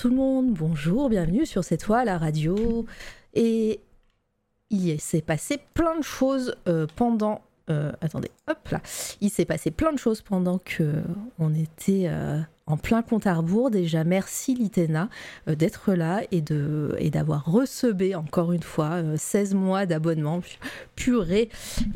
tout le monde, bonjour, bienvenue sur cette toile la radio. Et il s'est passé plein de choses euh, pendant. euh, attendez, hop là. Il s'est passé plein de choses pendant que on était euh, en plein compte à rebours. Déjà, merci Litena euh, d'être là et d'avoir recebé encore une fois euh, 16 mois d'abonnement pu- purée.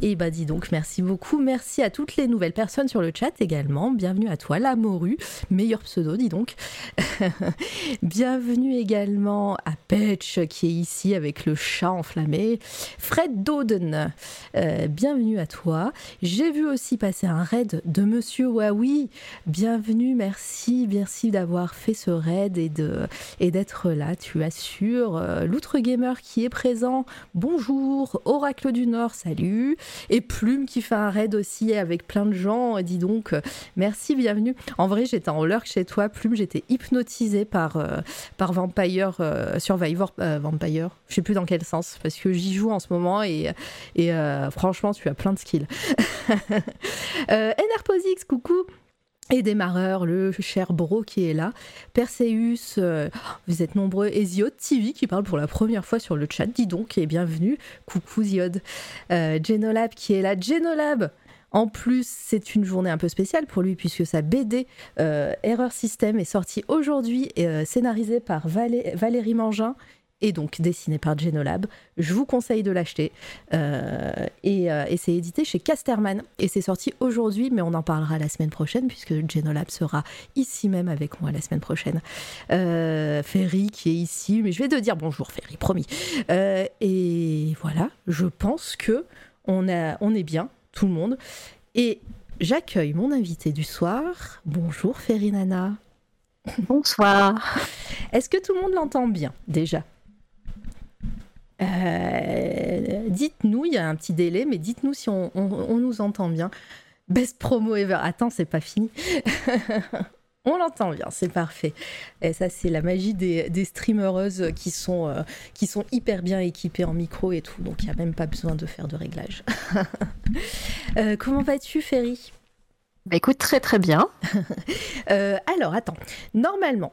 Et bah dis donc, merci beaucoup. Merci à toutes les nouvelles personnes sur le chat également. Bienvenue à toi, la morue, meilleur pseudo, dis donc. Bienvenue également à Petch qui est ici avec le chat enflammé. Fred Doden, euh, bienvenue à toi. J'ai vu aussi passer un raid de Monsieur Wawi. Bienvenue, merci, merci d'avoir fait ce raid et d'être là. Tu assures. Euh, L'outre gamer qui est présent. Bonjour. Oracle du Nord, salut. Et Plume qui fait un raid aussi avec plein de gens. Dis donc, merci, bienvenue. En vrai, j'étais en lurk chez toi, Plume. J'étais hypnotisée par euh, par Vampire euh, Survivor Vampire. Je sais plus dans quel sens parce que j'y joue en ce moment et franchement, tu as plein de skills. euh, NRPOSX, coucou. Et démarreur, le cher bro qui est là. Perseus, euh, vous êtes nombreux. Et Ziod TV qui parle pour la première fois sur le chat. Dis donc et bienvenue. Coucou Ziod. Euh, Genolab qui est là. Genolab en plus, c'est une journée un peu spéciale pour lui puisque sa BD euh, Error System est sortie aujourd'hui, et, scénarisée par Valé- Valérie Mangin et donc dessinée par Genolab. Je vous conseille de l'acheter. Euh, et euh, et c'est édité chez Casterman. Et c'est sorti aujourd'hui, mais on en parlera la semaine prochaine puisque Genolab sera ici même avec moi la semaine prochaine. Euh, Ferry qui est ici, mais je vais te dire bonjour Ferry, promis. Et voilà, je pense que on, a, on est bien, tout le monde. Et j'accueille mon invité du soir. Bonjour Ferry Nana. Bonsoir. Est-ce que tout le monde l'entend bien déjà? Euh, Dites-nous, il y a un petit délai, mais dites-nous si on, on- on nous entend bien. Best promo ever. Attends, c'est pas fini. on l'entend bien, c'est parfait. Et ça, c'est la magie des, des streamereuses qui sont, euh, qui sont hyper bien équipées en micro et tout. Donc, il n'y a même pas besoin de faire de réglage. Euh, comment vas-tu, Ferry? Bah écoute, très très bien. Alors, attends. Normalement,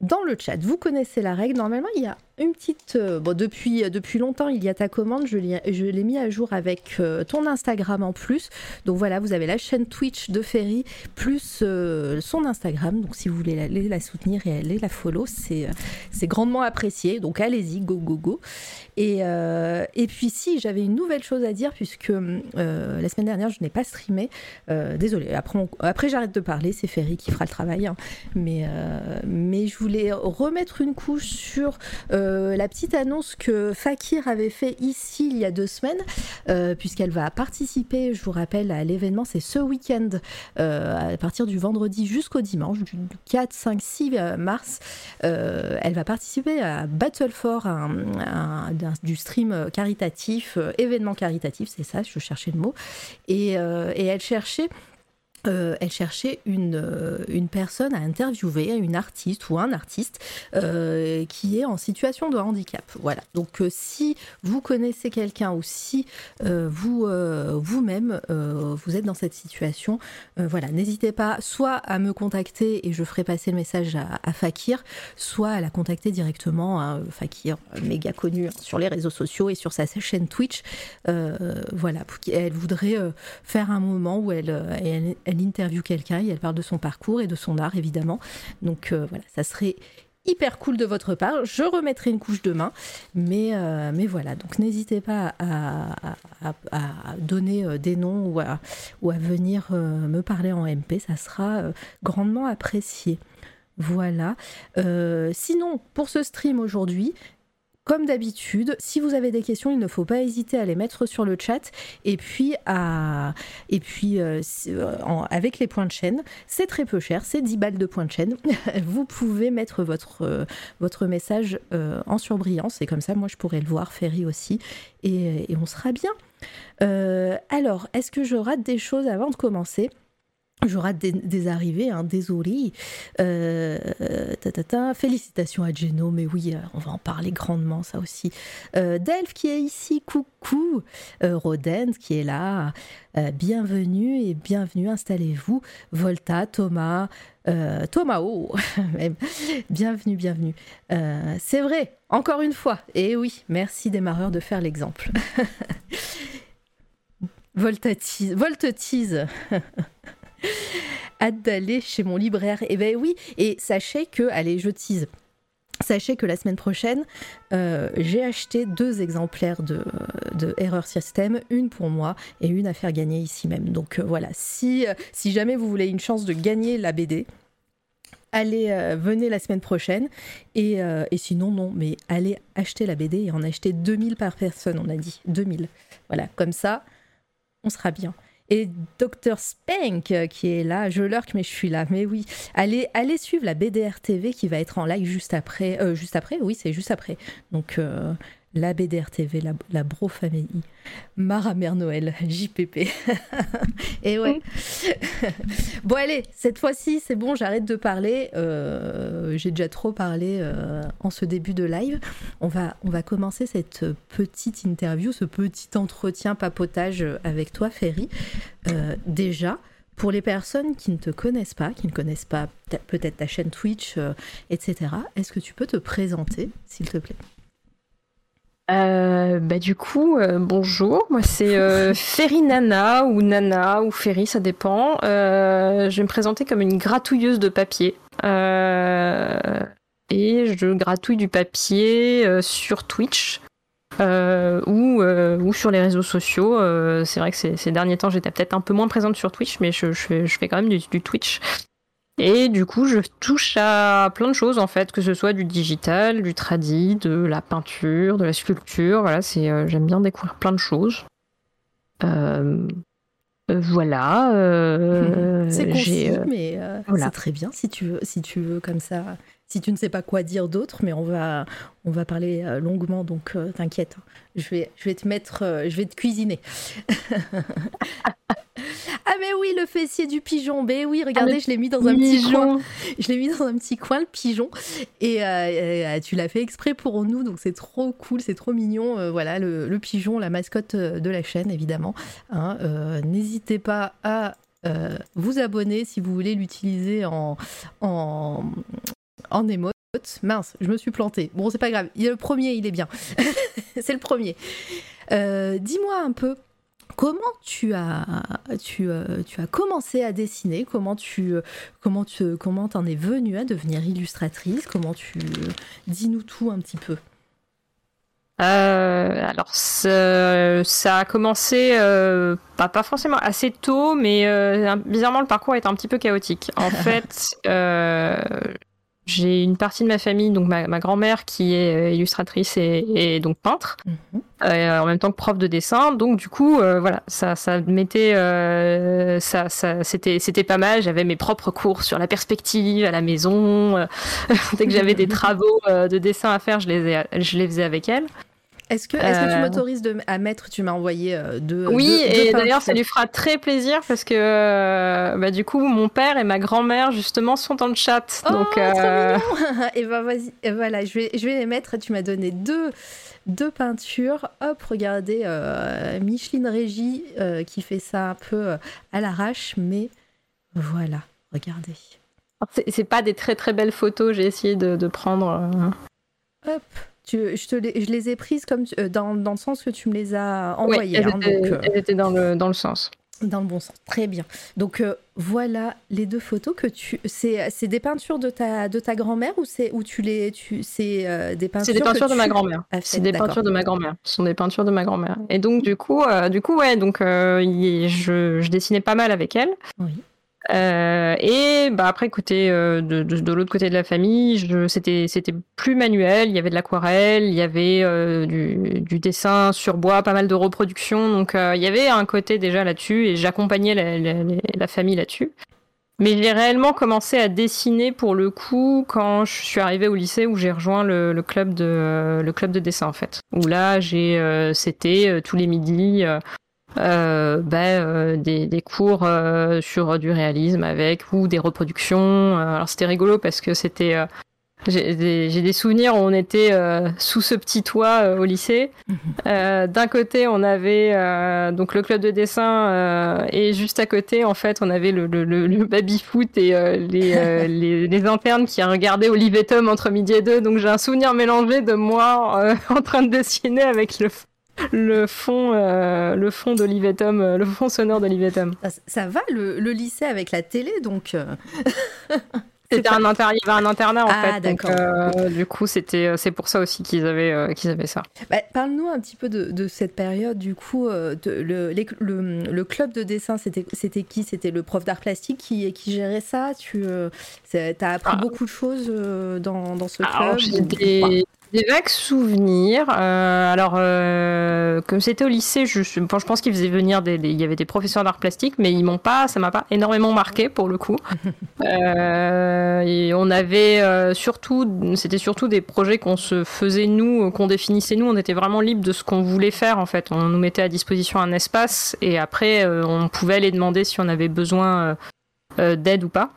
dans le chat, vous connaissez la règle. Normalement, il y a une petite. euh, bon, depuis, depuis longtemps, il y a ta commande. Je l'ai mis à jour avec euh, ton Instagram en plus. Donc voilà, vous avez la chaîne Twitch de Ferry plus euh, son Instagram. Donc si vous voulez aller la soutenir et aller la follow, c'est euh, grandement apprécié. Donc allez-y, go, go, go. Et, euh, et puis si j'avais une nouvelle chose à dire, puisque euh, la semaine dernière, je n'ai pas streamé. Euh, désolé, après, après j'arrête de parler, c'est Ferry qui fera le travail. hein. Mais, euh, mais je voulais remettre une couche sur euh, la petite annonce que Fakir avait fait ici il y a deux semaines, euh, puisqu'elle va participer, je vous rappelle, à l'événement, c'est ce week-end, euh, à partir du vendredi jusqu'au dimanche, du 4, 5, 6 mars. Euh, elle va participer à Battle for, du stream caritatif, euh, événement caritatif, c'est ça, je cherchais le mot. Et, euh, et elle cherchait euh, elle cherchait une, euh, une personne à interviewer, une artiste ou un artiste euh, qui est en situation de handicap. Voilà. Donc si vous connaissez quelqu'un ou si vous vous-même vous êtes dans cette situation, voilà, n'hésitez pas soit à me contacter et je ferai passer le message à, Fakir, soit à la contacter directement. hein, Fakir, méga connu hein, sur les réseaux sociaux et sur sa chaîne Twitch. Voilà, qu'elle voudrait faire un moment où elle, elle, elle interviewe quelqu'un et elle parle de son parcours et de son art, évidemment. Donc euh, voilà, ça serait hyper cool de votre part. Je remettrai une couche demain, mais, euh, mais voilà, donc n'hésitez pas à, donner euh, des noms ou à, venir me parler en MP, ça sera grandement apprécié. Voilà. Sinon, pour ce stream aujourd'hui, comme d'habitude, si vous avez des questions, il ne faut pas hésiter à les mettre sur le chat et puis à euh, euh, avec les points de chaîne, c'est très peu cher, c'est 10 balles de points de chaîne. vous pouvez mettre votre euh, message en surbrillance et comme ça moi je pourrai le voir Ferry aussi et, on sera bien. Alors, est-ce que je rate des choses avant de commencer? J'aurai des, des, arrivées, hein, désolé. Euh, Félicitations à Geno, mais oui, euh, on va en parler grandement, ça aussi. Euh, Delph qui est ici, coucou. Euh, Rodent qui est là, euh, bienvenue et bienvenue, installez-vous. Volta, Thomas, Thomas, oh, bienvenue, bienvenue. C'est vrai, encore une fois. Et oui, merci démarreur de faire l'exemple. Voltatise, Voltetise. Hâte d'aller chez mon libraire. Et eh ben oui, et sachez que, allez, je tease. Sachez que la semaine prochaine, euh, j'ai acheté deux exemplaires de, de, Error System, une pour moi et une à faire gagner ici même. Donc euh, voilà, si, euh, si jamais vous voulez une chance de gagner la BD, allez, venez la semaine prochaine. Et, et, sinon, non, mais allez acheter la BD et en acheter 2000 par personne, on a dit. 2000. Voilà, comme ça, on sera bien et Dr Spank euh, qui est là. Je lurk, mais je suis là. Mais oui, allez, allez suivre la BDR TV qui va être en live juste après. Euh, juste après, oui, c'est juste après. Donc, euh, la BDR TV, la, la Bro Family, Mara Mère Noël, JPP. Et ouais. bon, allez, cette fois-ci, c'est bon, j'arrête de parler. Euh, J'ai déjà trop parlé euh, en ce début de live. On va, on va commencer cette petite interview, ce petit entretien papotage avec toi, Ferry. Euh, déjà, pour les personnes qui ne te connaissent pas, qui ne connaissent pas peut-être ta chaîne Twitch, etc., est-ce que tu peux te présenter, s'il te plaît? Euh, bah du coup, euh, bonjour, moi c'est euh, Ferry Nana ou Nana ou Ferry, ça dépend. Euh, je vais me présenter comme une gratouilleuse de papier. Euh, et je gratouille du papier sur Twitch ou, ou sur les réseaux sociaux. c'est vrai que ces, ces derniers temps j'étais peut-être un peu moins présente sur Twitch, mais je, je, fais, je fais quand même du, du Twitch. Et du coup, je touche à plein de choses en fait, que ce soit du digital, du tradi, de la peinture, de la sculpture. Voilà, c'est euh, j'aime bien découvrir plein de choses. Euh, voilà. Euh, c'est concis, mais voilà. c'est très bien si tu veux, si tu veux comme ça. Si tu ne sais pas quoi dire d'autre, mais on va, on va parler longuement, donc t'inquiète. Je vais, je vais te mettre, je vais te cuisiner. Ah mais oui, le fessier du pigeon. Ben oui, regardez, ah, je l'ai mis dans un pigeon. petit coin. Je l'ai mis dans un petit coin, le pigeon. Et euh, tu l'as fait exprès pour nous, donc c'est trop cool, c'est trop mignon. Euh, voilà, le, le, pigeon, la mascotte de la chaîne, évidemment. Hein, euh, N'hésitez pas à euh, vous abonner si vous voulez l'utiliser en, en, en émote. Mince, je me suis plantée. Bon, c'est pas grave. Il le premier, il est bien. c'est le premier. Dis-moi un peu Comment tu as, tu, euh, tu, as commencé à dessiner? Comment tu, comment tu, comment t'en es venue à devenir illustratrice? Comment tu, dis-nous tout un petit peu. Euh, alors ça a commencé euh, pas, pas forcément assez tôt, mais euh, bizarrement le parcours est un petit peu chaotique. En fait, euh, j'ai une partie de ma famille, donc ma, ma grand-mère qui est euh, illustratrice et, et donc peintre, -hmm. euh, en même temps que prof de dessin. Donc du coup, euh, voilà, ça, ça mettait, euh, ça, ça, c'était, c'était pas mal. J'avais mes propres cours sur la perspective à la maison. Dès que j'avais des travaux euh, de dessin à faire, je les, ai, je les faisais avec elle. Est-ce que, tu m'autorises à mettre, tu m'as envoyé euh, deux. Oui, deux, et d'ailleurs, ça lui fera très plaisir parce que euh, bah, du coup, mon père et ma grand-mère, justement, sont dans le chat. Oh, donc, euh... et ben vas-y, voilà, je vais, je vais les mettre. Tu m'as donné deux, deux peintures. Hop, regardez, euh, Micheline Régie euh, qui fait ça un peu à l'arrache, mais voilà, regardez. C'est pas des très très belles photos, j'ai essayé de, de prendre. Hop. Tu, je, te les, je, les, ai prises comme tu, euh, dans, dans, le sens que tu me les as envoyées. Oui, elles, hein, étaient, donc, euh, elles étaient dans le, dans le sens. Dans le bon sens, très bien. Donc euh, voilà les deux photos que tu. C'est des peintures de ta, de ta grand-mère ou c'est où tu les. Tu, c'est euh, des peintures. C'est des peintures de ma grand-mère. C'est des peintures de ma grand-mère. Ce sont des peintures de ma grand-mère. Et donc du coup, du coup ouais, donc je, je, dessinais pas mal avec elle. Oui. Euh, et bah après côté euh, de, de, de l'autre côté de la famille, c'était c'était plus manuel. Il y avait de l'aquarelle, il y avait euh, du, du, dessin sur bois, pas mal de reproduction. Donc euh, il y avait un côté déjà là-dessus et j'accompagnais la, la, la, famille là-dessus. Mais j'ai réellement commencé à dessiner pour le coup quand je suis arrivée au lycée où j'ai rejoint le, le, club de le club de dessin en fait. Où là j'ai c'était tous les midis euh, ben, euh, des, des cours euh, sur du réalisme avec ou des reproductions. alors c'était rigolo parce que c'était euh, j'ai des, des souvenirs où on était euh, sous ce petit toit euh, au lycée. Euh, D'un côté, on avait euh, donc le club de dessin euh, et juste à côté, en fait, on avait le, le, le, le baby-foot et euh, les, euh, les, les internes qui regardaient Olive et Tom entre midi et deux. Donc j'ai un souvenir mélangé de moi euh, en train de dessiner avec le, le fond, euh, le fond d'Olive et Tom, euh, le fond sonore d'Olive et Tom. Ça, ça va le, le lycée avec la télé, donc. euh, C'était un inter... Il y avait un internat en Ah, fait. Donc, euh, du coup, c'était, c'est pour ça aussi qu'ils avaient, euh, qu'ils avaient ça. Bah, Parle-nous un petit peu de, de cette période, du coup, de- le, les- le, le club de dessin, c'était c'était qui? C'était le prof d'art plastique qui, qui gérait ça? Tu as appris Ah. beaucoup de choses dans, dans ce club des, vagues souvenirs. Euh, alors, euh, comme c'était au lycée, je, je, je pense qu'ils faisaient venir des, des- il y avait des professeurs d'art plastique, mais ils m'ont pas, ça m'a pas énormément marqué pour le coup. Euh, et on avait surtout, c'était surtout des projets qu'on se faisait nous, qu'on définissait nous. On était vraiment libre de ce qu'on voulait faire en fait. On nous mettait à disposition un espace et après, on pouvait aller demander si on avait besoin d'aide ou pas.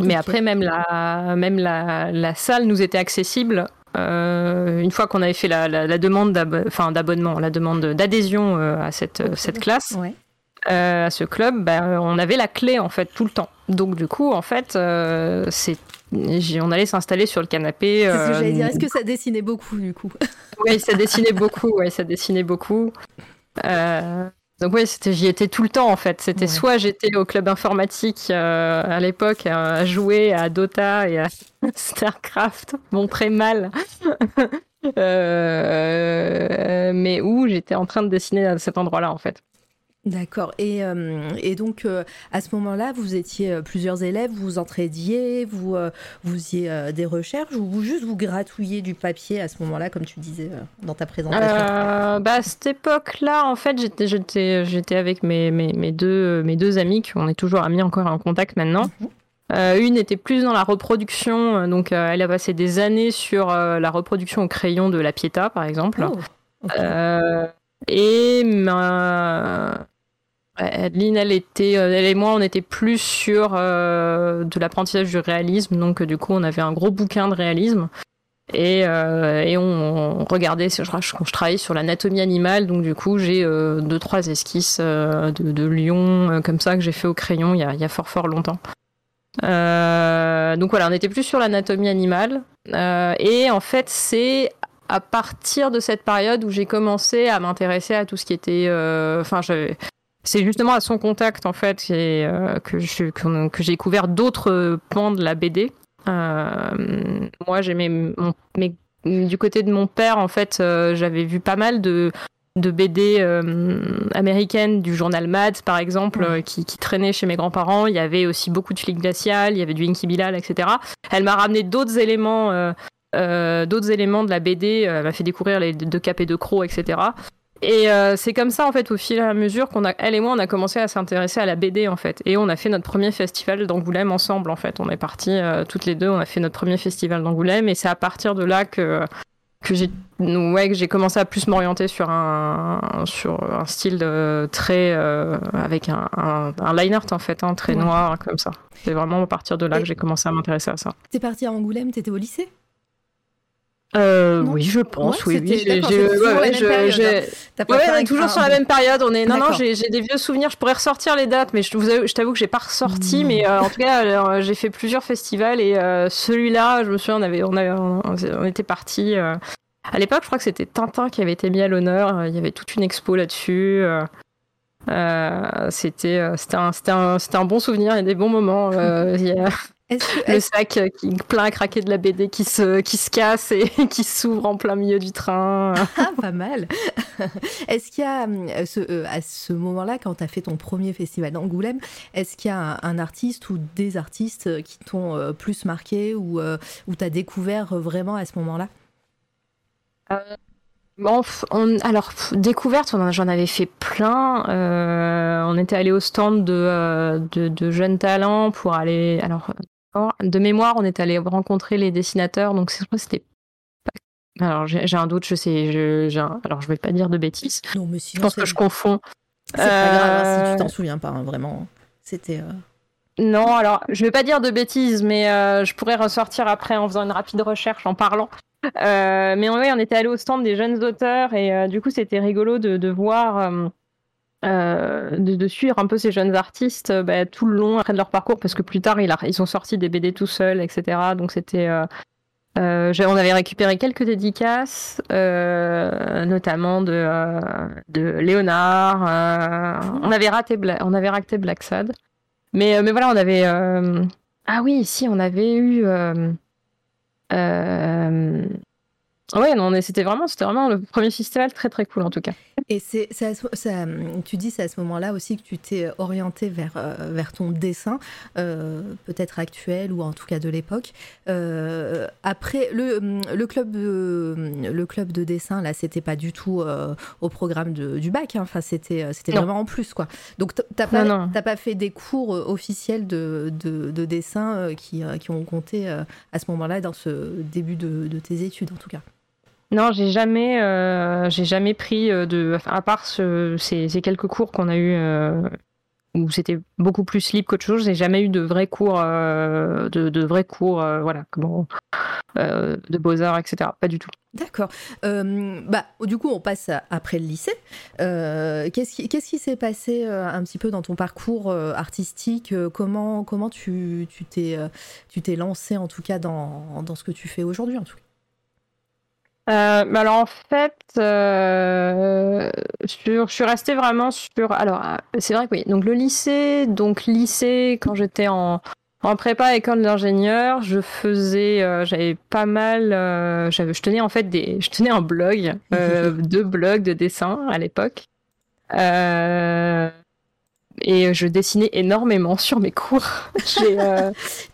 Mais après, même la, même la, la salle nous était accessible une fois qu'on avait fait la, la, la demande d'abonnement, la demande d'adhésion euh, à cette, euh, cette classe, Ouais. euh, à ce club, bah, on avait la clé en fait tout le temps. Donc du coup, en fait, euh, c'est on allait s'installer sur le canapé. C'est ce que euh, j'allais dire. Est-ce que ça dessinait beaucoup, du coup? Oui, ça dessinait beaucoup. Ouais, ça dessinait beaucoup. Donc oui, c'était, j'y étais tout le temps en fait. C'était Ouais. soit j'étais au club informatique euh, à l'époque à jouer à Dota et à Starcraft, bon très mal, Euh, mais où j'étais en train de dessiner à cet endroit-là en fait. D'accord. Et, euh, et donc, euh, à ce moment-là, vous étiez euh, plusieurs élèves, vous vous entraidiez, vous, euh, vous faisiez des recherches ou vous juste vous gratouilliez du papier à ce moment-là, comme tu disais dans ta présentation? Bah, à cette époque-là, en fait, j'étais, avec mes, mes, mes deux, mes deux amies, qui on est toujours amies encore en contact maintenant. Mhm. Euh, une était plus dans la reproduction, donc euh, elle a passé des années sur euh, la reproduction au crayon de la Pietà, par exemple. Oh, et ma... Adeline, elle était, euh, elle et moi, on était plus sur euh, de l'apprentissage du réalisme, donc euh, du coup, on avait un gros bouquin de réalisme. Et, on, regardait, je, je, travaillais sur l'anatomie animale, donc du coup j'ai deux trois esquisses de, de lions comme ça que j'ai fait au crayon il y a, il y a fort fort longtemps. Donc voilà, on était plus sur l'anatomie animale. Et en fait, c'est à partir de cette période où j'ai commencé à m'intéresser à tout ce qui était. Enfin, j'avais- c'est justement à son contact en fait et, euh, que j'ai découvert d'autres pans de la BD. Euh, moi, j'aimais mes- du côté de mon père en fait, euh, j'avais vu pas mal de de BD américaines du journal Mads par exemple qui, qui traînaient chez mes grands-parents. Il y avait aussi beaucoup de flics glacial, il y avait du Inky Bilal, etc. Elle m'a ramené d'autres éléments, d'autres éléments de la BD. Elle m'a fait découvrir les deux cap et deux crocs, etc. Et euh, c'est comme ça en fait au fil et à mesure qu'on a, elle et moi, on a commencé à s'intéresser à la BD en fait. Et on a fait notre premier festival d'Angoulême ensemble en fait. On est partis euh, toutes les deux, on a fait notre premier festival d'Angoulême et c'est à partir de là que que j'ai ouais que commencé à plus m'orienter sur un sur un style de, très euh, avec un, un, un line art en fait, hein, très noir comme ça. C'est vraiment à partir de là Et- que j'ai commencé à m'intéresser à ça. T'es parti à Angoulême, t'étais au lycée? Euh, oui, je pense, Ouais, oui, oui. J'ai- toujours ouais, hein. Toujours sur la même période. On est non non, j'ai des vieux souvenirs. Je pourrais ressortir les dates, mais je vous avoue- je t'avoue que j'ai pas ressorti. Mm. Mais euh, en tout cas, euh, j'ai fait plusieurs festivals et euh, celui-là, je me souviens, on avait on avait on, on était parti. à l'époque, je crois que c'était Tintin qui avait été mis à l'honneur. Il y avait toute une expo là-dessus. c'était c'était un, un, un bon souvenir. Il y a des bons moments. Que, le sac euh, qui plein à craquer de la BD qui se qui se casse et qui s'ouvre en plein milieu du train. Ah, pas mal. Est-ce qu'il y a, euh, ce, euh, à ce moment-là, quand tu as fait ton premier festival d'Angoulême, est-ce qu'il y a un, un artiste ou des artistes qui t'ont plus marqué ou euh, où tu as découvert vraiment à ce moment-là? Bon, f- on- alors, découverte, j'en avais fait plein. Euh, on était allé au stand de, euh, de, de jeunes talents pour aller. Alors, euh, de mémoire, on est allé rencontrer les dessinateurs. Donc, c'est- je crois que c'était. pas- Alors, j'ai un doute, je sais. Je, un- alors, je vais pas dire de bêtises. Non, mais Je sinon, pense c'est- que je confonds. C'est pas grave hein, si tu t'en souviens pas, hein, vraiment. C'était. Non, alors je vais pas dire de bêtises, mais je pourrais ressortir après en faisant une rapide recherche, en parlant. mais oui, on était allé au stand des jeunes auteurs et du coup c'était rigolo de, de voir euh, de, suivre un peu ces jeunes artistes euh, bah, tout le long après de leur parcours parce que plus tard ils, ils ont sorti des BD tout seuls etc donc c'était euh, on avait récupéré quelques dédicaces notamment de, de Léonard on avait raté on avait raté Black Sad mais mais voilà on avait ah oui si on avait eu Ouais, non, c'était vraiment, c'était vraiment le premier festival très très cool en tout cas. Et c'est, ça, tu dis c'est à ce moment-là aussi que tu t'es orienté vers, euh, vers ton dessin, euh, peut-être actuel ou en tout cas de l'époque. Euh, après, le, le, club de, le club de dessin, là, c'était pas du tout au programme du bac, hein. enfin, c'était, c'était vraiment en plus, quoi. Donc, t'as pas, pas fait des cours officiels de, de, de dessin qui, qui ont compté à ce moment-là dans ce début de, de tes études, en tout cas. Non, j'ai jamais, euh, j'ai jamais pris euh, de, à part ces, quelques cours qu'on a eu euh, où c'était beaucoup plus libre qu'autre chose. J'ai jamais eu de vrais cours, de, vrais cours, voilà, de beaux arts, etc. Pas du tout. D'accord. bah, du coup, on passe après le lycée. qu'est-ce qui, s'est passé un petit peu dans ton parcours artistique Comment, comment tu, tu t'es, tu t'es lancé en tout cas dans, dans ce que tu fais aujourd'hui, en tout cas? Euh, bah alors en fait, euh, je suis restée vraiment sur. Alors euh, c'est vrai que oui. Donc le lycée, donc lycée quand j'étais en en prépa école d'ingénieur, je faisais, j'avais pas mal, j'avais, je tenais en fait des, je tenais un blog, deux blogs de dessin à l'époque. Euh, et je dessinais énormément sur mes cours. j'ai euh,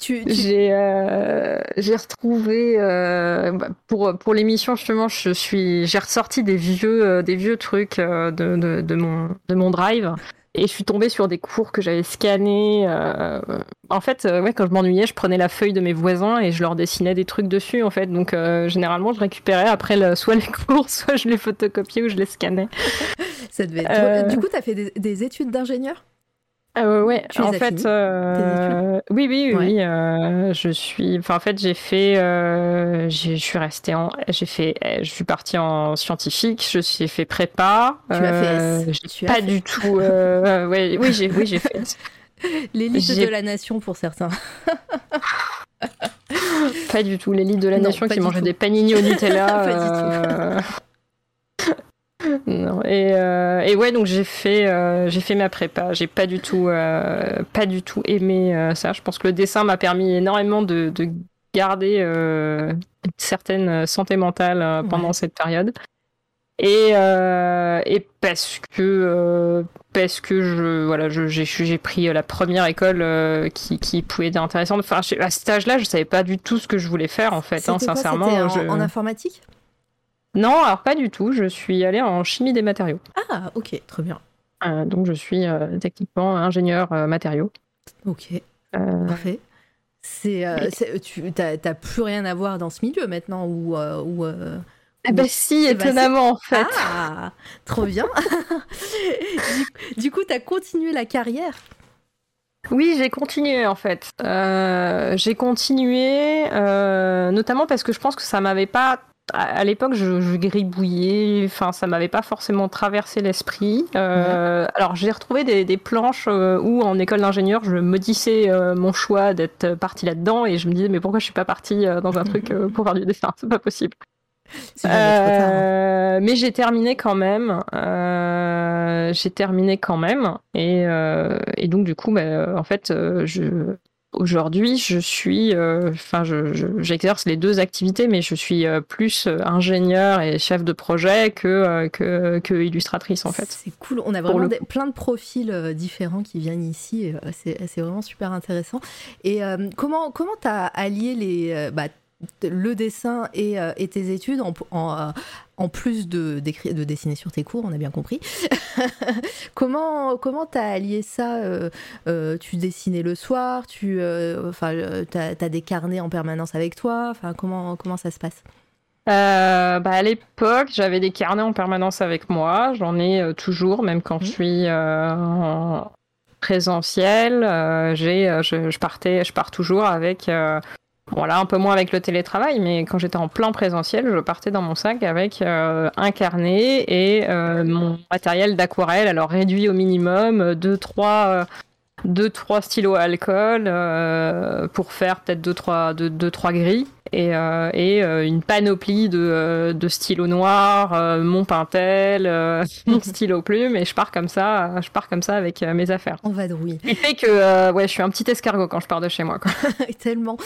euh, j'ai retrouvé euh, bah, pour pour l'émission justement, je suis j'ai ressorti des vieux des vieux trucs de, de, de, mon de mon drive. Et je suis tombée sur des cours que j'avais scannés. En fait, ouais, quand je m'ennuyais, je prenais la feuille de mes voisins et je leur dessinais des trucs dessus, en fait. Donc, généralement, je récupérais après le, soit les cours, soit je les photocopiais ou je les scannais. Ça devait Du coup, tu as fait des études d'ingénieur? Euh, ouais, en fait, euh, oui, oui, oui, euh, je suis, enfin, en fait, j'ai fait, euh, je suis restée en, j'ai fait, je suis partie en scientifique, je suis fait prépa. Tu as fait S. pas du tout, ouais, oui, j'ai, oui, j'ai fait. L'élite de la nation pour certains. pas du tout, l'élite de la nation qui mangeait des panini au Nutella. pas du tout. Non. Et, euh, et, ouais, donc j'ai fait, euh, j'ai fait ma prépa. J'ai pas du tout, euh, pas du tout aimé ça. Je pense que le dessin m'a permis énormément de, de garder une certaine santé mentale pendant cette période. Et, et parce que parce que je voilà j'ai pris la première école qui, qui pouvait être intéressante. Enfin à cet âge-là, je savais pas du tout ce que je voulais faire en fait. Hein, sincèrement. En, en informatique? Non, alors pas du tout. Je suis allée en chimie des matériaux. Ah, ok, très bien. Euh, donc je suis euh, techniquement ingénieur euh, matériaux. Ok, parfait. C'est, tu n'as plus rien à voir dans ce milieu maintenant ou eh ben si, étonnamment en fait. Ah, trop bien. du, coup, tu as continué la carrière? Oui, j'ai continué en fait. j'ai continué, notamment parce que je pense que ça m'avait pas à l'époque, je, gribouillais, enfin, ça m'avait pas forcément traversé l'esprit. Euh, alors, j'ai retrouvé des, planches euh, où, en école d'ingénieur, je maudissais euh, mon choix d'être partie là-dedans et je me disais, mais pourquoi je suis pas partie dans un truc pour faire du dessin? C'est pas possible. Hein. mais j'ai terminé quand même. j'ai terminé quand même. Et, et donc, du coup, bah, en fait, je Aujourd'hui, je suis, euh, enfin, j'exerce les deux activités, mais je suis euh, plus euh, ingénieur et chef de projet que, que, illustratrice en fait. C'est cool, on a vraiment plein de profils différents qui viennent ici, c'est vraiment super intéressant. Et comment comment as allié les, bah, le dessin et, tes études en, en plus de, de dessiner sur tes cours, on a bien compris. comment comment t'as allié ça euh, euh, Tu dessinais le soir, tu euh, enfin t'as as des carnets en permanence avec toi. Enfin comment comment ça se passe? Bah, À l'époque, j'avais des carnets en permanence avec moi. J'en ai toujours, même quand je mmh. suis en présentiel. j'ai, je, je, partais, je pars toujours avec voilà, un peu moins avec le télétravail, mais quand j'étais en plein présentiel, je partais dans mon sac avec euh, un carnet et euh, mon matériel d'aquarelle, alors réduit au minimum, deux, trois, deux, trois stylos à alcool euh, pour faire peut-être deux, trois, deux, deux, trois grilles et, euh, et euh, une panoplie de, de stylos noirs, mon pintel, mon stylo plume, et je pars comme ça, je pars comme ça avec mes affaires. On va drouiller. Il fait que ouais, je suis un petit escargot quand je pars de chez moi. Quoi. Tellement.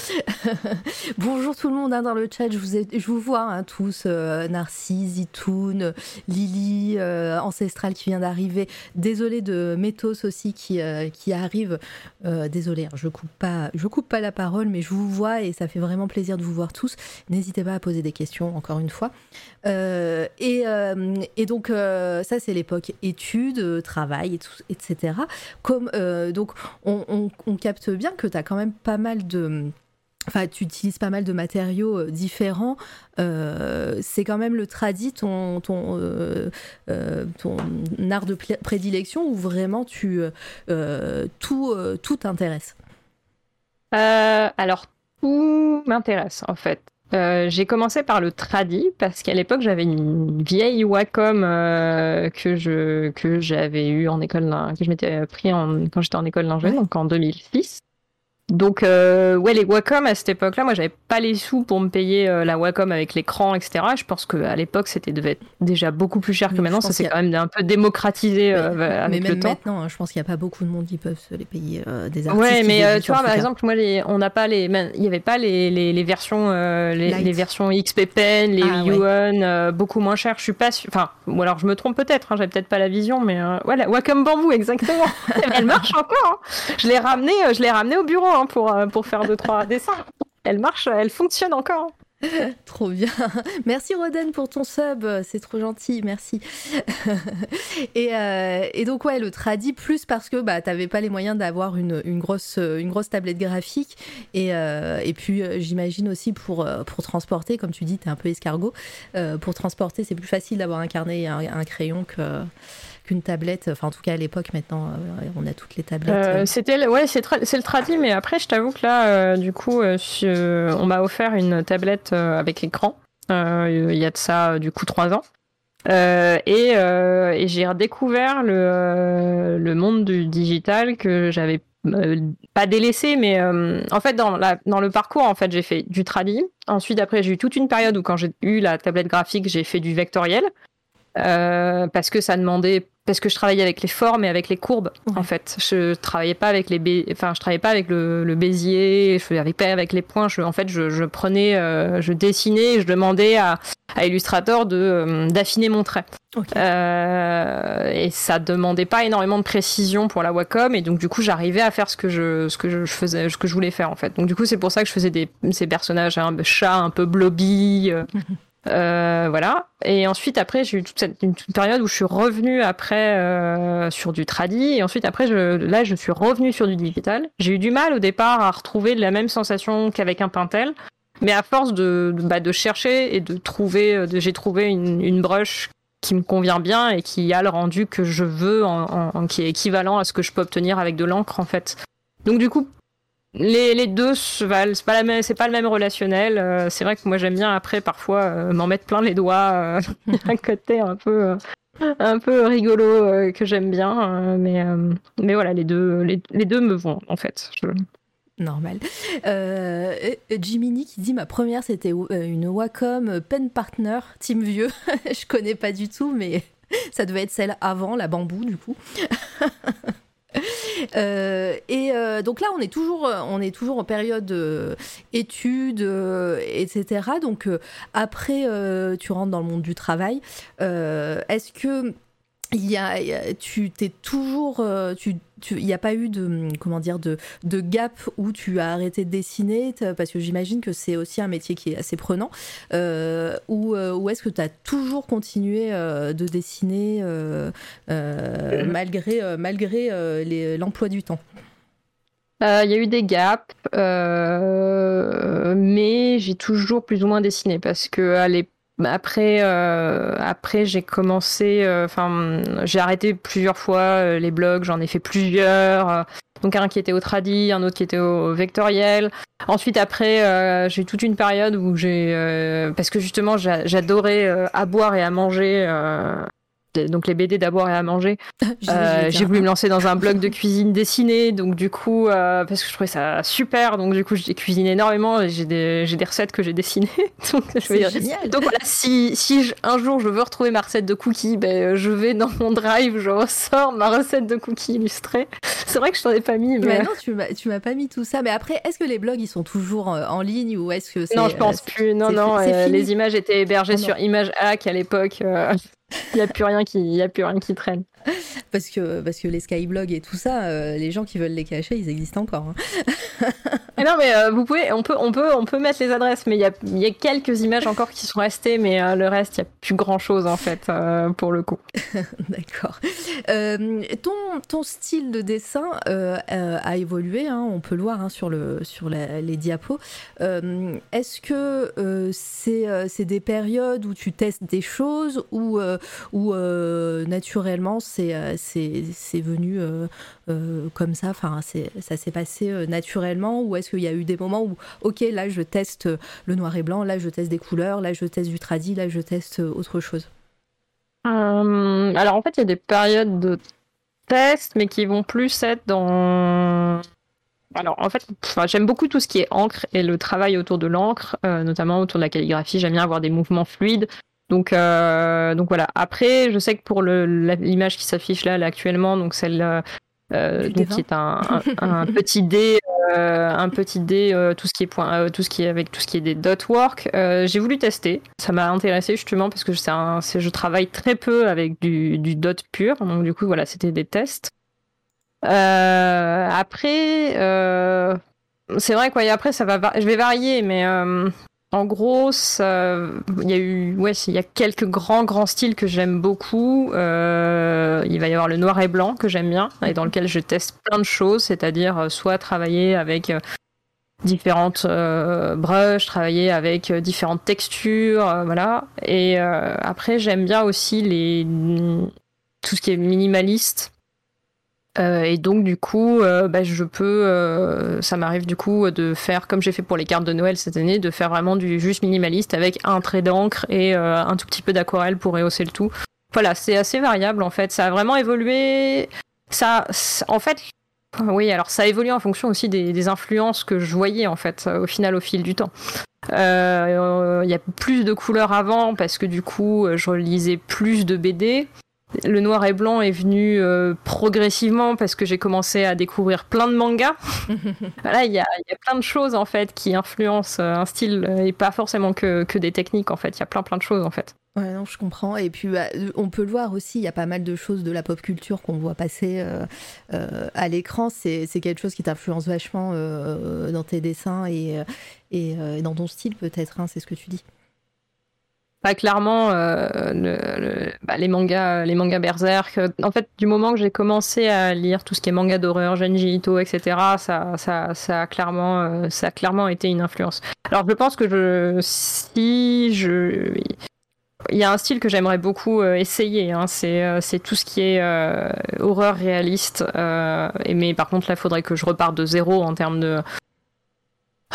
Bonjour tout le monde hein, dans le chat, je vous, ai, je vous vois hein, tous, Narcisse, Zitoun, Lily, Ancestral qui vient d'arriver. Désolé de Métos aussi qui, qui arrive. désolé, hein, je coupe pas, je coupe pas la parole, mais je vous vois et ça fait vraiment plaisir de vous voir tous. N'hésitez pas à poser des questions, encore une fois. Euh, euh, et, donc, euh, ça, c'est l'époque études, travail, et etc. Comme, donc, on, capte bien que tu as quand même pas mal de... Enfin, tu utilises pas mal de matériaux différents. c'est quand même le tradit, ton, ton, ton art de prédilection, où vraiment tu, tout, tout t'intéresse? Alors, tout m'intéresse en fait. Euh, j'ai commencé par le tradi parce qu'à l'époque j'avais une vieille Wacom euh, que je que j'avais eu en école que je m'étais pris en, quand j'étais en école d'ingénieur donc en 2006 donc, euh, ouais, les Wacom à cette époque-là, moi, j'avais pas les sous pour me payer euh, la Wacom avec l'écran, etc. Je pense qu'à l'époque, c'était devait être déjà beaucoup plus cher que maintenant. Ça s'est quand même un peu démocratisé euh, mais, avec mais même le temps. maintenant, hein, je pense qu'il n'y a pas beaucoup de monde qui peuvent se les payer des artistes. Ouais, mais tu vois, par exemple, moi, les, on n'a pas les, il n'y avait pas les, les, les versions, les, les, versions XP Pen, les ah, Yuan, beaucoup moins chères. Je suis pas, enfin, ou alors je me trompe peut-être. Hein, J'avais peut-être pas la vision, mais ouais, la Wacom bambou, exactement. Elle marche encore. Hein. Je l'ai ramené, je l'ai ramené au bureau Hein, pour, euh, pour faire deux, trois dessins. Elle marche, elle fonctionne encore. trop bien. Merci Roden pour ton sub, c'est trop gentil, merci. et, euh, et, donc ouais, le tradi plus parce que bah t'avais pas les moyens d'avoir une, une, grosse une grosse tablette graphique et, euh, et puis j'imagine aussi pour pour transporter, comme tu dis, t'es un peu escargot. pour transporter, c'est plus facile d'avoir un carnet et un crayon que une tablette. Enfin, en tout cas, à l'époque, maintenant, euh, on a toutes les tablettes. Euh, c'était, ouais, c'est, le tradi, mais après, je t'avoue que là, euh, du coup, on m'a offert une tablette avec écran. Il y a de ça, du coup, trois ans. et, j'ai redécouvert le, le monde du digital que j'avais pas délaissé, mais en fait dans, la, dans le parcours, en fait, j'ai fait du tradi. Ensuite, après, j'ai eu toute une période où quand j'ai eu la tablette graphique, j'ai fait du vectoriel. parce que ça demandait parce que je travaillais avec les formes et avec les courbes en fait. Je travaillais pas avec les enfin je travaillais pas avec le, le bézier je travaillais pas avec les points. Je, en fait je, je prenais euh, je dessinais et je demandais à, à Illustrator de euh, d'affiner mon trait. Euh, et ça demandait pas énormément de précision pour la Wacom et donc du coup j'arrivais à faire ce que je ce que je faisais ce que je voulais faire en fait. Donc du coup c'est pour ça que je faisais des ces personnages un chat un peu blobby Euh, voilà. Et ensuite, après, j'ai eu toute cette période où je suis revenue après euh, sur du tradi. Et ensuite, après, je, là, je suis revenue sur du digital. J'ai eu du mal au départ à retrouver la même sensation qu'avec un Pintel. Mais à force de, bah, de chercher et de trouver, euh, j'ai trouvé une, une brush qui me convient bien et qui a le rendu que je veux, en, en, qui est équivalent à ce que je peux obtenir avec de l'encre, en fait. Donc, du coup, les, les, deux se valent, c'est pas, la c'est pas le même relationnel. Euh, c'est vrai que moi j'aime bien après parfois euh, m'en mettre plein les doigts, euh, un côté un peu, un peu rigolo que j'aime bien. mais, mais voilà, les deux, les, les, deux me vont en fait. Normal. Jiminy qui dit ma première c'était une Wacom Pen Partner Team Vieux. Je connais pas du tout, mais ça devait être celle avant, la bambou du coup. Euh, et euh, donc là, on est toujours, on est toujours en période euh, études, etc. Donc après, tu rentres dans le monde du travail. Est-ce que il y a, tu t'es toujours, tu il n'y a pas eu de comment dire de, de, gap où tu as arrêté de dessiner parce que j'imagine que c'est aussi un métier qui est assez prenant. Euh, ou, ou est-ce que tu as toujours continué de dessiner malgré malgré l'emploi du temps? Euh, Il y a eu des gaps, euh, mais j'ai toujours plus ou moins dessiné parce que allez, après, euh, après j'ai commencé, euh, enfin, j'ai arrêté plusieurs fois euh, les blogs, j'en ai fait plusieurs. euh, donc un qui était au tradi, un autre qui était au vectoriel. Ensuite après, euh, j'ai toute une période où j'ai, euh, parce que justement j'a- j'adorais euh, à boire et à manger. Euh, donc les BD d'abord et à manger. J'ai- Euh, j'ai voulu me lancer dans un blog de cuisine dessinée, donc du coup, euh, parce que je trouvais ça super, donc du coup, j'ai cuisiné énormément et j'ai des, recettes que j'ai dessinées. donc, je veux dire- donc voilà, si, si je- un jour je veux retrouver ma recette de cookies, ben, je vais dans mon drive, je ressors ma recette de cookies illustrée. C'est vrai que je t'en ai pas mis, mais. Mais non, tu m'as, pas mis tout ça. Mais après, est-ce que les blogs ils sont toujours euh, en ligne ou est-ce que non, je pense euh, plus. Non, non, euh, les images étaient hébergées Oh sur Image Hack à l'époque. Il n'y a plus rien qui, il y a plus rien qui traîne. Parce que parce que les skyblogs et tout ça, euh, les gens qui veulent les cacher, ils existent encore. hein. Ah non, mais euh, vous pouvez, on peut, on peut, on peut mettre les adresses, mais il y a, y a quelques images encore qui sont restées, mais euh, le reste, il y a plus grand chose en fait pour le coup. D'accord. Ton, ton style de dessin a évolué, hein, on peut le voir hein, sur, le, sur la- les diapos. Est-ce que c'est c'est des périodes où tu testes des choses ou, ou naturellement c'est euh, c'est venu euh, euh, comme ça, enfin ça s'est passé naturellement ou est-ce qu'il y a eu des moments où ok là je teste le noir et blanc, là je teste des couleurs, là je teste du tradi, là je teste autre chose? Alors en fait, il y a des périodes de test, mais qui vont plus être dans. Alors en fait, j'aime beaucoup tout ce qui est encre et le travail autour de l'encre, notamment autour de la calligraphie. J'aime bien avoir des mouvements fluides. Donc, euh, donc voilà. Après, je sais que pour l'image qui s'affiche là, là, actuellement, donc celle euh, euh, Du donc D20. qui est un, un- un petit dé, euh, un petit dé, tout ce qui est point, tout ce qui est avec tout ce qui est des dot work. J'ai voulu tester. Ça m'a intéressé justement parce que un, je travaille très peu avec du, du dot pur. Donc du coup voilà, c'était des tests. Après, c'est vrai quoi. Et après, ça va, je vais varier, mais en gros, il y a eu, ouais, il y a quelques grands grands styles que j'aime beaucoup. Euh, il va y avoir le noir et blanc que j'aime bien et dans lequel je teste plein de choses, c'est-à-dire euh, soit travailler avec euh, différentes euh, brushes, travailler avec différentes textures, voilà. Et après, j'aime bien aussi les tout ce qui est minimaliste. Euh, et donc du coup, euh, bah, je peux, euh, ça m'arrive du coup de faire comme j'ai fait pour les cartes de Noël cette année, de faire vraiment du juste minimaliste avec un trait d'encre et euh, un tout petit peu d'aquarelle pour rehausser le tout. Voilà, c'est assez variable en fait. Ça a vraiment évolué. Ça, en fait, oui, alors ça a évolué en fonction aussi des, influences que je voyais en fait au final au fil du temps. Il y a plus de couleurs avant parce que du coup je lisais plus de BD. Le noir et blanc est venu euh, progressivement parce que j'ai commencé à découvrir plein de mangas. Voilà, il y a, il y a plein de choses en fait qui influencent euh, un style euh, et pas forcément que, que des techniques en fait. Il y a plein plein de choses en fait. Ouais, non, je comprends. Et puis, bah, on peut le voir aussi, il y a pas mal de choses de la pop culture qu'on voit passer euh, euh, à l'écran. C'est quelque chose qui t'influence vachement euh, dans tes dessins et, et dans ton style, peut-être. hein, c'est ce que tu dis. Bah, clairement, euh, bah, les mangas, les mangas Berserk. euh, En fait, du moment que j'ai commencé à lire tout ce qui est manga d'horreur, Genji Ito, etc., ça, ça, ça a clairement, euh, ça a clairement été une influence. Alors, je pense que je, si je, il y a un style que j'aimerais beaucoup euh, essayer. hein, c'est, tout ce qui est horreur réaliste. mais par contre, là, il faudrait que je reparte de zéro en termes de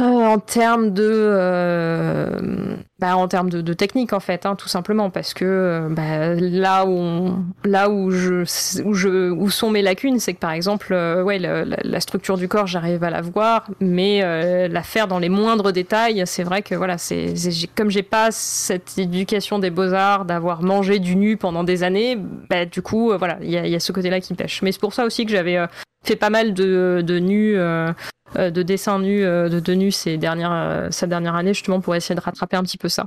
euh, en termes de, euh, bah, en termes de, technique en fait, hein, tout simplement parce que euh, bah, là où là où je où je où sont mes lacunes, c'est que par exemple, euh, ouais, la, structure du corps, j'arrive à la voir, mais la faire dans les moindres détails, c'est vrai que voilà, c'est comme j'ai pas cette éducation des beaux arts d'avoir mangé du nu pendant des années, bah, du coup, voilà, il y a, y a ce côté-là qui pêche. Mais c'est pour ça aussi que j'avais fait pas mal de, de nus. euh, euh, de dessins nus, euh, de, de nus ces dernières, cette dernière année, justement, pour essayer de rattraper un petit peu ça.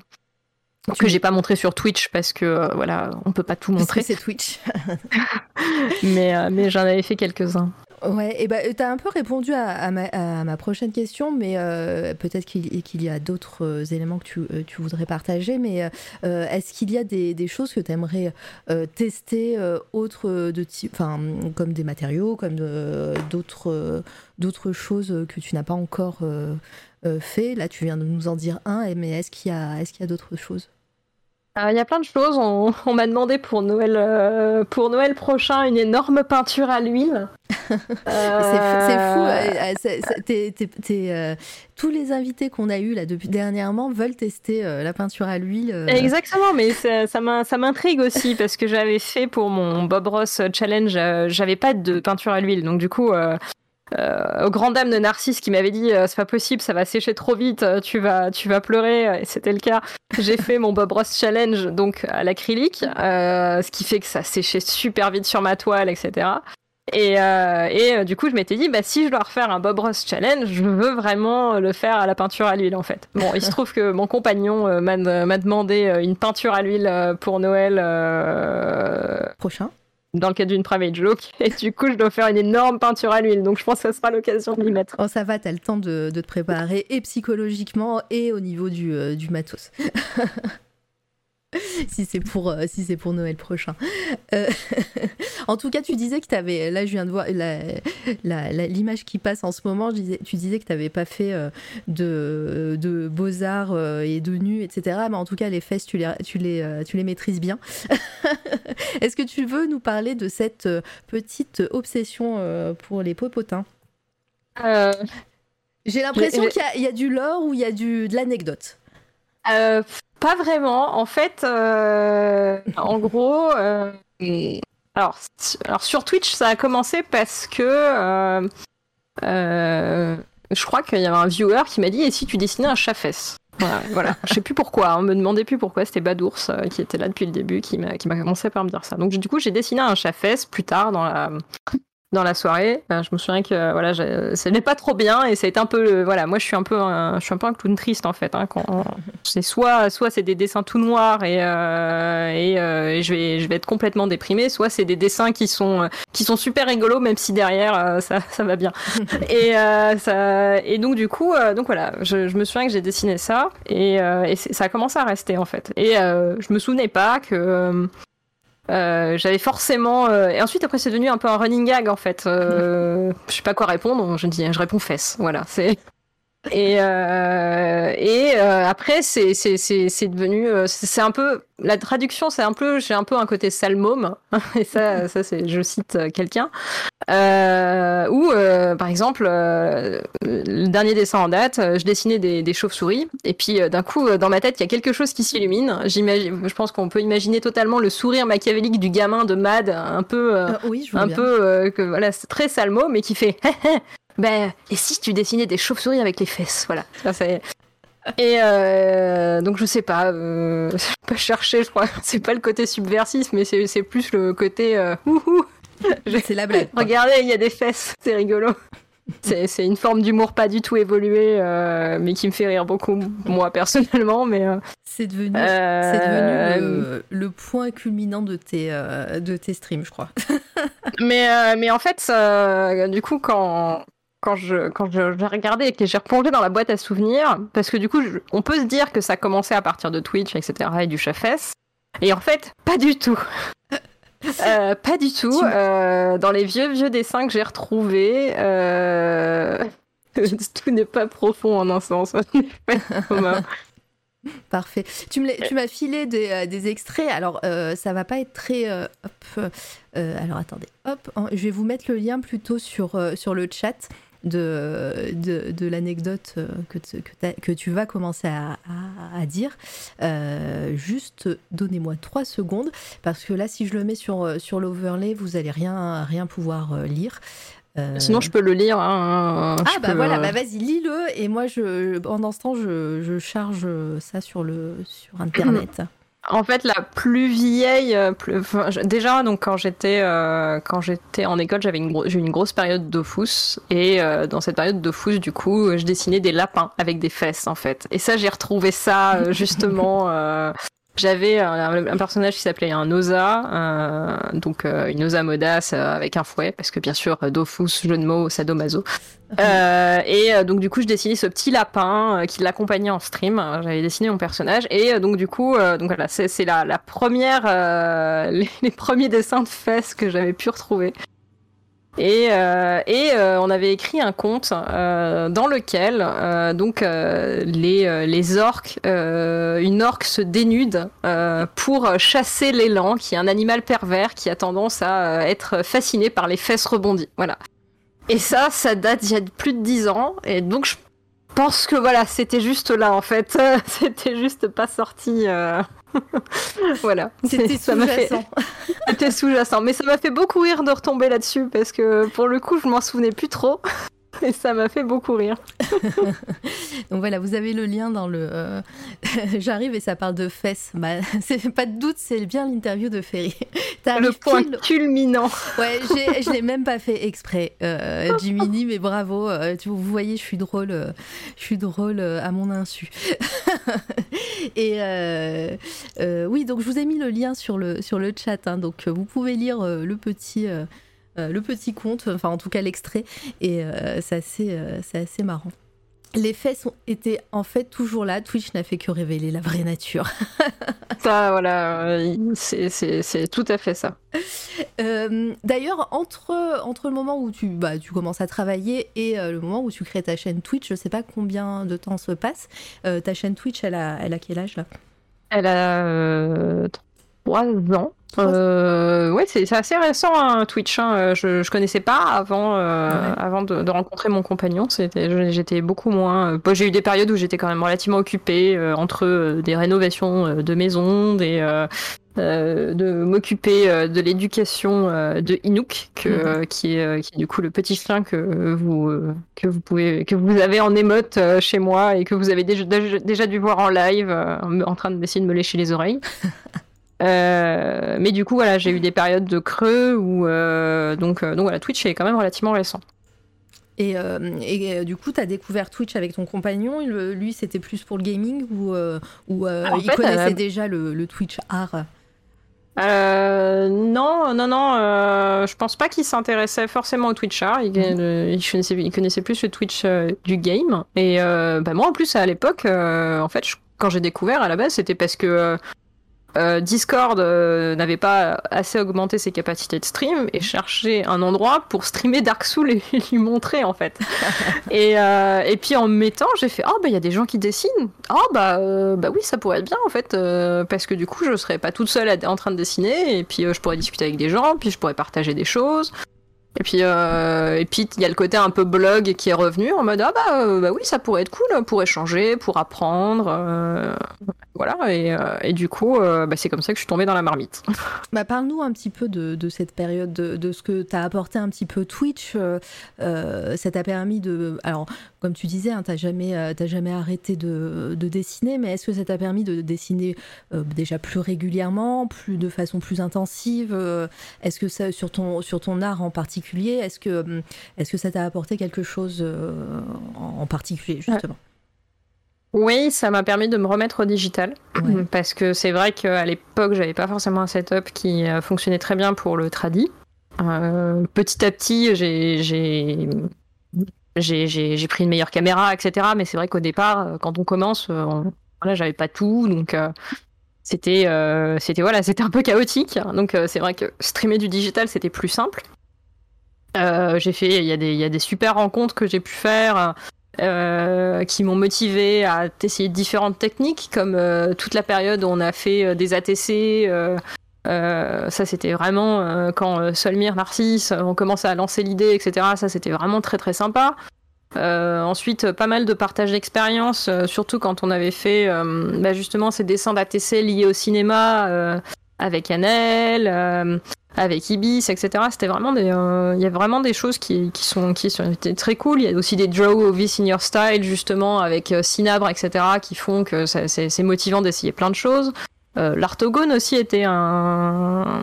Que j'ai pas montré sur Twitch parce que, voilà, on peut pas tout montrer. c'est Twitch. mais mais j'en avais fait quelques-uns. Ouais, et bah, tu as un peu répondu à, ma, prochaine question, mais euh, peut-être qu'il y a d'autres euh, éléments que tu, euh, tu, voudrais partager. Mais est-ce qu'il y a des, choses que tu aimerais tester autres de comme des matériaux, comme d'autres choses que tu n'as pas encore fait? Là, tu viens de nous en dire un, mais est-ce qu'il y a, est-ce qu'il y a d'autres choses? Il y a plein de choses. On, on m'a demandé pour Noël, euh, pour Noël prochain une énorme peinture à l'huile. euh... C'est fou. Euh, tous les invités qu'on a eu là depuis dernièrement veulent tester euh, la peinture à l'huile. Exactement, mais ça, ça m'intrigue aussi parce que j'avais fait pour mon Bob Ross Challenge, j'avais pas de peinture à l'huile, donc du coup. Euh, au grand dame de Narcisse qui m'avait dit euh, c'est pas possible, ça va sécher trop vite, euh, tu vas, tu vas pleurer, et c'était le cas. J'ai fait mon Bob Ross Challenge donc à l'acrylique, ce qui fait que ça séchait super vite sur ma toile, etc. Et, et du coup, je m'étais dit, bah, si je dois refaire un Bob Ross Challenge, je veux vraiment le faire à la peinture à l'huile, en fait. Bon, il se trouve que mon compagnon m'a demandé une peinture à l'huile pour Noël. Prochain dans le cadre d'une private joke. Et du coup, je dois faire une énorme peinture à l'huile. Donc, je pense que ça sera l'occasion de m'y mettre. Oh, ça va, t'as le temps de, te préparer et psychologiquement et au niveau du, euh, du matos. si c'est pour, euh, si c'est pour Noël prochain. Euh, en tout cas, tu disais que tu avais. Là, je viens de voir l'image qui passe en ce moment. Je disais, tu disais que tu n'avais pas fait euh, de, de beaux-arts et de nus, etc. Mais en tout cas, les fesses, tu les, tu les, tu les maîtrises bien. Est-ce que tu veux nous parler de cette petite obsession pour les popotins? J'ai l'impression qu'il y, y, a du lore ou il y a du, de l'anecdote. Euh, pas vraiment. En fait, euh, en gros, euh, alors, sur Twitch, ça a commencé parce que je crois qu'il y avait un viewer qui m'a dit et si tu dessinais un chat-fesse voilà, voilà. je sais plus pourquoi, on me demandait plus pourquoi, c'était Badours qui était là depuis le début qui m'a commencé par me dire ça. Donc du coup j'ai dessiné un chat-fesse plus tard dans la, dans la soirée. je me souviens que voilà, ça n'est pas trop bien et ça a été un peu voilà, moi je suis un peu un, je suis un peu un clown triste en fait. Hein, quand c'est soit soit c'est des dessins tout noirs et euh, euh, et, je vais je vais être complètement déprimé, soit c'est des dessins qui sont qui sont super rigolos même si derrière euh, ça, ça va bien. et ça et donc du coup donc voilà, je, je me souviens que j'ai dessiné ça et, et ça a commencé à rester en fait. Et je me souvenais pas que euh, j'avais forcément euh, et ensuite après c'est devenu un peu un running gag en fait. Euh, je sais pas quoi répondre je dis je réponds fesses voilà c'est et euh, et euh, après c'est c'est c'est c'est devenu c'est un peu la traduction c'est un peu j'ai un peu un côté salmôme et ça ça c'est je cite quelqu'un. Euh, où, euh, par exemple, euh, le dernier dessin en date, je dessinais des, des chauves-souris, et puis d'un coup, dans ma tête, il y a quelque chose qui s'illumine. J'imagine, je pense qu'on peut imaginer totalement le sourire machiavélique du gamin de Mad, un peu, oui, un peu, que voilà, c'est très salmo, mais qui fait, ben, et si tu dessinais des chauves-souris avec les fesses, voilà. Ça, et euh, donc je sais pas, euh, je pas chercher, je crois. C'est pas le côté subversif, mais c'est plus le côté euh, C'est la blague. Regardez, il y a des fesses, c'est rigolo. C'est une forme d'humour pas du tout évoluée, euh, mais qui me fait rire beaucoup, moi personnellement. Mais euh, c'est devenu, euh, devenu le, point culminant de tes, de tes streams, je crois. mais, mais en fait, du coup, quand, quand je quand j'ai regardé et que j'ai replongé dans la boîte à souvenirs, parce que du coup, on peut se dire que ça commençait à partir de Twitch, etc., et du chef Et en fait, pas du tout. Euh, pas du tout. Euh, dans les vieux vieux dessins que j'ai retrouvés, euh... tout n'est pas profond en un sens. Parfait. Tu m'as filé des, euh, des, extraits. Alors, ça va pas être très. hop, alors, attendez. Hop, je vais vous mettre le lien plutôt sur, sur le chat de, de, de l'anecdote euh, que, que, que, tu vas commencer à, à, dire. Euh, juste donnez-moi trois secondes, parce que là, si je le mets sur, euh, sur l'overlay, vous allez rien, rien pouvoir lire. Sinon, je peux le lire. Hein, ah, bah voilà, bah vas-y, lis-le. Et moi, je, pendant ce temps, je, je charge ça sur, le, sur Internet. En fait, la plus vieille, euh, déjà donc quand j'étais euh, quand j'étais en école, j'avais une, j'ai une grosse période d'Ofus et euh, dans cette période d'Ofus, du coup, je dessinais des lapins avec des fesses en fait. Et ça, j'ai retrouvé ça justement j'avais un, un personnage qui s'appelait un osa, euh, donc euh, une osa modasse euh, avec un fouet, parce que bien sûr, Dofus, jeu de mots, sadomaso. Euh, et euh, donc du coup, je dessinais ce petit lapin euh, qui l'accompagnait en stream. J'avais dessiné mon personnage et euh, donc du coup, euh, donc voilà, c'est la, la première, euh, les, les premiers dessins de fesses que j'avais pu retrouver. Et, euh, et euh, on avait écrit un conte euh, dans lequel euh, donc euh, les, les orques, une orque se dénude pour chasser l'élan, qui est un animal pervers qui a tendance à être fasciné par les fesses rebondies. Voilà. Et ça, ça date d'il y a plus de 10 ans, et donc je pense que voilà, c'était juste là en fait, c'était juste pas sorti. voilà. C'était fait, sous-jacent. c'était sous-jacent, mais ça m'a fait beaucoup rire de retomber là-dessus parce que pour le coup, je m'en souvenais plus trop. Et ça m'a fait beaucoup rire. Donc voilà, vous avez le lien dans le. euh, J'arrive et ça parle de fesses. Bah, c'est pas de doute, c'est bien l'interview de Ferry. Le point pile- culminant. Ouais, je l'ai même pas fait exprès, euh, Jiminy, mais bravo. euh, tu, vous voyez, je suis drôle, euh, je suis drôle à mon insu. Et oui, donc je vous ai mis le lien sur le sur le chat, hein, donc vous pouvez lire le petit. Euh, le petit conte, enfin en tout cas l'extrait, et euh, c'est assez, euh, c'est assez marrant. Les faits sont, étaient en fait toujours là, Twitch n'a fait que révéler la vraie nature. Ça, voilà, c'est- tout à fait ça. Euh, D'ailleurs, entre, entre le moment où tu, bah, tu commences à travailler et euh, le moment où tu crées ta chaîne Twitch, je sais pas combien de temps se passe. Euh, ta chaîne Twitch, elle a, elle a quel âge là? Elle a trois ans. Euh, ouais, c'est assez récent hein, Twitch. hein. Euh, Je, je connaissais pas avant, euh, Ouais. avant de, de rencontrer mon compagnon. C'était, j'étais beaucoup moins. bon, j'ai eu des périodes où j'étais quand même relativement occupée euh, entre des rénovations de maisons, des euh, de m'occuper euh, de l'éducation euh, de que, Mhm. euh, qui, est, qui est du coup le petit chien que vous que vous pouvez que vous avez en émote chez moi et que vous avez déjà, déjà, dû voir en live en train d'essayer de me lécher les oreilles. Euh, mais du coup, voilà, j'ai eu des périodes de creux où euh, donc euh, donc voilà, Twitch est quand même relativement récent. Et, et, du coup, tu as découvert Twitch avec ton compagnon. Lui, c'était plus pour le gaming ou, il fait, connaissait déjà le, le Twitch art? Euh, non, non, non, euh, je pense pas qu'il s'intéressait forcément au Twitch art. Il, Mhm. euh, il connaissait, il connaissait plus le Twitch du game. Et bah, moi, en plus, à l'époque, en fait, je- quand j'ai découvert à la base, c'était parce que euh, Discord euh, n'avait pas assez augmenté ses capacités de stream et cherchait un endroit pour streamer Dark Souls et lui montrer en fait. et, euh, et puis en me mettant, j'ai fait oh bah il y a des gens qui dessinent. Oh bah bah oui ça pourrait être bien en fait parce que du coup je serais pas toute seule à- en train de dessiner et puis je pourrais discuter avec des gens puis je pourrais partager des choses. Et puis, euh, et puis il y a le côté un peu blog qui est revenu en mode ah bah, euh, bah oui ça pourrait être cool pour échanger, pour apprendre, euh, voilà et, euh, et du coup euh, bah, c'est comme ça que je suis tombée dans la marmite. Bah, Parle-nous un petit peu de, de cette période, de, de ce que t'as apporté un petit peu Twitch. euh, euh, ça t'a permis de. Alors, comme tu disais, hein, t'as jamais, jamais arrêté de, de dessiner, mais est-ce que ça t'a permis de dessiner déjà plus régulièrement, plus de façon plus intensive Est-ce que ça, sur ton, sur ton art en particulier, est-ce que, est-ce que ça t'a apporté quelque chose en, en particulier, justement? Oui, ça m'a permis de me remettre au digital. Ouais. Parce que c'est vrai qu'à l'époque, j'avais pas forcément un setup qui euh, fonctionnait très bien pour le tradi. Euh, petit à petit, j'ai- pris une meilleure caméra, etc. Mais c'est vrai qu'au départ, euh, quand on commence, on- j'avais pas tout, donc euh, c'était euh, c'était voilà, c'était un peu chaotique. Donc c'est vrai que streamer du digital, c'était plus simple. J'ai fait, y, il y a des super rencontres que j'ai pu faire euh, qui m'ont motivé à essayer différentes techniques, comme euh, toute la période où on a fait euh, des ATC. ça, c'était vraiment quand Solmir, Narcisse, on commençait à lancer l'idée, etc. Ça, c'était vraiment très très sympa. Ensuite, pas mal de partage d'expérience, surtout quand on avait fait bah, justement ces dessins d'ATC liés au cinéma avec Annelle, euh, avec Ibis, etc. C'était vraiment des, euh, il y a vraiment des choses qui, qui sont qui sont très cool. Il y a aussi des draw of your style justement avec euh, Cinabre, etc. qui font que c'est motivant d'essayer plein de choses. Euh, L'Artogone aussi était un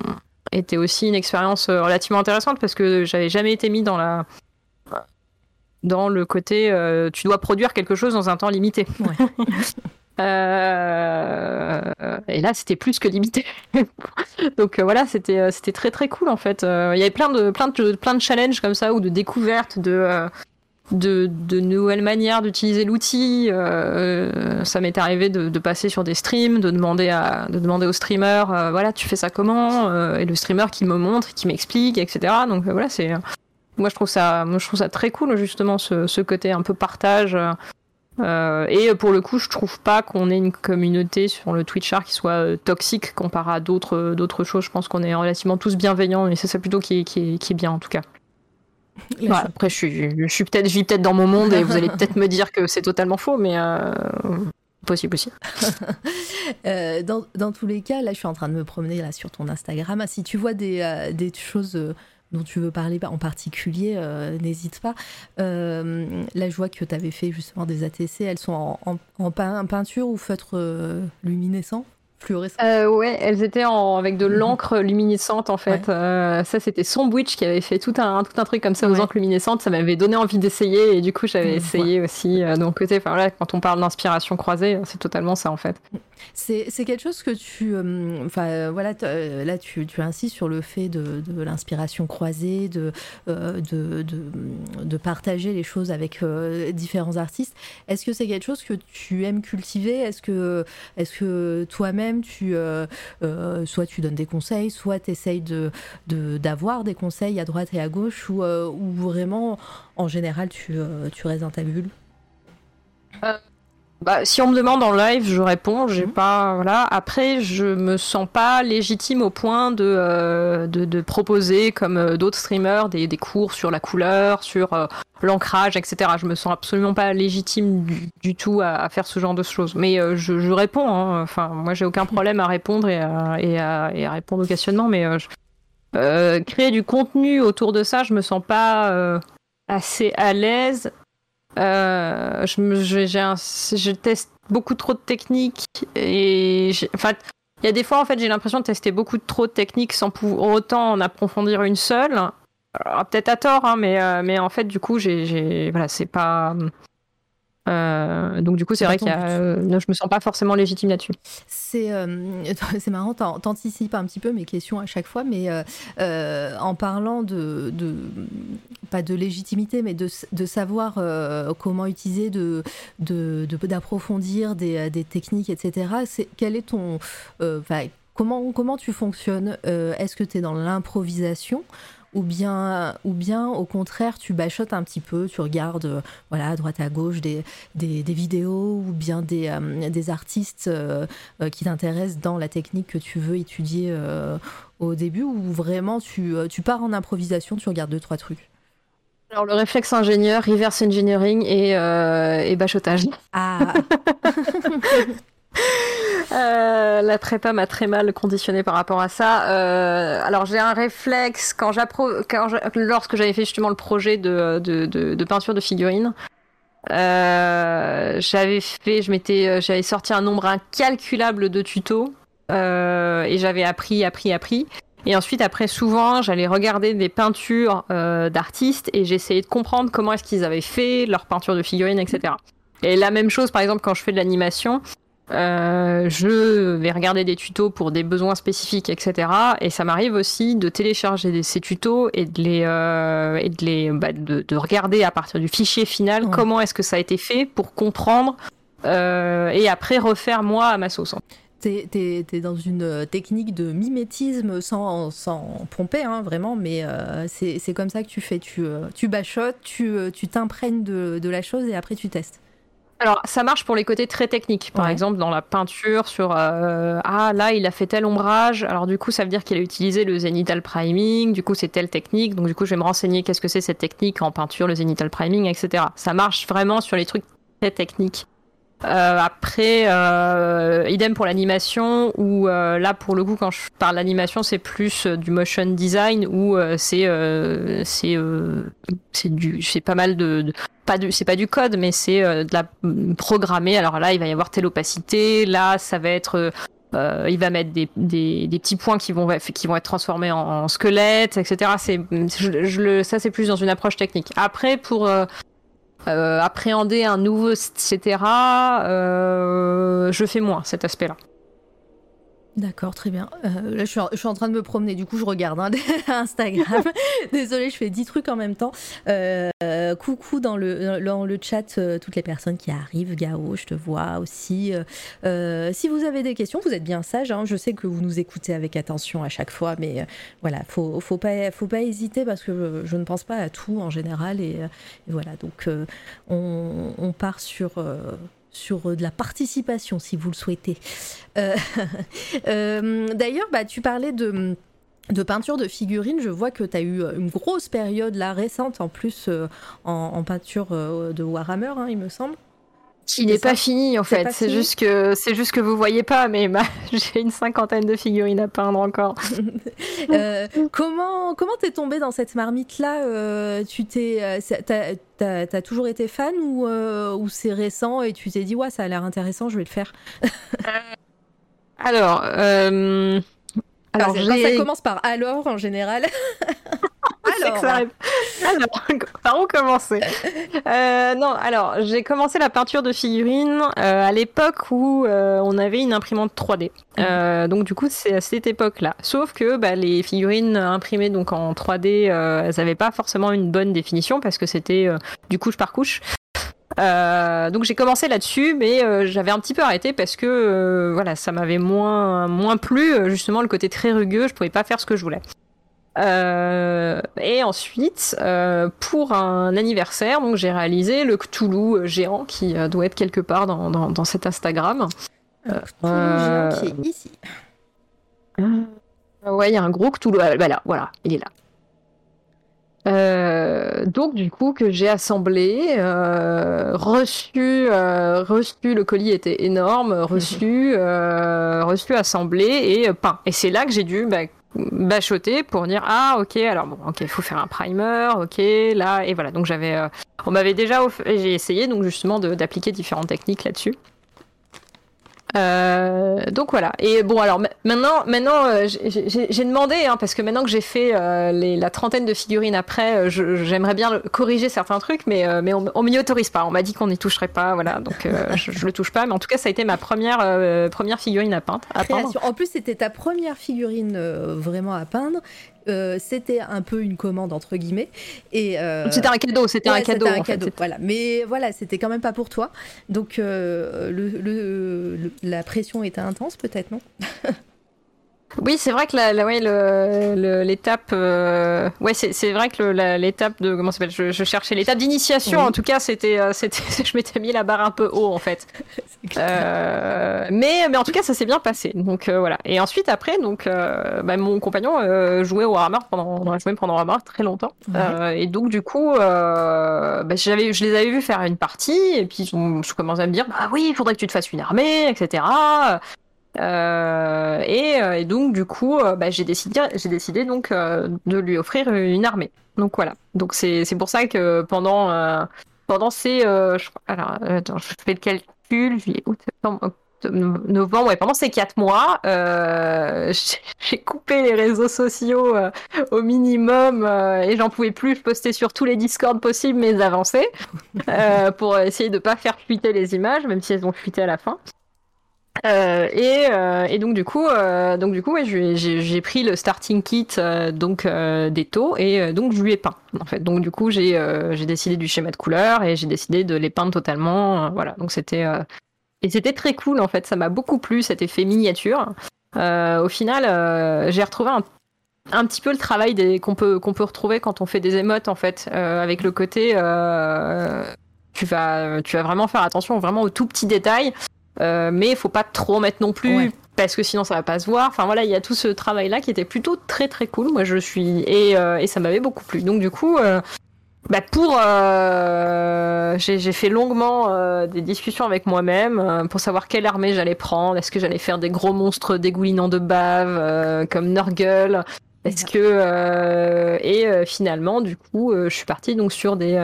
était aussi une expérience euh, relativement intéressante parce que j'avais jamais été mis dans la dans le côté euh, tu dois produire quelque chose dans un temps limité. Ouais. Euh, et là, c'était plus que limité. Donc voilà, c'était c'était très très cool en fait. Il y avait plein de plein de plein de challenges comme ça ou de découvertes de de, de, nouvelles manières d'utiliser l'outil. Euh, ça m'est arrivé de, de, passer sur des streams, de demander, à, de demander au streamer, euh, voilà, tu fais ça comment euh, Et le streamer qui me montre, qui m'explique, etc. Donc voilà, c'est. Moi, je trouve ça, moi, je trouve ça très cool justement ce, ce côté un peu partage. Et pour le coup, je trouve pas qu'on ait une communauté sur le Twitchar qui soit toxique comparé à d'autres d'autres choses. Je pense qu'on est relativement tous bienveillants et c'est ça plutôt qui qui qui est bien en tout cas après, je suis, je suis peut-être, je vis peut-être dans mon monde et vous allez peut-être me dire que c'est totalement faux, mais euh, possible aussi. euh, dans, dans, tous les cas, là, je suis en train de me promener là sur ton Instagram. Ah, si tu vois des, euh, des choses euh, dont tu veux parler en particulier, n'hésite pas. là, je vois que tu avais fait justement des ATC. Elles sont en, en, en peinture ou feutre luminescent euh, ouais, elles étaient en, avec de mhm. l'encre luminescente en fait. Euh, ça, c'était Sombwitch qui avait fait tout un, tout un truc comme ça aux encres luminescentes. Ça m'avait donné envie d'essayer et du coup, j'avais essayé aussi. Euh, donc, enfin, voilà, quand on parle d'inspiration croisée, c'est totalement ça en fait. C'est quelque chose que tu. Euh, enfin, euh, voilà, euh, là, tu, tu, insistes sur le fait de, l'inspiration croisée, de, partager les choses avec différents artistes. Est-ce que c'est quelque chose que tu aimes cultiver? Est-ce que, toi-même, soit tu donnes des conseils, soit tu essayes d'avoir de, des conseils à droite et à gauche, ou, ou vraiment, en général, tu, tu restes dans ta bulle? Bah, si on me demande en live, je réponds. J'ai mhm. pas voilà. Après, je me sens pas légitime au point de euh, de, de, proposer comme euh, d'autres streamers des, des, cours sur la couleur, sur euh, l'ancrage, etc. Je me sens absolument pas légitime du, tout à, à, faire ce genre de choses. Mais je, je, réponds. Hein. Enfin, moi, j'ai aucun problème à répondre et à, et à, et à répondre aux questionnements. Mais créer du contenu autour de ça, je me sens pas assez à l'aise euh, je, teste beaucoup trop de techniques et enfin, il y a des fois en fait j'ai l'impression de tester beaucoup trop de techniques sans pour autant en approfondir une seule. Peut-être à tort, hein, mais, euh, mais en fait du coup voilà c'est pas euh, donc du coup, c'est vrai qu'il y a, euh, je me sens pas forcément légitime là-dessus. C'est euh, c'est marrant, t'anticipes un petit peu mes questions à chaque fois, mais en parlant de, de, pas de légitimité, mais de, de savoir comment utiliser, de d'approfondir des, des, techniques, etc. C'est quel est ton, comment comment tu fonctionnes Est-ce que tu es dans l'improvisation ou bien, ou bien au contraire tu bachotes un petit peu, tu regardes euh, voilà, à droite à gauche des, des, vidéos ou bien des, euh, des artistes euh, qui t'intéressent dans la technique que tu veux étudier au début ou vraiment tu, tu pars en improvisation, tu regardes deux, trois trucs? Alors le réflexe ingénieur, reverse engineering et, et bachotage. Ah Euh, la prépa m'a très mal conditionné par rapport à ça. Euh, alors j'ai un réflexe quand j'approuve, lorsque j'avais fait justement le projet de, peinture de figurines. Euh, j'avais fait, je j'avais sorti un nombre incalculable de tutos et j'avais appris, appris, appris. Et ensuite, après, souvent, j'allais regarder des peintures d'artistes et j'essayais de comprendre comment est-ce qu'ils avaient fait leur peinture de figurines, etc. Et la même chose, par exemple, quand je fais de l'animation, euh, je vais regarder des tutos pour des besoins spécifiques, etc. Et ça m'arrive aussi de télécharger ces tutos et de les, euh, et de, les bah, de, de, regarder à partir du fichier final comment est-ce que ça a été fait pour comprendre euh, et après refaire moi à ma sauce. T'es es, dans une technique de mimétisme sans, sans pomper, hein, vraiment, mais c'est comme ça que tu fais. Tu, tu bachotes, tu t'imprègnes de, de la chose et après tu testes. Alors, ça marche pour les côtés très techniques. Par exemple, dans la peinture, sur euh, ah là, il a fait tel ombrage. Alors du coup, ça veut dire qu'il a utilisé le zenital priming. Du coup, c'est telle technique. Donc du coup, je vais me renseigner qu'est-ce que c'est cette technique en peinture, le zenital priming, etc. Ça marche vraiment sur les trucs très techniques. Euh, après, euh, idem pour l'animation, où euh, là, pour le coup, quand je parle d'animation, c'est plus du motion design, où c'est c'est c'est du c'est pas mal de, de pas du c'est pas du code, mais c'est de la programmée. Alors là, il va y avoir telle opacité, là, ça va être euh, il va mettre des, des, des, petits points qui vont, qui vont être transformés en, en squelette, etc. C'est, je, je ça, c'est plus dans une approche technique. Après, pour euh, euh, appréhender un nouveau, etc., euh, je fais moins cet aspect-là. D'accord, très bien. Euh, là, je suis, en, train de me promener, du coup, je regarde hein, Instagram. Désolée, je fais 10 trucs en même temps. Euh, coucou dans le, chat, euh, toutes les personnes qui arrivent. Gao, je te vois aussi. Si vous avez des questions, vous êtes bien sage. Hein. Je sais que vous nous écoutez avec attention à chaque fois, mais voilà, faut, faut pas, faut pas hésiter parce que je, ne pense pas à tout en général. Et, voilà, donc on, on, part sur sur euh, de la participation si vous le souhaitez. Euh, euh, D'ailleurs, bah, tu parlais de peinture de figurines, je vois que tu as eu une grosse période là récente en plus en, peinture de Warhammer, hein, il me semble. Il n'est pas fini en fait, c'est juste que c'est juste que vous voyez pas, mais bah, j'ai une cinquantaine de figurines à peindre encore. euh, comment comment t'es tombé dans cette marmite là euh, Tu t'es t'as as, toujours été fan ou euh, ou c'est récent et tu t'es dit ouais ça a l'air intéressant, je vais le faire. alors euh, alors, alors ça commence par alors en général. Alors, ça arrive. alors, par où commencer? Euh, Non, alors j'ai commencé la peinture de figurines euh, à l'époque où euh, on avait une imprimante 3D. Euh, donc du coup, c'est à cette époque-là. Sauf que bah, les figurines imprimées donc en 3D, euh, elles n'avaient pas forcément une bonne définition parce que c'était du couche par couche. Euh, donc j'ai commencé là-dessus, mais euh, j'avais un petit peu arrêté parce que euh, voilà, ça m'avait moins moins plu justement le côté très rugueux. Je pouvais pas faire ce que je voulais. Et ensuite, pour un anniversaire, donc j'ai réalisé le Cthulhu géant qui doit être quelque part dans, dans, dans cet Instagram. Le Cthulhu géant qui est ici. ouais, il y a un gros Cthulhu. Voilà, voilà, il est là. Euh, donc du coup que j'ai assemblé, euh, reçu, euh, reçu, le colis était énorme, reçu, euh, reçu, assemblé et peint. Et c'est là que j'ai dû bah, bachoter pour dire ah ok alors bon ok faut faire un primer ok là et voilà donc j'avais euh, on m'avait déjà j'ai essayé donc justement d'appliquer différentes techniques là-dessus. Euh, donc voilà. Et bon, alors maintenant, maintenant, euh, j'ai demandé hein, parce que maintenant que j'ai fait euh, les, la trentaine de figurines après, j'aimerais bien corriger certains trucs, mais mais on, on m'y autorise pas. On m'a dit qu'on n'y toucherait pas, voilà. Donc je, je, le touche pas. Mais en tout cas, ça a été ma première première figurine à peindre. À peindre. En plus, c'était ta première figurine vraiment à peindre. Euh, c'était un peu une commande entre guillemets et euh, c'était un cadeau c'était ouais, un cadeau, un cadeau fait, voilà. Mais voilà c'était quand même pas pour toi. Donc euh, le, le, le, la pression était intense peut-être non? Oui, c'est vrai que la, la, ouais, l'étape, euh... ouais, c'est vrai que l'étape de comment s'appelle, je, je, cherchais l'étape d'initiation. Oui. En tout cas, c'était, euh, c'était, je m'étais mis la barre un peu haut en fait. euh, mais, mais en tout cas, ça s'est bien passé. Donc euh, voilà. Et ensuite, après, donc, euh, bah, mon compagnon euh, jouait au Warhammer pendant, on a joué pendant Warhammer très longtemps. Ouais. et donc du coup, bah, j'avais, je les avais vus faire une partie, et puis je commençais à me dire, bah oui, il faudrait que tu te fasses une armée, etc. Euh, et, euh, et, donc du coup, euh, bah, j'ai décidé, j'ai donc de lui offrir une armée. Donc voilà. Donc c'est pour ça que pendant pendant ces alors attends, je fais le calcul, juillet, août, novembre, ouais, pendant ces quatre mois, euh, j'ai coupé les réseaux sociaux au minimum et j'en pouvais plus. Je postais sur tous les Discord possibles mes avancées pour essayer de pas faire fuiter les images, même si elles ont fuité à la fin. Euh, et, euh, et, donc du coup, euh, donc du coup, ouais, j'ai pris le starting kit donc des taux et donc je lui ai peint. En fait, donc du coup, j'ai décidé du schéma de couleur et j'ai décidé de les peindre totalement. voilà, donc c'était et c'était très cool en fait. Ça m'a beaucoup plu cet effet miniature. au final, j'ai retrouvé un un petit peu le travail qu'on peut qu'on peut retrouver quand on fait des émotes en fait, avec le côté tu vas tu vas vraiment faire attention vraiment aux tout petits détails. Euh, mais il faut pas trop mettre non plus ouais. parce que sinon ça va pas se voir. Enfin voilà, il y a tout ce travail là qui était plutôt très très cool. Moi je suis et, euh, et ça m'avait beaucoup plu. Donc du coup, euh, bah pour euh, j'ai fait longuement euh, des discussions avec moi-même pour savoir quelle armée j'allais prendre. Est-ce que j'allais faire des gros monstres dégoulinants de bave comme Nurgle? Est-ce que et finalement du coup je suis partie donc sur des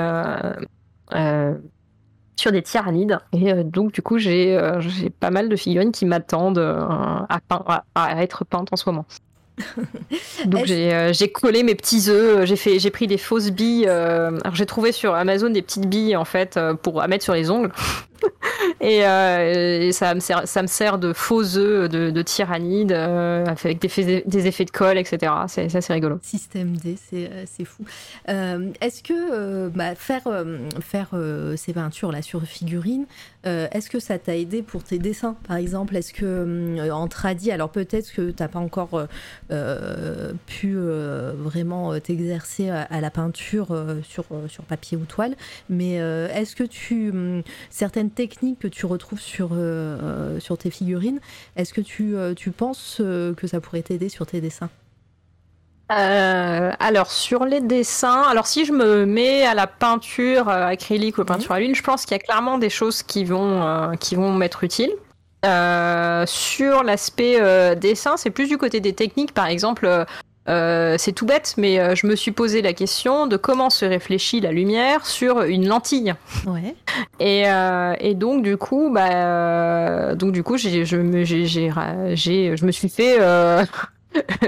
sur des tyrannides. Et euh, donc, du coup, j'ai euh, pas mal de figurines qui m'attendent euh, à, à, à, être peintes en ce moment. donc j'ai collé mes petits œufs, j'ai fait j'ai pris des fausses billes. alors j'ai trouvé sur Amazon des petites billes en fait pour à mettre sur les ongles. et, et, ça, me sert, ça me sert de faux œufs de, de tyrannide avec des, effets de colle, etc. C'est assez rigolo. Système D, c'est fou. Est-ce que bah, faire, faire ces peintures là sur figurine, est-ce que ça t'a aidé pour tes dessins, par exemple? Est-ce que en tradi, alors peut-être que tu n'as pas encore pu vraiment t'exercer à, la peinture sur, sur papier ou toile, mais est-ce que tu hum, certaines techniques que tu retrouves sur, sur tes figurines, est-ce que tu, tu penses que ça pourrait t'aider sur tes dessins? Euh, alors sur les dessins, alors si je me mets à la peinture euh, acrylique ou peinture à l'huile, je pense qu'il y a clairement des choses qui vont euh, qui vont m'être utiles. sur l'aspect dessin, c'est plus du côté des techniques, par exemple. C'est tout bête, mais je me suis posé la question de comment se réfléchit la lumière sur une lentille. Ouais. Et, et donc du coup, bah, donc du coup, j'ai, je me, j'ai, je me suis fait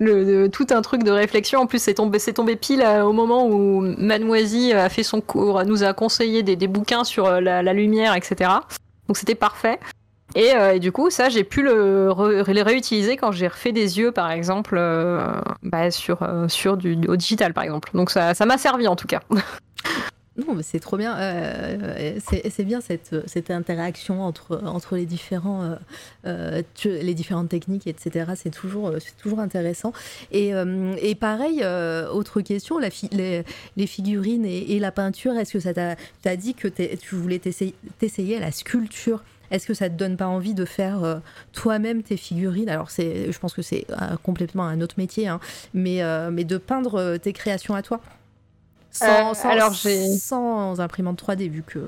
le, tout un truc de réflexion. En plus, c'est tombé, c'est tombé pile euh, au moment où Mademoiselle a fait son cours, nous a conseillé des, bouquins sur euh, la, lumière, etc. Donc c'était parfait. Euh, et, du coup, ça, j'ai pu le, réutiliser quand j'ai refait des yeux, par exemple, bah, sur, du, au digital, par exemple. Donc ça, ça m'a servi en tout cas. Non, mais c'est trop bien. Euh, c'est bien cette, interaction entre, les, différents, euh, euh, les différentes techniques, etc. C'est toujours, toujours intéressant. Et, et pareil, autre question, les, figurines et, la peinture, est-ce que ça t'a dit que tu voulais t'essayer à la sculpture? Est-ce que ça te donne pas envie de faire toi-même tes figurines? Alors, je pense que c'est complètement un autre métier, hein, mais, mais de peindre tes créations à toi? Sans, euh, alors sans imprimante 3D, vu que.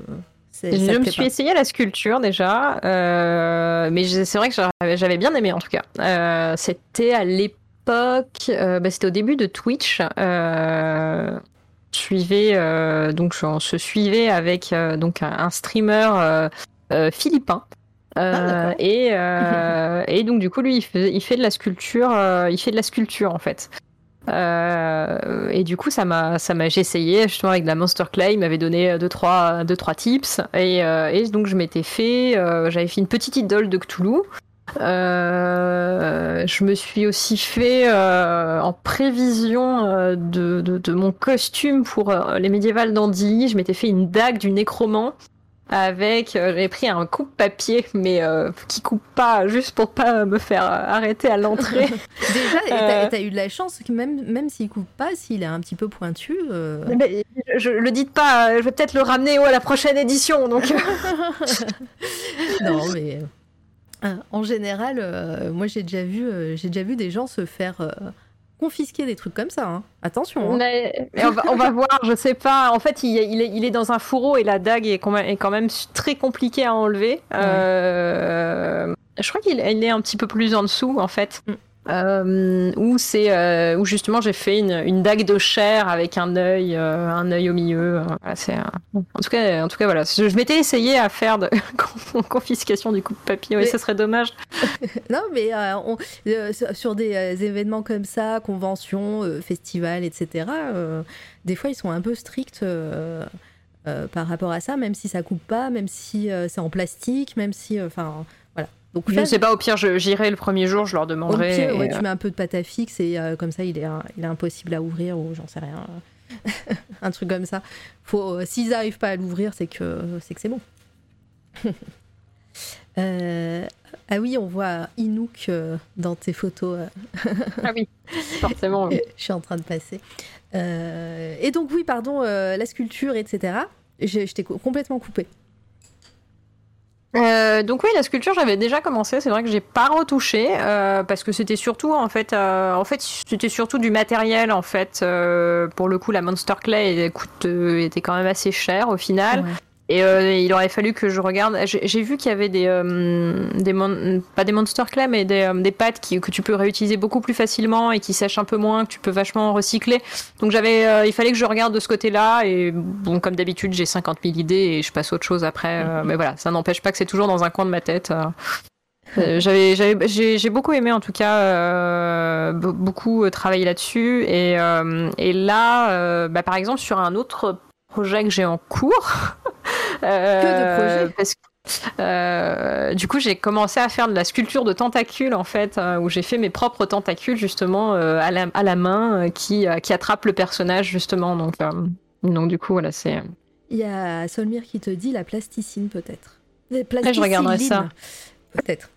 Je me suis essayé à la sculpture déjà, euh, mais c'est vrai que j'avais bien aimé en tout cas. Euh, c'était à l'époque, bah, c'était au début de Twitch. je suivais donc on se suivait avec donc un streamer philippin. Ah, et, et donc du coup lui il fait, il fait de la sculpture, il fait de la sculpture en fait. Euh, et du coup, ça m'a, ça m'a, essayé justement avec la Monster Clay, il m'avait donné deux trois, deux trois tips, et, euh, et donc je m'étais fait, euh, j'avais fait une petite idole de Cthulhu. je me suis aussi fait en prévision de, de, de, mon costume pour les médiévales d'Andy. Je m'étais fait une dague du nécromant avec euh, j'ai pris un coupe papier mais euh, qui coupe pas juste pour pas me faire arrêter à l'entrée. Déjà t'as as eu de la chance que même même s'il coupe pas s'il est un petit peu pointu euh. mais, je, le dites pas je vais peut-être le ramener à la prochaine édition donc. Non mais en général moi j'ai déjà vu j'ai déjà vu des gens se faire confisquer des trucs comme ça. Hein. Attention. Hein. Mais, on, va, voir, je sais pas. En fait, il, il, est, dans un fourreau et la dague est quand même, très compliquée à enlever. Euh, je crois qu'il est un petit peu plus en dessous, en fait. Euh, où c'est euh, où justement j'ai fait une, une, dague de chair avec un œil euh, un œil au milieu. C'est en tout cas en tout cas voilà. Je, m'étais essayé à faire de confiscation du coup de papier. Ce serait dommage. Non mais on, sur des événements comme ça conventions festivals etc des fois ils sont un peu stricts par rapport à ça même si ça coupe pas même si c'est en plastique même si enfin je ne sais pas, au pire, j'irai le premier jour, je leur demanderai. Au pire, tu mets un peu de pâte à fixe et euh, comme ça, il est, il est impossible à ouvrir ou j'en sais rien. un truc comme ça. Faut, euh, s'ils n'arrivent pas à l'ouvrir, c'est que c'est que c'est bon. Euh, ah oui, on voit Inouk dans tes photos. ah oui, forcément. je suis en train de passer. et donc oui, pardon, la sculpture, etc. Je, je t'ai complètement coupé. Euh, donc oui, la sculpture, j'avais déjà commencé. C'est vrai que j'ai pas retouché euh, parce que c'était surtout en fait, euh, en fait, c'était surtout du matériel en fait. pour le coup, la Monster Clay coûte, était quand même assez cher au final. Et euh, il aurait fallu que je regarde. J'ai vu qu'il y avait des, euh, des pas des monster clay, mais des, euh, des pâtes qui, que tu peux réutiliser beaucoup plus facilement et qui sèchent un peu moins, que tu peux vachement recycler. Donc j'avais, il fallait que je regarde de ce côté-là. Et bon, comme d'habitude, j'ai 50 000 idées et je passe autre chose après. Mhm. mais voilà, ça n'empêche pas que c'est toujours dans un coin de ma tête. j'avais, j'ai beaucoup aimé en tout cas, beaucoup travailler là-dessus. Et, et là, bah, par exemple, sur un autre projet que j'ai en cours. que de projets du coup, j'ai commencé à faire de la sculpture de tentacules en fait, où j'ai fait mes propres tentacules justement à la, à, la, main qui, qui attrape le personnage justement. Donc, donc du coup, voilà, c'est. Il y a Solmir qui te dit la plasticine peut-être. je regarderai ça. Peut-être.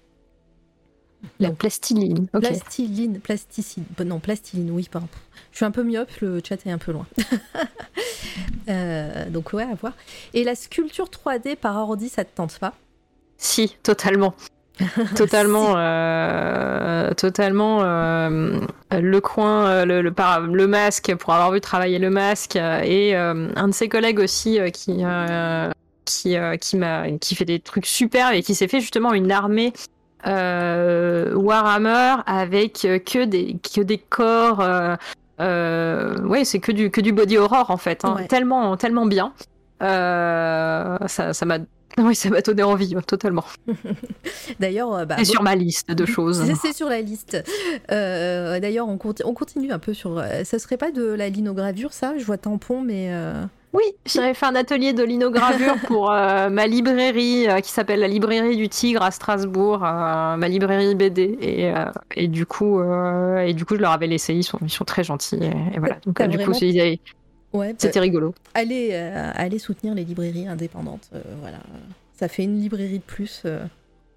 La plastiline. Plastiline, plasticine. Non, plastiline, oui, pardon. Je suis un peu myope, le chat est un peu loin. Euh, donc ouais, à voir. Et la sculpture 3D par ordi, ça te tente pas? Si, totalement. totalement, euh, totalement. Euh, le coin, le, le, le, masque, pour avoir vu travailler le masque, et un de ses collègues aussi qui qui qui qui fait des trucs super et qui s'est fait justement une armée Warhammer avec euh, que des, que des corps. Euh, euh, ouais, c'est que du, que du body horror en fait. Hein. Tellement, tellement bien. Euh, ça, ça m'a oui, ça m'a donné envie, totalement. D'ailleurs, bah, c'est sur ma liste de choses. C'est sur la liste. Euh, D'ailleurs, on, on, continue un peu sur. Ça serait pas de la linogravure, ça? Je vois tampon, mais. Oui, j'avais fait un atelier de linogravure pour euh, ma librairie euh, qui s'appelle la librairie du Tigre à Strasbourg, euh, ma librairie BD. Et, et, du coup, et du coup, je leur avais laissé. Ils sont, ils sont très gentils. Et, voilà. Donc, du coup, c'était rigolo. Allez, allez soutenir les librairies indépendantes. voilà, ça fait une librairie de plus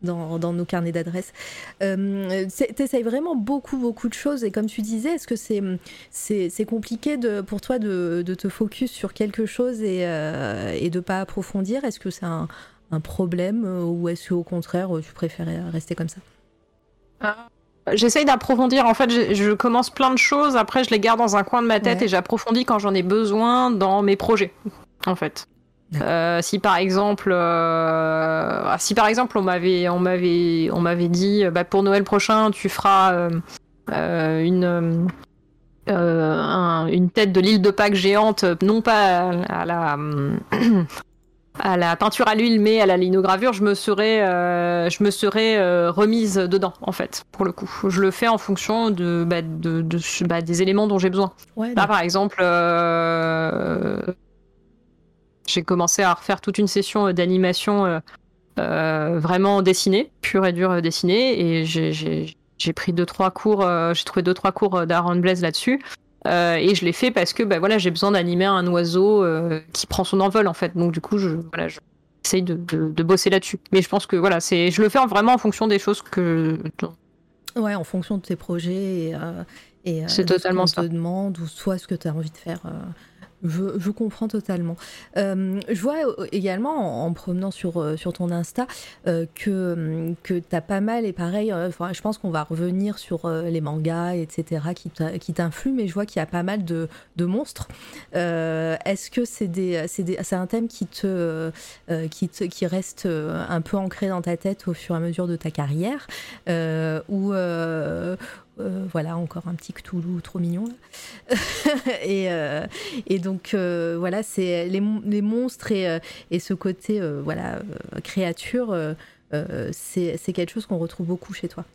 dans, nos carnets d'adresses. Euh, tu essayes vraiment beaucoup, beaucoup de choses. Et comme tu disais, est-ce que c'est c'est compliqué de, pour toi de, de, te focus sur quelque chose et, euh, et de pas approfondir? Est-ce que c'est un, un, problème euh, ou est-ce qu'au contraire, tu préférais rester comme ça? Ah. J'essaye d'approfondir. En fait, je, commence plein de choses. Après, je les garde dans un coin de ma tête et j'approfondis quand j'en ai besoin dans mes projets. En fait. Euh, si par exemple, euh, si par exemple on m'avait, on m'avait, on m'avait dit, bah, pour Noël prochain, tu feras euh, une une tête de l'île de Pâques géante, non pas à, la à la peinture à l'huile, mais à la linogravure, je me serais, je me serais remise dedans, en fait, pour le coup. Je le fais en fonction de, bah, de, bah, des éléments dont j'ai besoin. Là, par exemple, j'ai commencé à refaire toute une session euh, d'animation euh, euh, vraiment dessinée, pure et dure dessinée, et j'ai pris deux trois cours, j'ai trouvé deux trois cours d'Aaron Blaise là-dessus. et je l'ai fait parce que bah, voilà, j'ai besoin d'animer un oiseau qui prend son envol en fait. Donc du coup, je, voilà, j'essaye de, de, bosser là-dessus. Mais je pense que voilà, c'est, je le fais vraiment en fonction des choses que. Ouais, en fonction de tes projets et, et c'est totalement ce te demande ou soit ce que tu as envie de faire. Je, comprends totalement. Euh, je vois également en, promenant sur, euh, sur ton Insta euh, que, que tu as pas mal, et pareil, je pense qu'on va revenir sur les mangas, etc., qui t'influent, mais je vois qu'il y a pas mal de, de monstres. Est-ce que c'est des, c'est un thème qui, te, qui, te, qui reste un peu ancré dans ta tête au fur et à mesure de ta carrière? Ou, euh, voilà, encore un petit Cthulhu trop mignon. et, euh, et, donc, euh, voilà, c'est les, les, monstres et, et, ce côté voilà, créature, c'est quelque chose qu'on retrouve beaucoup chez toi.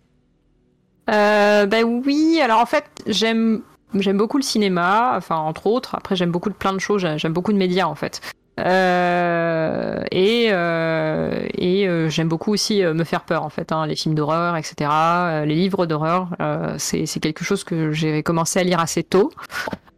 ben oui, alors en fait, j'aime beaucoup le cinéma, enfin entre autres. Après, j'aime beaucoup de plein de choses. J'aime beaucoup de médias en fait. Euh, et euh, et euh, j'aime beaucoup aussi me faire peur en fait, hein, les films d'horreur, etc. les livres d'horreur, c'est quelque chose que j'ai commencé à lire assez tôt.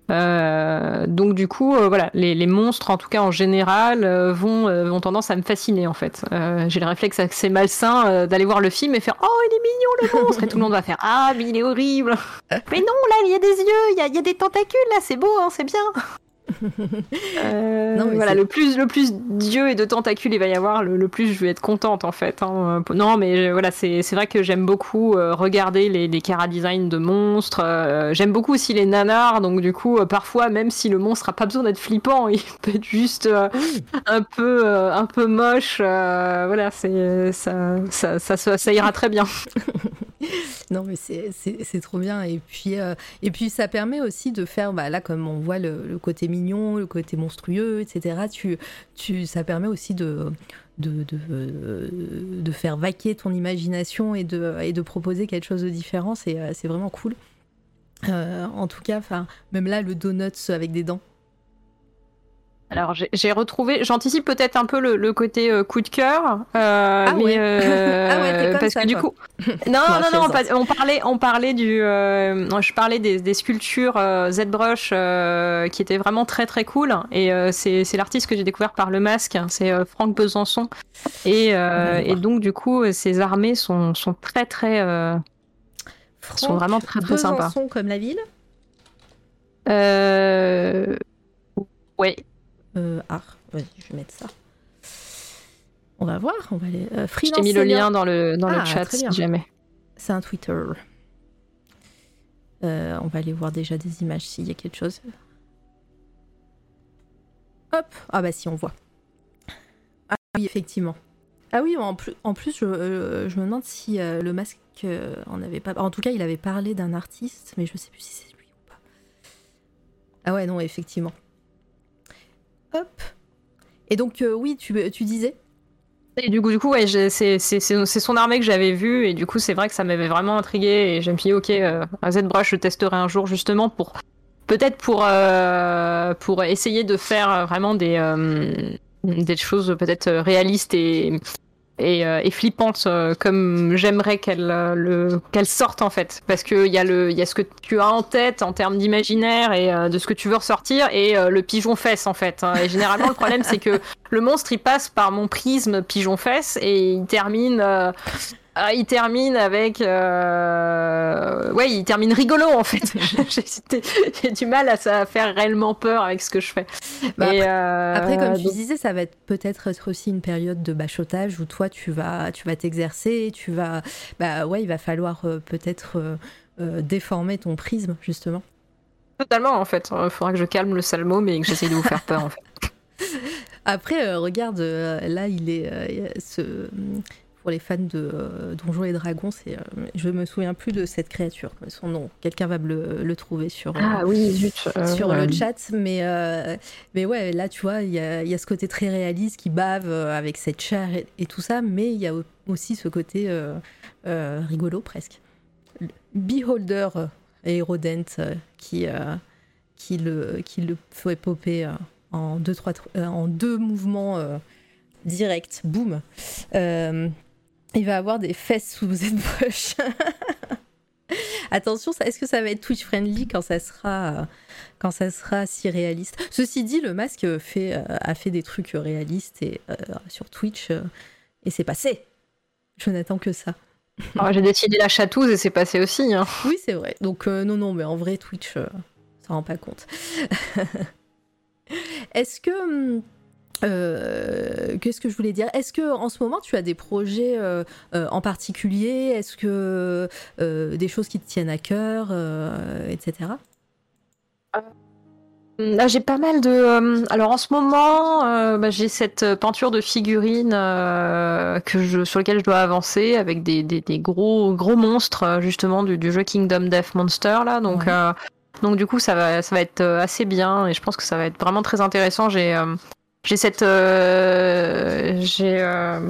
donc du coup, voilà, les, les, monstres, en tout cas en général, vont, vont tendance à me fasciner en fait. J'ai le réflexe assez malsain d'aller voir le film et faire oh il est mignon le monstre et tout le monde va faire ah mais il est horrible. mais non là il y a des yeux, il y a, y a, des tentacules là, c'est beau, hein, c'est bien. Euh, voilà, le plus, le plus d'yeux et de tentacules il va y avoir, le, plus je vais être contente en fait. Hein. Non, mais euh, voilà, c'est vrai que j'aime beaucoup euh, regarder les, les cara design de monstres. j'aime beaucoup aussi les nanars, donc du coup, parfois, même si le monstre a pas besoin d'être flippant, il peut être juste un peu, un peu moche. voilà, c'est ça ça, ça, ça, ira très bien. non, mais c'est trop bien. Et puis, et puis, ça permet aussi de faire, bah, là, comme on voit le, le côté le côté monstrueux, etc. Tu, tu, ça permet aussi de, de, de, faire vaquer ton imagination et de, et de proposer quelque chose de différent. C'est vraiment cool. Euh, en tout cas, même là, le donuts avec des dents. Alors j'ai retrouvé, j'anticipe peut-être un peu le, le côté euh, coup de cœur, euh, ah mais ouais. euh, ah ouais, comme parce ça, que du coup, non non non, pas- on parlait on parlait du, je parlais des, des sculptures ZBrush qui étaient vraiment très très cool et c'est c'est l'artiste que j'ai découvert par le masque, c'est euh, Franck Besançon et et donc du coup ces armées sont sont très très sont vraiment très très sympas. Besançon comme la ville? Euh... Ouais. Euh, ah, vas-y, je vais mettre ça. On va voir, on va aller. Euh, Je freelance t'ai mis le lien dans le, dans Ah, le chat très si jamais. C'est un Twitter. Euh, on va aller voir déjà des images s'il y a quelque chose. Hop Ah bah si, on voit. Ah oui, effectivement. Ah oui, en plus, en plus je, euh, je me demande si euh, le masque en avait pas... En tout cas, il avait parlé d'un artiste, mais je sais plus si c'est lui ou pas. Ah ouais, non, effectivement. Hop Et donc, euh, oui, tu, tu disais Et du coup, du coup ouais, c'est son armée que j'avais vue, et du coup, c'est vrai que ça m'avait vraiment intrigué, et je me suis dit, ok, euh, ZBrush, je testerai un jour justement pour. Peut-être pour, euh, pour essayer de faire vraiment des, euh, des choses peut-être réalistes et, et, euh, et flippantes euh, comme j'aimerais qu'elles euh, le qu'elles sortent en fait. Parce qu'il y, a le- il y a ce que tu as en tête en termes d'imaginaire et de ce que tu veux ressortir, et le pigeon-fesse en fait. hein. Et généralement, le problème, c'est que le monstre il passe par mon prisme pigeon fesse et il termine ah, il termine avec euh, ouais il termine rigolo en fait. J'ai du mal à ça faire réellement peur avec ce que je fais. Bah, Et, après- euh, Après, comme tu donc- disais, ça va être peut-être être aussi une période de bachotage où toi, tu vas, tu vas t'exercer, tu vas, bah ouais, il va falloir euh, peut-être déformer ton prisme justement. totalement en fait. Il faudra que je calme le salmo mais que j'essaye de vous faire peur en fait. Après, euh, regarde, euh, là, il est euh, ce pour les fans de euh, Donjons et Dragons, c'est, euh, je me souviens plus de cette créature, son nom. Quelqu'un va me le, le trouver sur. euh, ah oui zut euh, sur le chat, mais, mais ouais, là tu vois, il y a, il y a ce côté très réaliste qui bave avec cette chair et, et tout ça, mais il y a au- aussi ce côté rigolo presque. Beholder et Rodent qui, qui, le, qui le fait popper en, deux, trois, tr- en deux mouvements directs, boum. Euh, il va avoir des fesses sous ZBrush. Attention, ça- est-ce que ça va être Twitch friendly quand ça sera quand ça sera si réaliste? Ceci dit, le masque fait, euh, a fait des trucs réalistes et, euh, sur Twitch euh, et c'est passé. Je n'attends que ça. alors, j'ai décidé la chatouze et c'est passé aussi hein. Oui, c'est vrai. Donc euh, non, non, mais en vrai, Twitch, euh, ça rend pas compte. Est-ce que hum, euh, Qu'est-ce que je voulais dire? Est-ce que en ce moment tu as des projets euh, euh, en particulier? Est-ce que des choses qui te tiennent à cœur, etc. Là, j'ai pas mal de. alors, en ce moment, bah, j'ai cette peinture de figurines que je, sur lequel je dois avancer avec des, des, des gros gros monstres justement du, du jeu Kingdom Death Monster là. Donc, Ouais. donc du coup, ça va ça va être assez bien et je pense que ça va être vraiment très intéressant. J'ai j'ai cette euh, j'ai euh,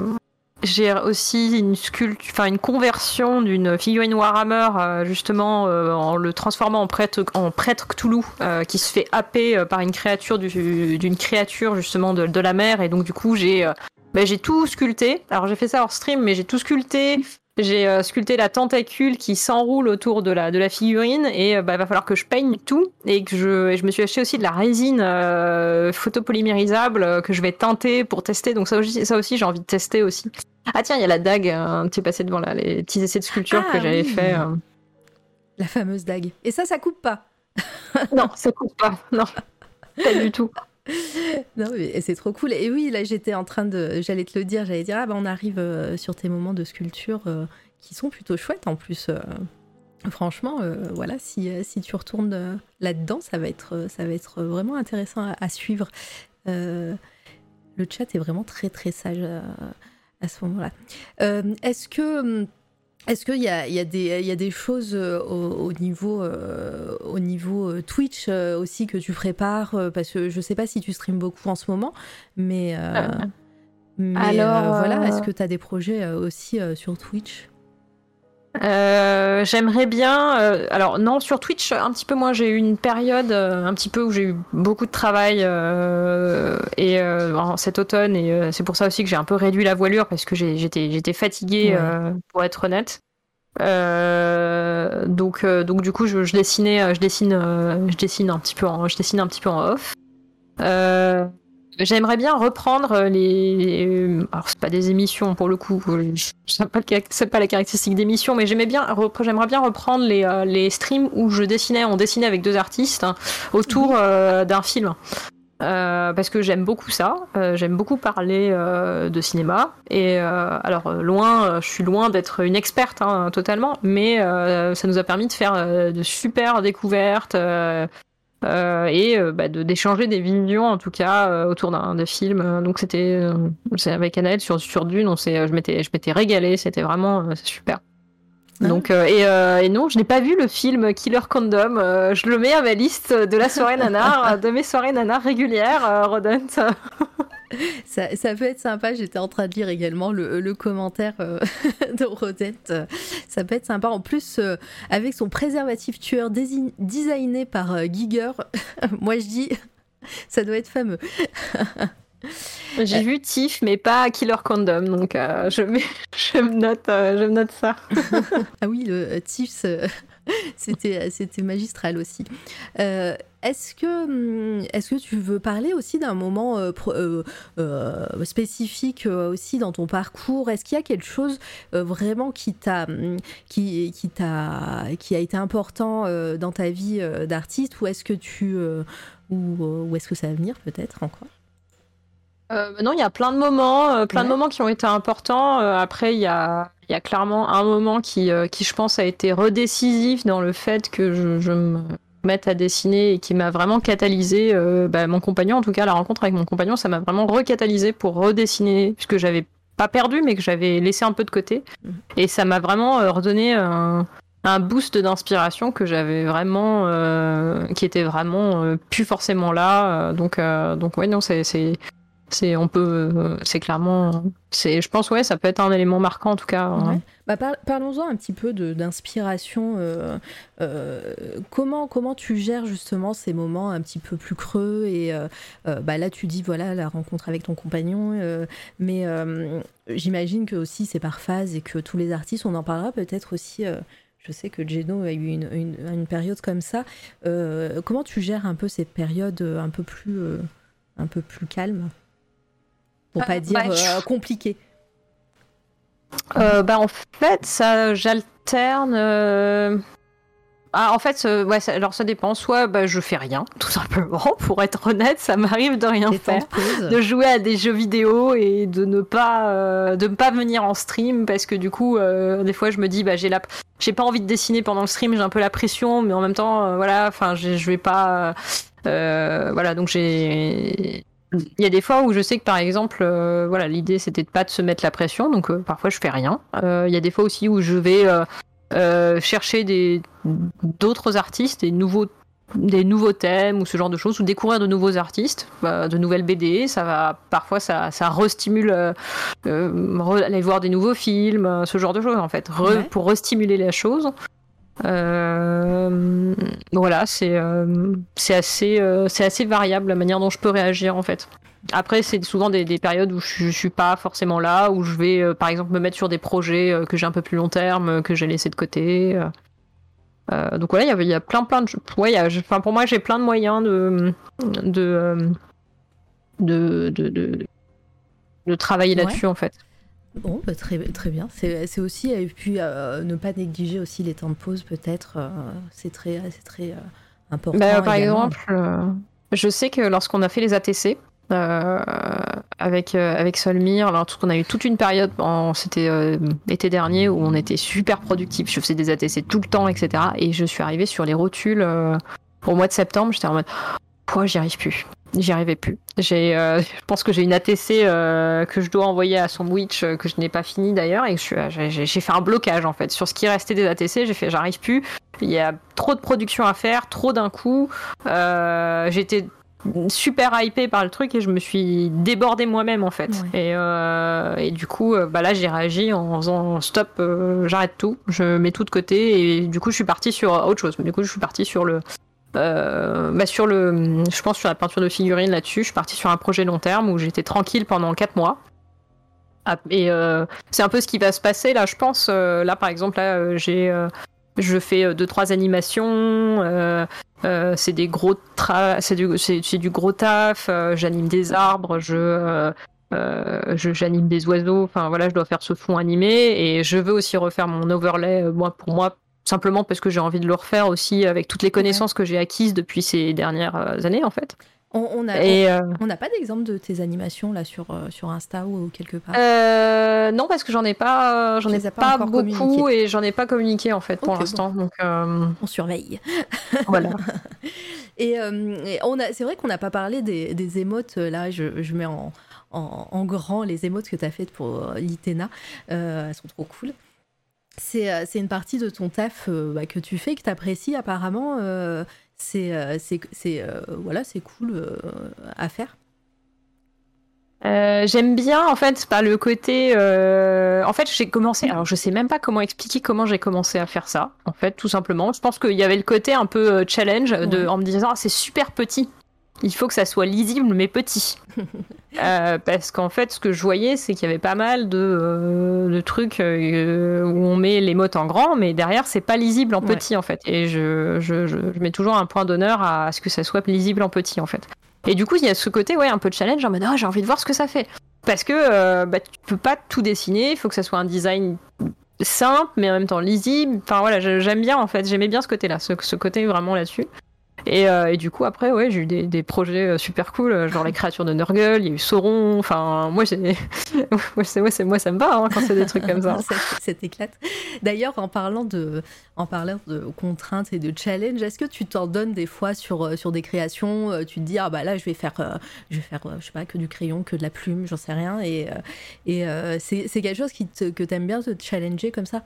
j'ai aussi une sculpture, enfin une conversion d'une figurine Warhammer euh, justement en le transformant en prêtre en prêtre Cthulhu qui se fait happer par une créature du- d'une créature justement de, la mer et donc du coup j'ai ben, j'ai tout sculpté. Alors j'ai fait ça hors stream mais j'ai tout sculpté. J'ai euh, sculpté la tentacule qui s'enroule autour de la, de la figurine et euh, bah, il va falloir que je peigne tout et que je, et je me suis acheté aussi de la résine euh, photopolymérisable que je vais teinter pour tester. Donc ça aussi, ça aussi j'ai envie de tester aussi. Ah tiens, il y a la dague, tu es passé devant là, les petits essais de sculpture Ah, que j'avais oui. fait. La fameuse dague. Et ça, ça coupe pas. Non, ça coupe pas, non, pas du tout. Non, mais c'est trop cool. Et oui, là, j'étais en train de. J'allais te le dire, j'allais dire, ah bah, on arrive euh, sur tes moments de sculpture euh, qui sont plutôt chouettes en plus. euh, franchement, voilà, si, si tu retournes là-dedans, ça va être, ça va être vraiment intéressant à, suivre. Le chat est vraiment très très sage à ce moment-là. Est-ce que. Est-ce qu'il y y, a des- il y a des choses euh, au, au niveau, euh, au niveau euh, Twitch euh, aussi que tu prépares Parce que je sais pas si tu streams beaucoup en ce moment, mais, euh, mais, alors, voilà, est-ce que tu as des projets aussi sur Twitch? Euh, J'aimerais bien. euh, alors non, sur Twitch un petit peu moins. J'ai eu une période euh, un petit peu où j'ai eu beaucoup de travail euh, et euh, cet automne et euh, c'est pour ça aussi que j'ai un peu réduit la voilure parce que j'ai- j'étais j'étais fatiguée Ouais. euh, pour être honnête. Euh, donc euh, donc du coup je, je dessinais je dessine je dessine un petit peu en, je dessine un petit peu en off. Euh, J'aimerais bien reprendre les. euh, Alors, c'est pas des émissions pour le coup, euh, c'est pas, le la caractéristique d'émission, mais j'aimais bien, j'aimerais bien reprendre les, euh, les streams où je dessinais, on dessinait avec deux artistes hein, autour euh, d'un film. Euh, parce que j'aime beaucoup ça, euh, j'aime beaucoup parler euh, de cinéma. Et euh, alors, euh, loin, euh, je suis loin d'être une experte hein, totalement, mais euh, ça nous a permis de faire euh, de super découvertes. Euh, et euh, bah, de d'échanger des visions en tout cas euh, autour d'un film Euh, donc c'était avec Anaël sur sur Dune on je m'étais je m'étais régalé c'était vraiment super. Donc euh, et, euh, et non je n'ai pas vu le film Killer Condom Euh, je le mets à ma liste de la soirée nanar de mes soirées nanar régulières Rodent Ça, ça peut être sympa. J'étais en train de lire également le, le commentaire de Rodette. Euh, Ça peut être sympa. En plus, avec son préservatif tueur designé par Giger, moi je dis, ça doit être fameux. j'ai vu Tiff mais pas Killer Condom donc euh, je mets je me note euh, je me note ça. Ah oui, le euh, euh, c'était, c'était magistral aussi. Euh, est-ce que, hum, est-ce que tu veux parler aussi d'un moment euh, pro- euh, euh, spécifique euh, aussi dans ton parcours? Est-ce qu'il y a quelque chose euh, vraiment qui t'a, hum, qui, qui t'a, qui a été important euh, dans ta vie euh, d'artiste, ou est-ce que tu, euh, ou, euh, ou est-ce que ça va venir peut-être encore? Euh, non, il y a plein de moments, euh, plein de moments qui ont été importants. Euh, après, il y a, y a clairement un moment qui, euh, qui, je pense, a été redécisif dans le fait que je, je me mette à dessiner et qui m'a vraiment catalysé. euh, bah, mon compagnon, en tout cas, la rencontre avec mon compagnon, ça m'a vraiment recatalysé pour redessiner, puisque j'avais pas perdu, mais que j'avais laissé un peu de côté. Mhm. Et ça m'a vraiment euh, redonné un, un boost d'inspiration que j'avais vraiment, euh, qui était vraiment euh, plus forcément là. Donc, euh, donc ouais, non, c'est, c'est, on peut, euh, c'est clairement, c'est, je pense, ouais, ça peut être un élément marquant en tout cas. hein. Bah, par- Parlons-en un petit peu d'inspiration. euh, euh, comment, comment tu gères justement ces moments un petit peu plus creux Et bah, là, tu dis voilà la rencontre avec ton compagnon, mais j'imagine que aussi c'est par phase et que tous les artistes, on en parlera peut-être aussi. je sais que Geno a eu une, une- période comme ça. Comment tu gères un peu ces périodes un peu plus, un peu plus calmes? Pour Euh, pas dire bah, euh, compliquées. Euh, bah en fait, ça, j'alterne. euh, Ah, en fait, euh, ouais, ça- alors ça dépend. Soit bah, je fais rien, tout simplement. Pour être honnête, ça m'arrive de rien faire. de pause. de jouer à des jeux vidéo et de ne pas euh, de ne pas venir en stream parce que du coup euh, des fois je me dis bah j'ai la j'ai pas envie de dessiner pendant le stream j'ai un peu la pression mais en même temps euh, voilà enfin je vais pas euh, voilà donc j'ai il y a des fois où je sais que par exemple euh, voilà l'idée c'était de pas de se mettre la pression donc euh, parfois je fais rien. Euh, il y a des fois aussi où je vais chercher des d'autres artistes des nouveaux des nouveaux thèmes ou ce genre de choses ou découvrir de nouveaux artistes bah, de nouvelles BD ça va parfois ça ça restimule re- aller voir des nouveaux films ce genre de choses en fait. Re- Ouais. pour restimuler la chose euh, voilà c'est euh, assez euh, assez variable la manière dont je peux réagir en fait après c'est souvent des, des périodes où je, je suis pas forcément là où je vais euh, par exemple me mettre sur des projets euh, que j'ai un peu plus long terme que j'ai laissé de côté donc voilà, il y a- il y, a plein plein de ouais, il y a- enfin pour moi j'ai plein de moyens de de de, de, de, de travailler Ouais. là-dessus en fait. Bon, bah, très, très bien. C'est aussi, et puis euh, ne pas négliger aussi les temps de pause, peut-être. euh, c'est très, c'est très euh, important. Bah, par exemple, je sais que lorsqu'on a fait les ATC avec avec Solmir, alors tout- on a eu toute une période, c'était l'été dernier où on était super productif. Je faisais des ATC tout le temps, etc. Et je suis arrivée sur les rotules au mois de septembre. J'étais en mode, pourquoi j'y arrive plus J'y arrivais plus. J'ai, euh, je pense que j'ai une ATC euh, que je dois envoyer à son Witch euh, que je n'ai pas fini d'ailleurs et j'ai fait un blocage en fait sur ce qui restait des ATC. J'ai fait, j'arrive plus. Il y a trop de production à faire, trop d'un coup. J'étais super hypée par le truc et je me suis débordée moi-même en fait. Ouais. Et, et du coup, bah là, j'ai réagi en faisant stop, j'arrête tout, je mets tout de côté et du coup, je suis partie sur autre chose. Du coup, je suis partie sur le. Euh, bah sur le, je pense sur la peinture de figurines là-dessus. Je suis partie sur un projet long terme où j'étais tranquille pendant 4 mois. Ah, Et euh, c'est un peu ce qui va se passer là, je pense. Euh, là, par exemple, là, euh, j'ai, euh, je fais deux trois animations. euh, c'est des gros tra- c'est du, c'est, du gros taf. j'anime des arbres, je, je- j'anime des oiseaux. Enfin voilà, je dois faire ce fond animé et je veux aussi refaire mon overlay moi pour moi. Simplement parce que j'ai envie de le refaire aussi avec toutes les connaissances que j'ai acquises depuis ces dernières euh, années en fait. On on euh, on n'a pas d'exemple de tes animations là sur, euh, sur Insta ou quelque part? Euh, non, parce que j'en ai pas, j'en ai pas beaucoup et j'en ai pas communiqué en fait pour bon. l'instant. Donc euh, On surveille. voilà. Et, et on c'est vrai qu'on n'a pas parlé des, des émotes. Là, je, je mets en, en, en grand les émotes que tu as faites pour l'Itena. Elles sont trop cool. C'est, euh, c'est une partie de ton taf euh, bah, que tu fais, que tu apprécies apparemment. euh, c'est, voilà, c'est cool à faire. Euh, J'aime bien en fait par le côté. euh, En fait, j'ai commencé. Alors, je sais même pas comment expliquer comment j'ai commencé à faire ça. En fait, tout simplement, je pense qu'il y avait le côté un peu challenge de Ouais. en me disant ah, c'est super petit. Il faut que ça soit lisible mais petit. Euh, parce qu'en fait, ce que je voyais, c'est qu'il y avait pas mal de, euh, de trucs euh, où on met les mots en grand, mais derrière, c'est pas lisible en Ouais. petit en fait. Et je, je, je, je mets toujours un point d'honneur à ce que ça soit lisible en petit en fait. Et du coup, il y a ce côté, ouais, un peu de challenge en mode, ah, j'ai envie de voir ce que ça fait. Parce que bah, tu peux pas tout dessiner, il faut que ça soit un design simple, mais en même temps lisible. Enfin voilà, j'aime bien en fait, j'aimais bien ce côté-là, ce, ce côté vraiment là-dessus. Et, euh, et du coup, après, ouais, j'ai eu des, des projets euh, super cool, euh, genre les créatures de Nurgle, il y a eu Sauron, enfin, moi, j'ai. moi, c'est- c'est- ça me va hein, quand c'est des trucs comme ça. ça, ça t'éclate. D'ailleurs, en parlant de, en parlant de contraintes et de challenge, est-ce que tu t'en donnes des fois sur, sur des créations Tu te dis ah bah là je vais faire, euh, je vais faire, euh, je sais pas, que du crayon, que de la plume, j'en sais rien. Et, euh, et c'est c'est quelque chose qui te, que t'aimes bien te challenger comme ça?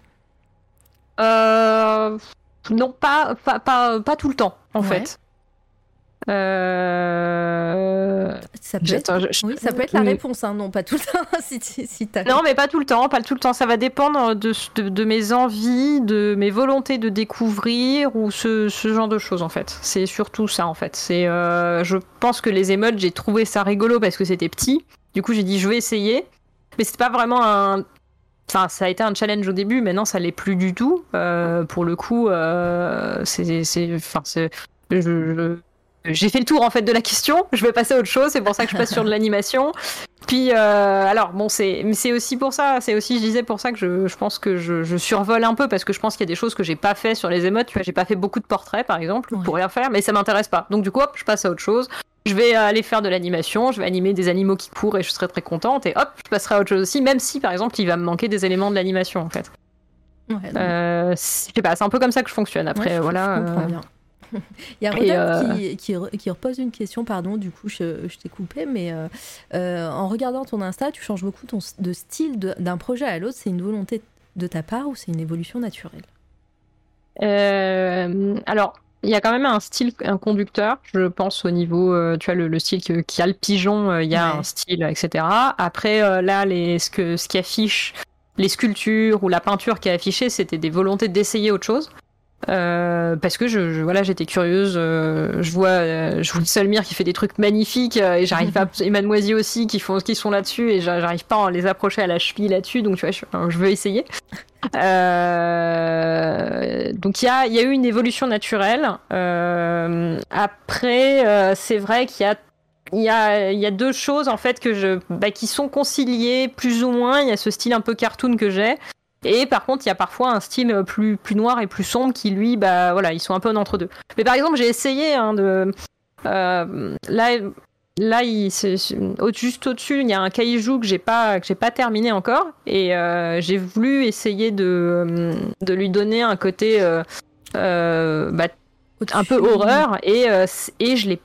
Euh, non, pas, pas, pas, pas tout le temps, en Ouais. fait. Euh... Ça peut être, je- oui, ça peut être la réponse, hein, non pas tout le temps. si si t'as- Non, mais pas tout le temps, pas tout le temps. Ça va dépendre de, de, de mes envies, de mes volontés de découvrir ou ce, ce genre de choses en fait. C'est surtout ça en fait. C'est, euh, je pense que les émotes, j'ai trouvé ça rigolo parce que c'était petit. Du coup, j'ai dit je vais essayer, mais c'est pas vraiment un. Enfin, ça a été un challenge au début, maintenant ça l'est plus du tout. Euh, pour le coup, euh, c'est, c'est, enfin, c'est, je- je- j'ai fait le tour en fait de la question. Je vais passer à autre chose. C'est pour ça que je passe sur de l'animation. Puis, euh, alors, bon, c'est, aussi pour ça, c'est aussi, je disais, pour ça que je, je pense que je, je survole un peu parce que je pense qu'il y a des choses que j'ai pas fait sur les émotes. Tu vois, j'ai pas fait beaucoup de portraits, par exemple, Ouais. pour rien faire, mais ça m'intéresse pas. Donc, du coup, hop, je passe à autre chose. Je vais aller faire de l'animation, je vais animer des animaux qui courent et je serai très contente. Et hop, je passerai à autre chose aussi, même si, par exemple, il va me manquer des éléments de l'animation, en fait. Ouais, Euh, c'est- je sais pas, c'est un peu comme ça que je fonctionne. Après, Ouais, voilà. je comprends euh, bien. Il y a Rodolphe euh, qui, qui, re- qui repose une question, pardon, du coup je, je t'ai coupé, mais euh, euh, en regardant ton Insta, tu changes beaucoup ton, de style d'un projet à l'autre. C'est une volonté de ta part ou c'est une évolution naturelle? Euh, alors, il y a quand même un style, un conducteur, je pense au niveau, euh, tu vois, le, le style que- qui a le pigeon, euh, il y a Ouais. un style, etc. Après, euh, là, les, ce, que, ce qui affiche, les sculptures ou la peinture qui est affichée, c'était des volontés d'essayer autre chose. Euh, parce que je, je- voilà j'étais curieuse euh, je vois euh, je vois le Solmire qui fait des trucs magnifiques euh, et j'arrive pas et Mademoiselle aussi qui font qui sont là-dessus et j'a- j'arrive pas à les approcher à la cheville là-dessus donc tu vois je, je veux essayer donc il y a, il y a eu une évolution naturelle. Après, c'est vrai qu'il y a, il y, a, il y a deux choses en fait que je, bah, qui sont conciliées plus ou moins. Il y a ce style un peu cartoon que j'ai. Et par contre, il y a parfois un style plus, plus noir et plus sombre qui, lui, bah voilà, ils sont un peu en entre deux. Mais par exemple, j'ai essayé hein, de. euh, là, là il, juste au-dessus, il y a un kaiju que j'ai pas, que j'ai pas terminé encore. Et euh, j'ai voulu essayer de, de lui donner un côté euh, bah, un peu horreur. Et, et je l'ai.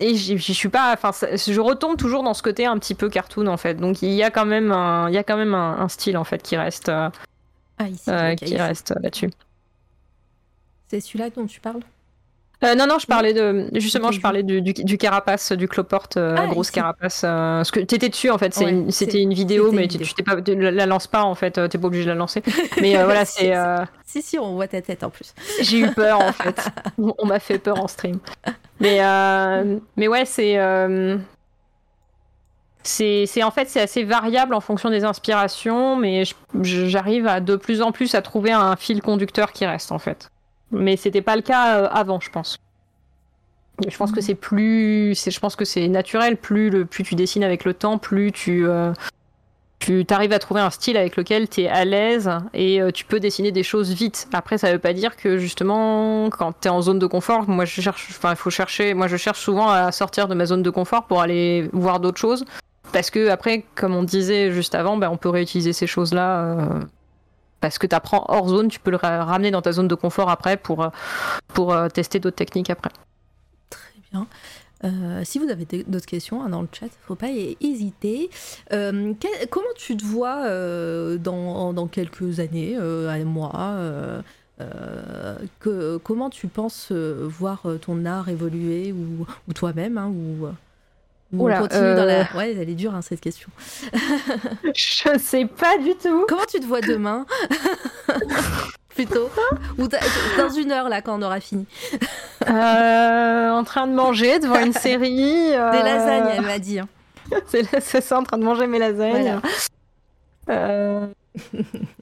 Et j'y suis pas. Enfin, je retombe toujours dans ce côté un petit peu cartoon en fait. Donc il y a quand même un, il y a quand même un, un style en fait qui reste, euh, Ah, ici, euh, qui reste là-dessus. C'est celui-là dont tu parles? Euh, non, non, je parlais de. Justement, je parlais du, du, du carapace, du cloporte, euh, Ah, grosse carapace. euh, parce que t'étais dessus, en fait. Ouais, une- C'était une vidéo, mais une tu vidéo. tu t'es pas, la la lances pas, en fait. euh, T'es pas obligé de la lancer. Mais euh, voilà, Si, c'est. Si, si, on voit ta tête en plus. J'ai eu peur, en fait. On on m'a fait peur en stream. Mais, mais ouais, c'est. C'est c'est- en fait c'est assez variable en fonction des inspirations, mais j'arrive à de plus en plus à trouver un fil conducteur qui reste en fait. Mais c'était pas le cas euh, avant, je pense. Je pense que c'est plus, je pense que c'est naturel. Plus le, plus tu dessines avec le temps, plus tu, euh, tu arrives à trouver un style avec lequel tu es à l'aise et euh, tu peux dessiner des choses vite. Après, ça veut pas dire que justement, quand tu es en zone de confort, moi je cherche, enfin, faut chercher, moi je cherche souvent à sortir de ma zone de confort pour aller voir d'autres choses. Parce que après, comme on disait juste avant, ben, on peut réutiliser ces choses-là. euh, parce que tu apprends hors zone, tu peux le ra- ramener dans ta zone de confort après pour, euh, pour euh, tester d'autres techniques après. Très bien. Euh, si vous avez d'autres questions hein, dans le chat, faut pas hé- hésiter. Comment tu te vois dans, dans quelques années, euh, euh, que, Comment tu penses voir ton art évoluer ou, ou toi-même hein, ou, ou on continue dans la... euh. Ouais, elle est dure hein, cette question. Je sais pas du tout. Comment tu te vois demain Plutôt Ou dans une heure là quand on aura fini Euh, en train de manger devant une série. euh, Des lasagnes, elle m'a dit. hein. C'est ça, en train de manger mes lasagnes. Voilà.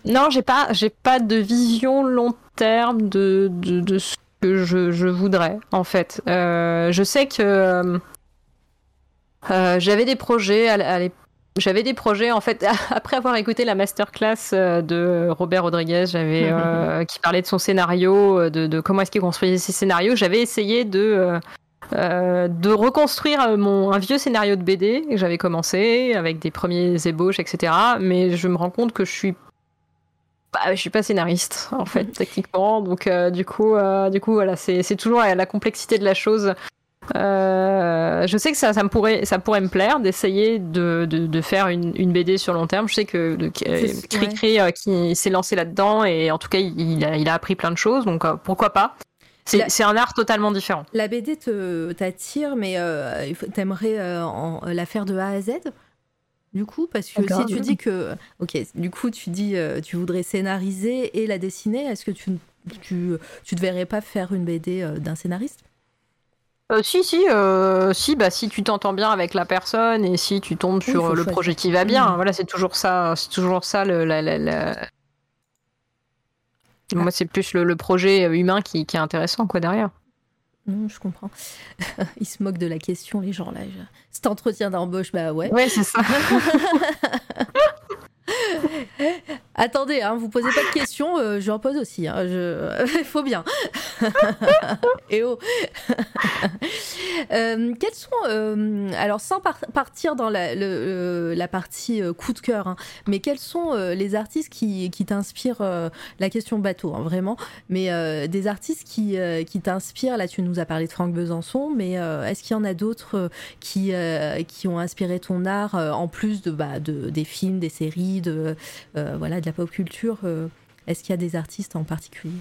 Non, j'ai pas, j'ai pas de vision long terme de, de, de ce que je, je voudrais, en fait. Je sais que euh, j'avais des projets à, à j'avais des projets en fait après avoir écouté la masterclass euh, de Robert Rodriguez, j'avais euh, qui parlait de son scénario, de, de comment est-ce qu'il construisait ses scénarios. J'avais essayé de euh, de reconstruire mon un vieux scénario de BD que j'avais commencé avec des premiers ébauches, etc. Mais je me rends compte que je suis bah, je suis pas scénariste en fait techniquement, donc euh, du coup euh, du coup voilà c'est toujours la complexité de la chose. Euh, je sais que ça, ça me pourrait, ça pourrait me plaire d'essayer de, de, de faire une, une BD sur long terme. Je sais que de, euh, qui s'est lancé là-dedans et en tout cas il, il a, il a appris plein de choses, donc euh, pourquoi pas? C'est un art totalement différent. La BD t'attire, mais euh, t'aimerais euh, la faire de A à Z? Du coup, parce que si tu dis que. Ok, du coup, tu dis euh, tu voudrais scénariser et la dessiner, est-ce que tu, tu, tu te verrais pas faire une BD euh, d'un scénariste? Euh, si, si, euh, si, bah, si tu t'entends bien avec la personne et si tu tombes sur faut le choisir. projet qui va bien, Mhm. voilà, c'est toujours ça, c'est toujours ça. Le, la- la- la- Ah. Moi, c'est plus le, le projet humain qui, qui est intéressant, quoi, derrière. Non, je comprends. Ils se moquent de la question, les gens là. Je- Cet entretien d'embauche, bah ouais. Ouais, c'est ça. Attendez, hein, vous posez pas de questions, euh, j'en pose aussi. hein, faut bien. Et oh Euh, Quels sont. euh, alors, sans par- partir dans la, la partie euh, coup de cœur, hein, mais quels sont euh, les artistes qui, t'inspirent euh, La question bateau, vraiment. Mais euh, des artistes qui, euh, t'inspirent. Là, tu nous as parlé de Franck Besançon, mais euh, est-ce qu'il y en a d'autres euh, qui, euh, ont inspiré ton art, euh, en plus de, bah, de, des films, des séries, de, euh, voilà, de la pop culture euh, Est-ce qu'il y a des artistes en particulier?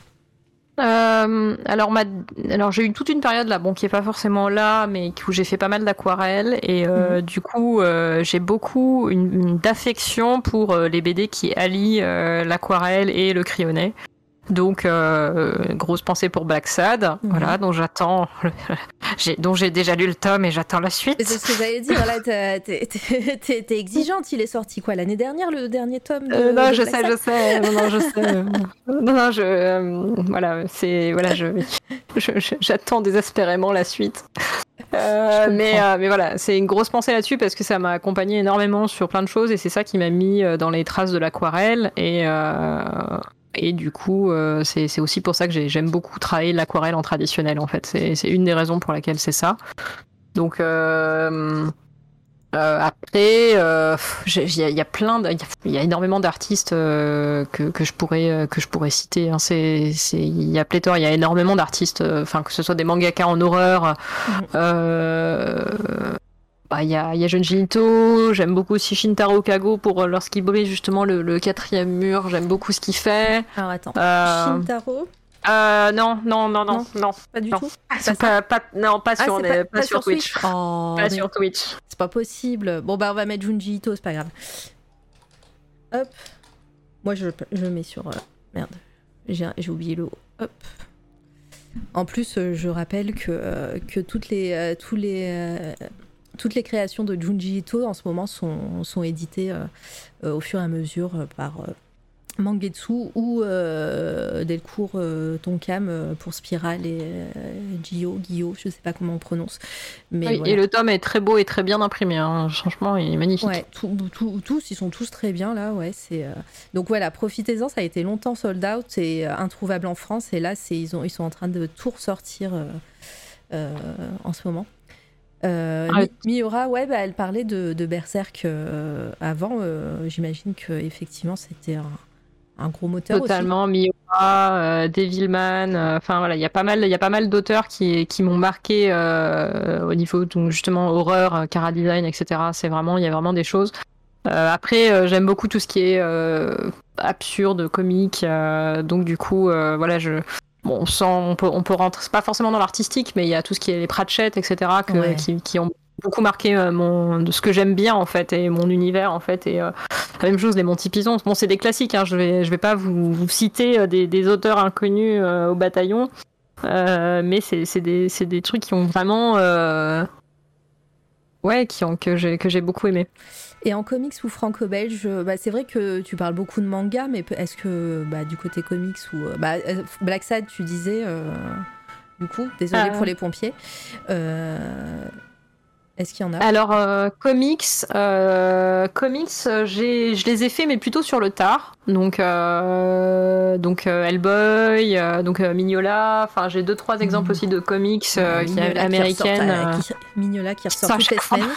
Euh, alors, ma... alors j'ai eu toute une période là, bon, qui est pas forcément là, mais où j'ai fait pas mal d'aquarelles et euh, du coup, euh, j'ai beaucoup une, une d'affection pour les BD qui allient l'aquarelle et le crayonné. Donc, euh, grosse pensée pour Black Sad, Mhm. voilà, dont j'attends, j'ai, dont j'ai déjà lu le tome et j'attends la suite. C'est ce que j'allais dire, là, t'es- exigeante. Il est sorti quoi l'année dernière, le dernier tome de, Euh, non, de je Black sais, Sad je sais. Non, non, je sais. non, non, je, euh, voilà, c'est, voilà, je, je- je- j'attends désespérément la suite. Euh, Je mais, euh, mais voilà, c'est une grosse pensée là-dessus parce que ça m'a accompagné énormément sur plein de choses et c'est ça qui m'a mis dans les traces de l'aquarelle et euh, et du coup euh, c'est, aussi pour ça que j'ai- j'aime beaucoup travailler l'aquarelle en traditionnel en fait. C'est, une des raisons pour laquelle c'est ça. Donc euh, euh, après, euh, il y, a- il y a plein, il y a- il y, a énormément d'artistes euh, que, que je pourrais euh, que je pourrais citer. hein. C'est, c'est, il y a pléthore, il y a énormément d'artistes, euh, enfin que ce soit des mangaka en horreur. Mhm. Euh, bah, il y a, y a Junji Ito, j'aime beaucoup aussi Shintaro Kago pour euh, lorsqu'il brise justement le, le quatrième mur. J'aime beaucoup ce qu'il fait. Alors attends. Euh, Shintaro Euh, non, non, non, non, non. Pas du Non. tout. Pas, pas, pas- non, pas Ah, sur, pas, pas sur Twitch. Switch. Oh, Pas mais sur Twitch. c'est pas possible. Bon, bah, on va mettre Junji Ito, c'est pas grave. Hop. Moi, je, je le mets sur. euh, merde. J'ai j'ai oublié le haut. Hop. En plus, euh, je rappelle que, euh, que toutes, les, euh, tous les, euh, toutes les créations de Junji Ito en ce moment sont, sont éditées euh, euh, au fur et à mesure euh, par Mangetsu ou Delcourt Tonkam pour Spiral et Gio, Gio, je sais pas comment on prononce. Mais Oui, voilà. Et le tome est très beau et très bien imprimé. hein. Franchement, il est magnifique. Ouais, tout- tout- tous, ils sont tous très bien là, ouais. C'est donc voilà, profitez-en. Ça a été longtemps sold out et introuvable en France, et là, ils ont ils sont en train de tout ressortir euh, en ce moment. Euh, Ah, Mi- Miura, ouais, bah, elle parlait de, de Berserk euh, avant. euh, J'imagine que effectivement, c'était un, un gros moteur Totalement, Miura, euh, Devilman, enfin voilà, il y a pas mal, il y a pas mal d'auteurs qui, qui m'ont marqué au niveau donc justement horreur, cara design, etc. C'est vraiment, il y a vraiment des choses. Après, j'aime beaucoup tout ce qui est absurde, comique, donc du coup, voilà, je Bon, on, sent, on, peut, on peut rentrer, c'est pas forcément dans l'artistique, mais il y a tout ce qui est les Pratchett, etc., que, Ouais. qui, qui ont beaucoup marqué euh, mon, de ce que j'aime bien, en fait, et mon univers, en fait. Et euh, la même chose, les Monty Python. Bon, c'est des classiques, hein, je vais, je vais pas vous, vous citer euh, des, des auteurs inconnus euh, au bataillon, euh, mais c'est des, des trucs qui ont vraiment. Ouais, qui ont, que j'ai que j'ai beaucoup aimé. Et en comics ou franco-belge, euh, bah, c'est vrai que tu parles beaucoup de manga, mais est-ce que bah, du côté comics ou euh, bah, euh, Black Sad, tu disais, euh, du coup, désolé pour les pompiers. Euh, est-ce qu'il y en a? Alors, euh, comics, euh, comics, je les ai faits, mais plutôt sur le tard. Donc, euh, donc euh, Hellboy, euh, donc Mignola. Enfin, j'ai deux trois exemples Mhm. aussi de comics qui, Mignola qui américaines. qui- Mignola qui ressort toutes les semaines.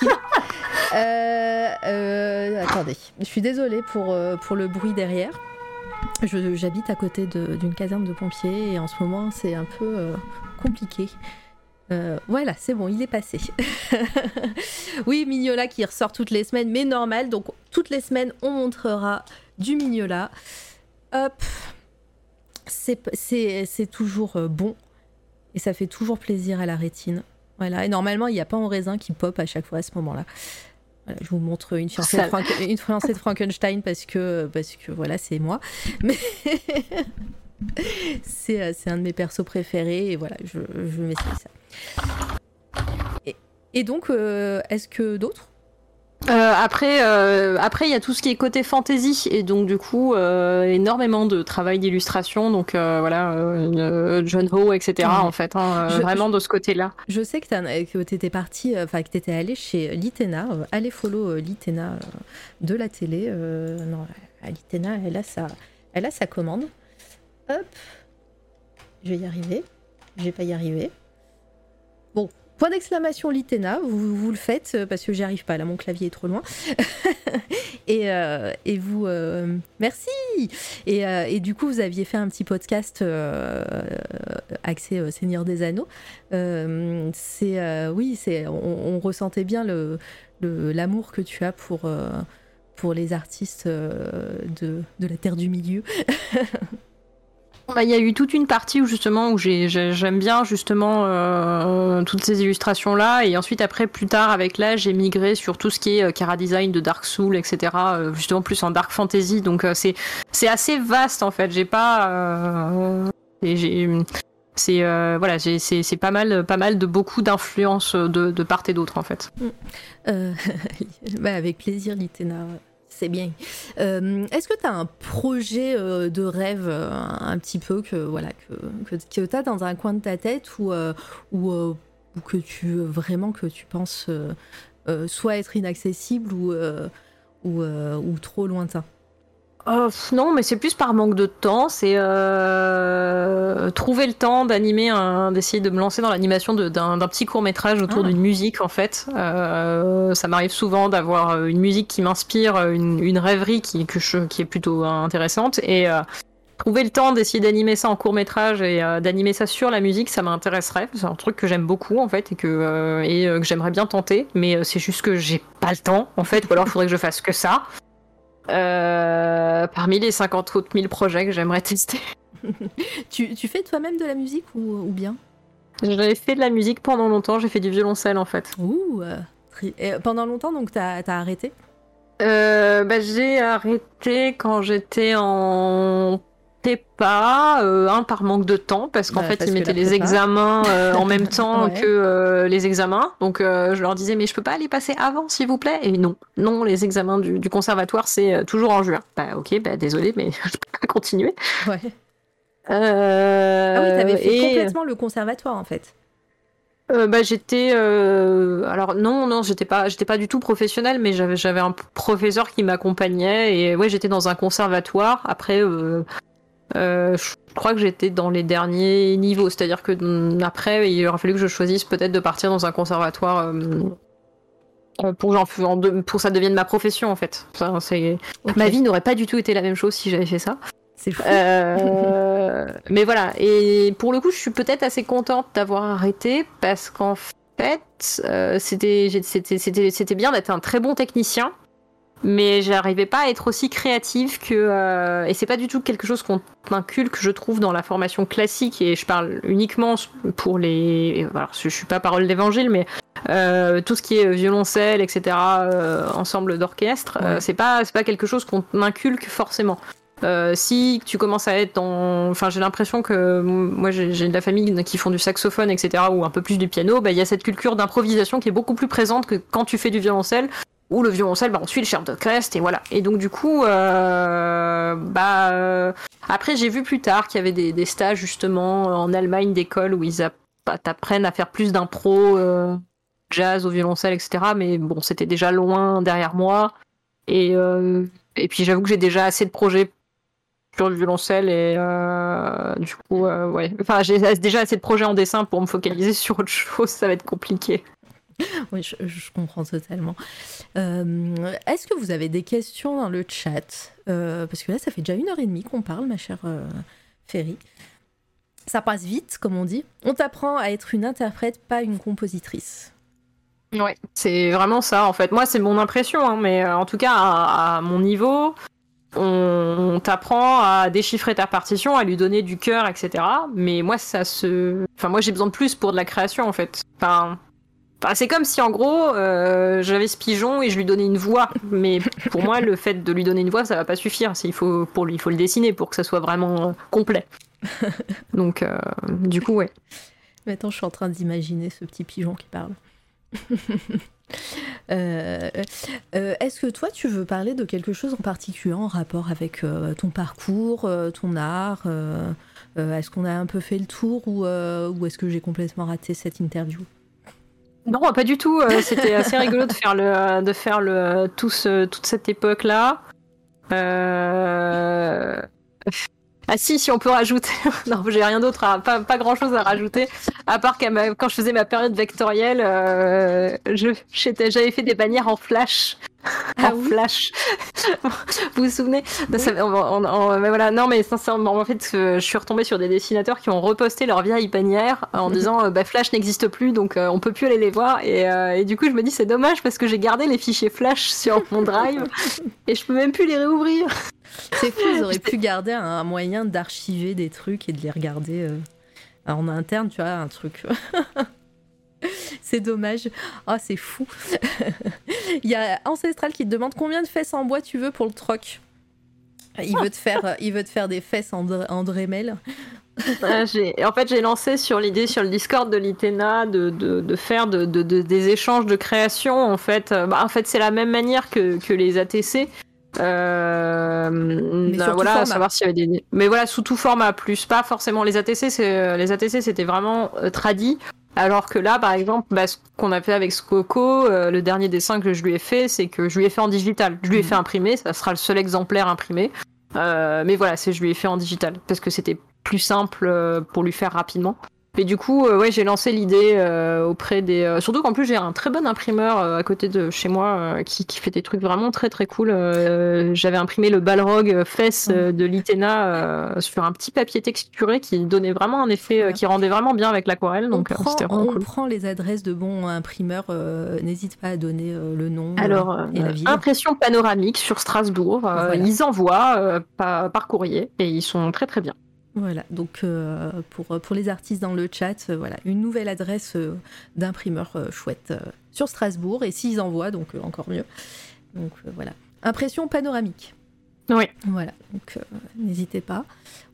Attendez, je suis désolée pour, pour le bruit derrière. J'habite à côté d'une caserne de pompiers et en ce moment c'est un peu compliqué. Euh, voilà, c'est bon, il est passé. oui, Mignola qui ressort toutes les semaines, mais normal. Donc toutes les semaines, on montrera du Mignola. Hop, c'est toujours euh, bon et ça fait toujours plaisir à la rétine. Voilà, et normalement, il n'y a pas en raisin qui pop à chaque fois à ce moment-là. Voilà, je vous montre une fiancée, de, Frank- une fiancée de Frankenstein parce que, parce que voilà, c'est moi. Mais c'est euh, c'est un de mes persos préférés et voilà, je, je ça. Et, et donc, euh, est-ce que d'autres? Euh, après, euh, après, il y a tout ce qui est côté fantasy et donc du coup euh, énormément de travail d'illustration. Donc voilà, John Ho, etc. En fait, hein, Je- vraiment de ce côté-là. Je sais que tu étais parti, enfin que tu étais allé chez Litena, allez follow Litena de la télé. non, Litena, elle a sa, elle a sa commande. Hop, je vais y arriver. Je vais pas y arriver. Bon, point d'exclamation Litena, vous, vous le faites euh, parce que j'y arrive pas, là mon clavier est trop loin. et, euh, et vous, euh, merci. Et, et du coup, vous aviez fait un petit podcast axé Seigneur des Anneaux. C'est oui, c'est on, on ressentait bien le l'amour que tu as pour pour les artistes de, de la terre du milieu. Bah, Il y a eu toute une partie où justement où j'ai- j'ai- j'aime bien justement euh, toutes ces illustrations là et ensuite après plus tard avec l'âge j'ai migré sur tout ce qui est euh, Cara Design de Dark Soul etc euh, justement plus en Dark Fantasy. Donc euh, c'est c'est assez vaste en fait. J'ai pas euh, c'est euh, voilà c'est pas mal pas mal de beaucoup d'influences de, part et d'autre en fait. Euh, bah, avec plaisir, Litena. C'est bien. Euh, Est-ce que tu as un projet euh, de rêve euh, un petit peu que voilà que, que, tu as dans un coin de ta tête ou, ou, que tu vraiment que tu penses soit être inaccessible ou, ou trop lointain? Euh, pff, non, mais c'est plus par manque de temps. C'est euh, trouver le temps d'animer, un- d'essayer de me lancer dans l'animation d'un petit court métrage autour Ah. d'une musique en fait. Euh, ça m'arrive souvent d'avoir euh, une musique qui m'inspire, une, une rêverie qui, que je- qui est plutôt intéressante et trouver le temps d'essayer d'animer ça en court métrage et d'animer ça sur la musique, ça m'intéresserait. C'est un truc que j'aime beaucoup en fait et que, et, que j'aimerais bien tenter, mais c'est juste que j'ai pas le temps en fait, ou alors il faudrait que je fasse que ça. Euh, parmi les 50 autres mille projets que j'aimerais tester. tu, tu fais toi-même de la musique ou, ou bien? J'avais fait de la musique pendant longtemps, j'ai fait du violoncelle en fait. Ouh, euh, et pendant longtemps, donc t'as as arrêté? Euh, bah, j'ai arrêté quand j'étais en prépa, euh, un par manque de temps, parce qu'en Ouais, fait parce ils mettaient les examens euh, en même temps Ouais. que euh, les examens. Donc je leur disais mais je peux pas les passer avant s'il vous plaît Et non, non, les examens du, du conservatoire c'est toujours en juin. Bah ok, bah désolé mais je peux pas continuer. Ouais. Ah oui, t'avais fait et- complètement le conservatoire en fait. Euh, bah j'étais euh, alors non non j'étais pas j'étais pas du tout professionnelle mais j'avais j'avais un professeur qui m'accompagnait et ouais j'étais dans un conservatoire après euh, euh, je crois que j'étais dans les derniers niveaux. C'est-à-dire que mm, après il aurait fallu que je choisisse peut-être de partir dans un conservatoire euh, pour que pour ça devienne ma profession en fait. Ma vie n'aurait pas du tout été la même chose si j'avais fait ça. C'est fou. euh, mais voilà, et pour le coup, je suis peut-être assez contente d'avoir arrêté parce qu'en fait, euh, c'était bien d'être un très bon technicien, mais j'arrivais pas à être aussi créative que. euh, et c'est pas du tout quelque chose qu'on inculque, je trouve, dans la formation classique, et je parle uniquement pour les. Alors, je suis pas parole d'évangile, mais euh, tout ce qui est violoncelle, etc., euh, ensemble d'orchestre, euh, Ouais. c'est pas, c'est pas quelque chose qu'on inculque forcément. Euh, si tu commences à être dans, enfin j'ai l'impression que moi j'ai j'ai de la famille qui font du saxophone etc ou un peu plus du piano, bah il y a cette culture d'improvisation qui est beaucoup plus présente que quand tu fais du violoncelle où le violoncelle bah on suit le chef d'orchestre et voilà. Et donc du coup euh, bah euh, après j'ai vu plus tard qu'il y avait des, stages justement en Allemagne d'école où ils app- t'apprennent à faire plus d'impro, euh, jazz au violoncelle etc. Mais bon c'était déjà loin derrière moi et et puis j'avoue que j'ai déjà assez de projets sur le violoncelle et du coup ouais enfin j'ai déjà assez de projets en dessin pour me focaliser sur autre chose ça va être compliqué Oui, je, comprends totalement. Euh, Est-ce que vous avez des questions dans le chat Euh, Parce que là, ça fait déjà une heure et demie qu'on parle, ma chère euh, Ferry. Ça passe vite, comme on dit. On t'apprend à être une interprète, pas une compositrice. ouais c'est vraiment ça en fait moi c'est mon impression hein, mais en tout cas à, à mon niveau on, on t'apprend à déchiffrer ta partition à lui donner du cœur etc mais moi ça se enfin moi j'ai besoin de plus pour de la création en fait enfin Enfin, c'est comme si en gros euh, j'avais ce pigeon et je lui donnais une voix, mais pour moi le fait de lui donner une voix ça va pas suffire. Il faut pour lui il faut le dessiner pour que ça soit vraiment euh, complet. Donc euh, du coup ouais. Maintenant, je suis en train d'imaginer ce petit pigeon qui parle. Euh, Est-ce que toi, tu veux parler de quelque chose en particulier en rapport avec ton parcours, ton art Est-ce qu'on a un peu fait le tour ou, ou est-ce que j'ai complètement raté cette interview? Non pas du tout. euh, C'était assez rigolo de faire le de faire le tout ce- toute cette époque là. Euh... Ah si, si on peut rajouter. non, j'ai rien d'autre, à... pas, pas grand chose à rajouter. À part qu'à ma- quand je faisais ma période vectorielle, euh, je j'avais fait des bannières en flash. Ah en oui flash. vous vous souvenez? De ça- on- on- on- mais voilà, non mais sincèrement, en fait, euh, je suis retombée sur des dessinateurs qui ont reposté leur vieille bannière en Mhm. disant euh, bah, Flash n'existe plus, donc euh, on peut plus aller les voir. Et, euh, et du coup, je me dis c'est dommage parce que j'ai gardé les fichiers Flash sur mon drive et je peux même plus les réouvrir. C'est fou, ils auraient pu garder un moyen d'archiver des trucs et de les regarder euh, en interne, tu vois, un truc. c'est dommage. Ah, c'est fou. Il y a Ancestral qui te demande combien de fesses en bois tu veux pour le troc. Il veut te faire, il veut te faire des fesses en, dr- en Dremel. Ah, en fait, j'ai lancé sur l'idée sur le Discord de l'ITENA de, de, de faire de, de- de- des échanges de création. En fait, bah, en fait, c'est la même manière que, que les ATC. Euh, Mais bah, voilà, format. à savoir s'il y avait des. Mais voilà, sous tout format, plus pas forcément les ATC. C'est les ATC, c'était vraiment euh, tradi. Alors que là, par exemple, bah, ce qu'on a fait avec Skoko, euh, le dernier dessin que je lui ai fait, c'est que je lui ai fait en digital. Je lui ai Mhm. fait imprimer, ça sera le seul exemplaire imprimé. Euh, mais voilà, c'est je lui ai fait en digital parce que c'était plus simple euh, pour lui faire rapidement. Mais du coup, euh, ouais, j'ai lancé l'idée euh, auprès des. euh, surtout qu'en plus, j'ai un très bon imprimeur à côté de chez moi qui, qui fait des trucs vraiment très très cool. J'avais imprimé le Balrog Fess euh, de l'Itena sur un petit papier texturé qui donnait vraiment un effet, qui rendait vraiment bien avec l'aquarelle. On, Donc euh, prend, c'était vraiment on cool. prend les adresses de bons imprimeurs. N'hésite pas à donner le nom Alors, et la ville. impression panoramique sur Strasbourg. Voilà. Ils envoient par, par courrier et ils sont très très bien. Voilà, donc euh, pour, pour les artistes dans le chat, euh, voilà, une nouvelle adresse euh, d'imprimeur chouette sur Strasbourg, et s'ils envoient, donc encore mieux. Donc voilà. Impression panoramique. Oui. Voilà, donc n'hésitez pas.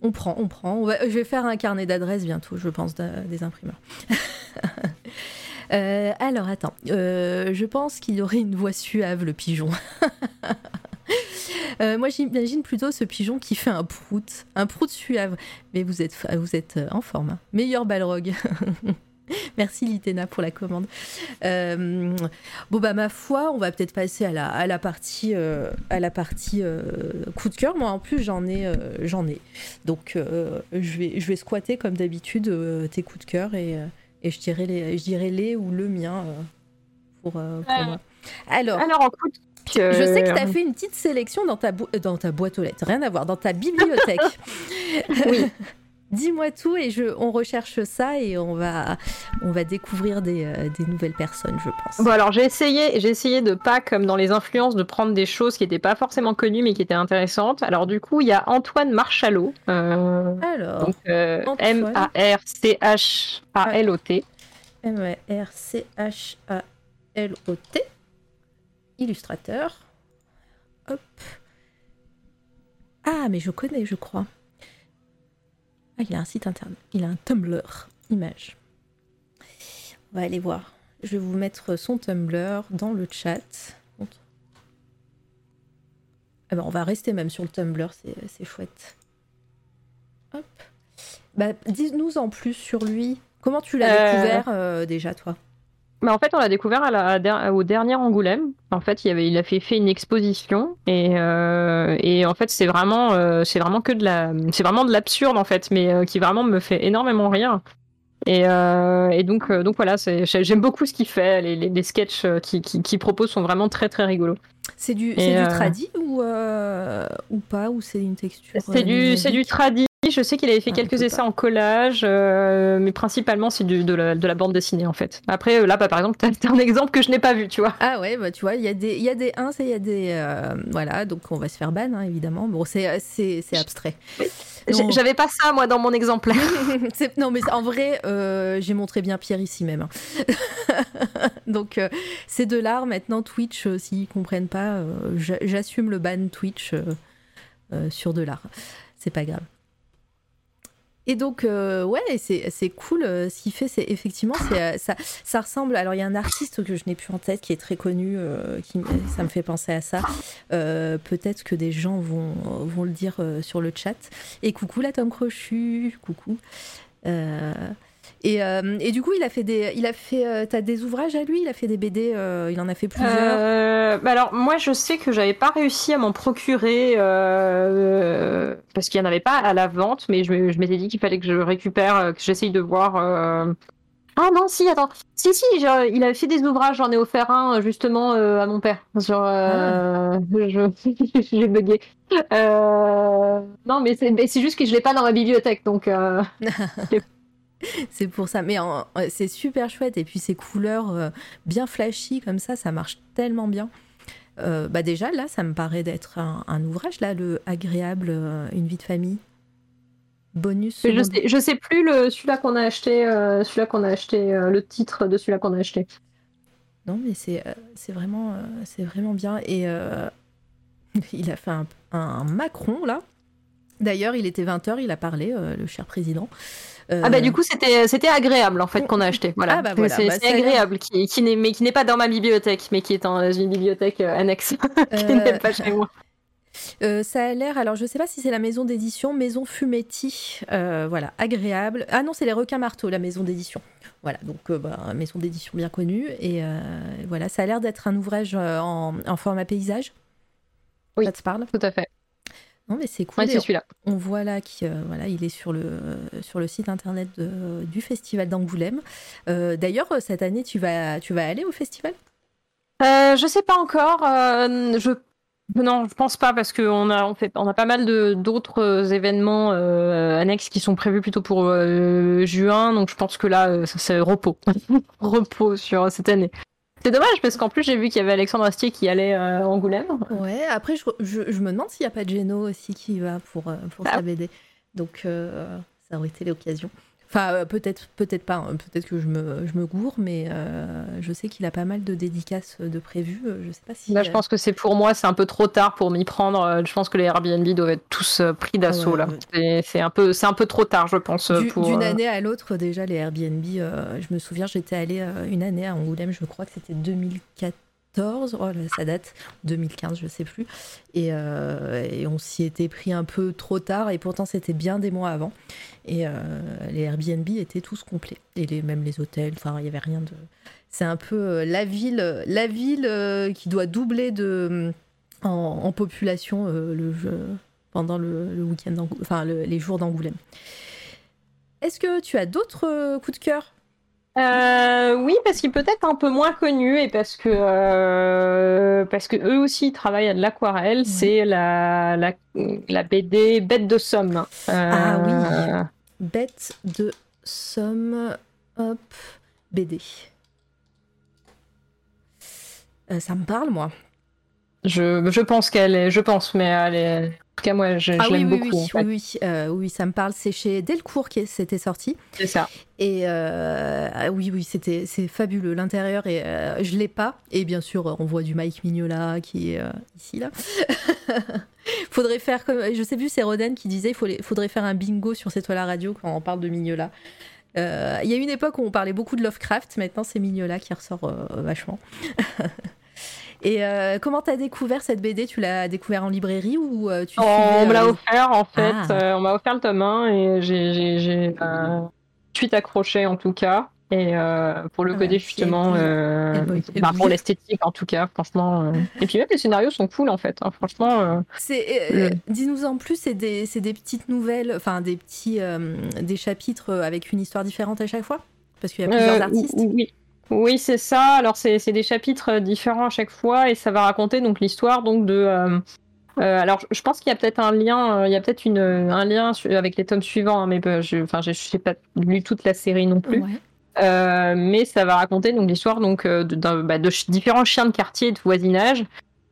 On prend, on prend. On va- je vais faire un carnet d'adresses bientôt, je pense, des imprimeurs. Alors, attends. Je pense qu'il aurait une voix suave, le pigeon. Euh, moi, j'imagine plutôt ce pigeon qui fait un prout. Un prout suave. Mais vous êtes, vous êtes euh, en forme. hein. Meilleur balrog. Merci Litena pour la commande. Euh, bon bah ma foi, on va peut-être passer à la, à la partie, euh, à la partie euh, coup de cœur. Moi en plus j'en ai, j'en ai. Donc je vais, je vais squatter comme d'habitude tes coups de cœur et, et je dirai les, je dirai les ou le mien pour, pour moi. Alors, Alors, en coup de je sais que tu as cœur- fait une petite sélection dans ta, bo- euh, dans ta boîte aux lettres, rien à voir, dans ta bibliothèque. Oui. Dis-moi tout et je, on recherche ça et on va, on va découvrir des, euh, des nouvelles personnes, je pense. Bon alors j'ai essayé, j'ai essayé de pas comme dans les influences de prendre des choses qui n'étaient pas forcément connues mais qui étaient intéressantes. Alors du coup il y a Antoine Marchalot, euh, Alors, donc euh, Antoine. M A R C H A L O T. Illustrateur. Hop. Ah, mais je connais, je crois. Ah, il a un site internet. Il a un Tumblr, image. On va aller voir. Je vais vous mettre son Tumblr dans le chat. Ah ben, on va rester même sur le Tumblr, c'est c'est chouette. Hop. Bah, Dis-nous en plus sur lui. Comment tu l'as Euh. découvert euh, déjà, toi? Mais en fait on l'a découvert à la- à der- au dernier Angoulême. En fait il, avait, il a fait, fait une exposition et, euh, et en fait c'est vraiment, euh, c'est vraiment que de la, c'est vraiment de l'absurde en fait, mais euh, qui vraiment me fait énormément rire. Et, et donc, donc voilà, j'aime beaucoup ce qu'il fait. Les, les, les sketchs qu'il qui, propose sont vraiment très très rigolos. C'est du, du tradi ou, ou pas Ou c'est une texture C'est du, c'est du tradi. Je sais qu'il avait fait Ah, quelques essais pas. en collage, euh, mais principalement c'est de, la, de la bande dessinée en fait. Après, là, bah, par exemple, t'as t'as un exemple que je n'ai pas vu, tu vois. Ah ouais, bah, tu vois, il y a des, il y a des 1 et il y a des... euh, voilà, donc on va se faire ban, hein, évidemment. Bon, c'est, c'est, c'est abstrait. J'avais pas ça moi dans mon exemplaire. C'est- non, mais en vrai, euh, j'ai montré bien Pierre ici même. hein. Donc, c'est de l'art. Maintenant, Twitch, s'ils comprennent pas, j'a- j'assume le ban Twitch sur de l'art. C'est pas grave. Et donc, euh, ouais, c'est cool. euh, ce qu'il fait, c'est effectivement, euh, ça, ça ressemble. Alors, il y a un artiste que je n'ai plus en tête qui est très connu, qui, ça me fait penser à ça. Peut-être que des gens vont, vont le dire sur le chat. Et coucou la Tom Crochu, coucou. Euh, et, et du coup, il a fait des, il a fait, euh, t'as des ouvrages à lui, il a fait des BD, euh, il en a fait plusieurs. Bah alors moi je sais que j'avais pas réussi à m'en procurer parce qu'il y en avait pas à la vente, mais je, m'étais dit qu'il fallait que je récupère, que j'essaye de voir. Ah non si attends, si si, il avait fait des ouvrages, j'en ai offert un justement euh, à mon père. Sur, euh, je j'ai bugué. Euh, Non mais c'est mais c'est juste que je l'ai pas dans ma bibliothèque donc. C'est pour ça. Mais c'est super chouette. Et puis ces couleurs euh, bien flashy comme ça, ça marche tellement bien. Euh, bah déjà là, ça me paraît d'être un, un ouvrage là, le agréable, euh, une vie de famille. Bonus. Je sais, je sais plus le celui-là qu'on a acheté, euh, celui-là qu'on a acheté, euh, le titre de celui-là qu'on a acheté. Non, mais c'est c'est vraiment, c'est vraiment bien. Et il a fait un, un Macron, là. D'ailleurs, il était 20h, il a parlé, euh, le cher président. Euh, Ah bah du coup c'était c'était agréable en fait qu'on a acheté. Voilà. Ah bah voilà, c'est bah, agréable qui, qui n'est mais qui n'est pas dans ma bibliothèque mais qui est dans une bibliothèque euh, annexe qui euh, n'est pas chez moi. euh, ça a l'air, alors je sais pas si c'est la maison d'édition, Maison Fumetti, euh, voilà, agréable. Ah non, c'est les requins marteaux, la maison d'édition. Voilà, donc euh, bah, maison d'édition bien connue. Et voilà, ça a l'air d'être un ouvrage en, en format paysage? Oui. Ça te parle? Tout à fait. Non, mais c'est cool. Ouais, Et c'est celui-là. On voit là qu'il euh, voilà, il est sur le, sur le site internet de- du festival d'Angoulême. Euh, D'ailleurs, euh, cette année, tu vas, tu vas aller au festival? Euh, je sais pas encore. euh, je non, je pense pas parce qu'on a on fait on a pas mal de d'autres euh, événements euh, annexes qui sont prévus plutôt pour euh, juin, donc je pense que là euh, c'est repos, repos sur cette année. C'est dommage parce qu'en plus j'ai vu qu'il y avait Alexandre Astier qui allait euh, à Angoulême. Ouais, après, je, je- je me demande s'il n'y a pas de Geno aussi qui va pour, euh, pour Ah. sa BD. Donc euh, ça aurait été l'occasion. Enfin, euh, peut-être peut-être pas, hein. peut-être que je me, je me gourre, mais euh, je sais qu'il a pas mal de dédicaces de prévues. euh, Je sais pas si. Là, je pense que c'est pour moi, c'est un peu trop tard pour m'y prendre. Euh, Je pense que les Airbnb doivent être tous euh, pris d'assaut Ouais, là. ouais. C'est- un peu, c'est un peu trop tard, je pense. Pour, D'une euh, année à l'autre, déjà, les Airbnb, euh, je me souviens, j'étais allée euh, une année à Angoulême, je crois que c'était 2014, oh là, ça date, 2015, je sais plus. Et, euh, et on s'y était pris un peu trop tard, et pourtant c'était bien des mois avant. Et euh, les Airbnb étaient tous complets, et même les hôtels, enfin, il y avait rien de. C'est un peu euh, la ville, la ville qui doit doubler de, en, population le pendant le, week-end, enfin le- les jours d'Angoulême. Est-ce que tu as d'autres coups de cœur? Euh, oui, parce qu'il peut être un peu moins connu et parce que euh, parce que eux aussi ils travaillent à de l'aquarelle. C'est la, la la BD Bête de Somme. Euh, Ah oui. Bête de somme, hop, BD. Euh, ça me parle, moi. Je, je pense qu'elle est, je pense, mais elle est, en tout cas moi je, ah je oui, l'aime oui, beaucoup. oui, en fait. oui, oui, euh, oui, ça me parle. C'est chez Delcourt que c'était sorti. C'est ça. Et euh, ah oui, oui, c'était c'est fabuleux. L'intérieur, et euh, je l'ai pas. Et bien sûr, on voit du Mike Mignola qui est euh, ici là. faudrait faire comme, je sais plus, c'est Roden qui disait, il faut- faudrait faire un bingo sur cette toile à radio quand on parle de Mignola. Il y a une époque où on parlait beaucoup de Lovecraft. Maintenant, c'est Mignola qui ressort vachement. Et euh, comment t'as découvert cette BD Tu l'as découvert en librairie ou euh, tu On suivais, me l'a euh, offert en fait. Ah. Euh, on m'a offert le tome 1 et j'ai euh, tout de suite accroché en tout cas. Et euh, pour le Ah côté ouais, justement, euh, bah, pour l'esthétique en tout cas, franchement. euh. Et puis même les scénarios sont cool en fait. hein, franchement. euh. Euh, Le- dis-nous en plus, c'est des, petites nouvelles, enfin des petits, euh, des chapitres avec une histoire différente à chaque fois, parce qu'il y a plusieurs Euh, artistes. Oui, oui c'est ça. Alors c'est des chapitres différents à chaque fois et ça va raconter donc l'histoire donc de. euh, euh, alors je- pense qu'il y a peut-être un lien, euh, il y a peut-être une un lien avec les tomes suivants, hein, mais bah, je, enfin je sais pas lu toute la série non plus. Ouais. Euh, mais ça va raconter donc l'histoire donc euh, de, bah, de ch- différents chiens de quartier et de voisinage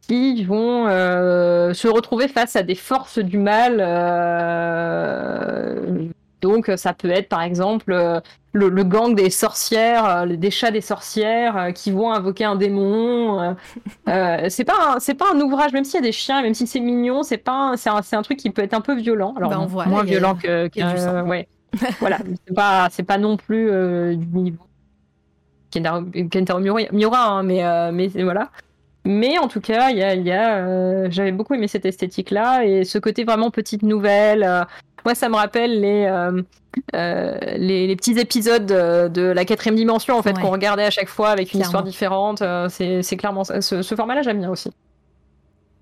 qui vont euh, se retrouver face à des forces du mal. Euh, donc ça peut être par exemple euh, le, le gang des sorcières, euh, des chats des sorcières euh, qui vont invoquer un démon. euh, euh, c'est pas un- c'est pas un ouvrage même s'il y a des chiens, même si c'est mignon, c'est pas un- c'est un, un truc qui peut être un peu violent. Alors là, moins a- violent que, ouais. voilà, c'est pas c'est pas non plus euh, du niveau Kentaro Miura, hein, mais euh, mais voilà. Mais en tout cas, il y a, y a, euh, j'avais beaucoup aimé cette esthétique-là et ce côté vraiment petite nouvelle. Moi, ça me rappelle les, euh, euh, les, les petits épisodes de la quatrième dimension en fait Ouais. qu'on regardait à chaque fois avec une Clairement. histoire différente. euh, c'est c'est clairement ça. ce, ce format-là, j'aime bien aussi.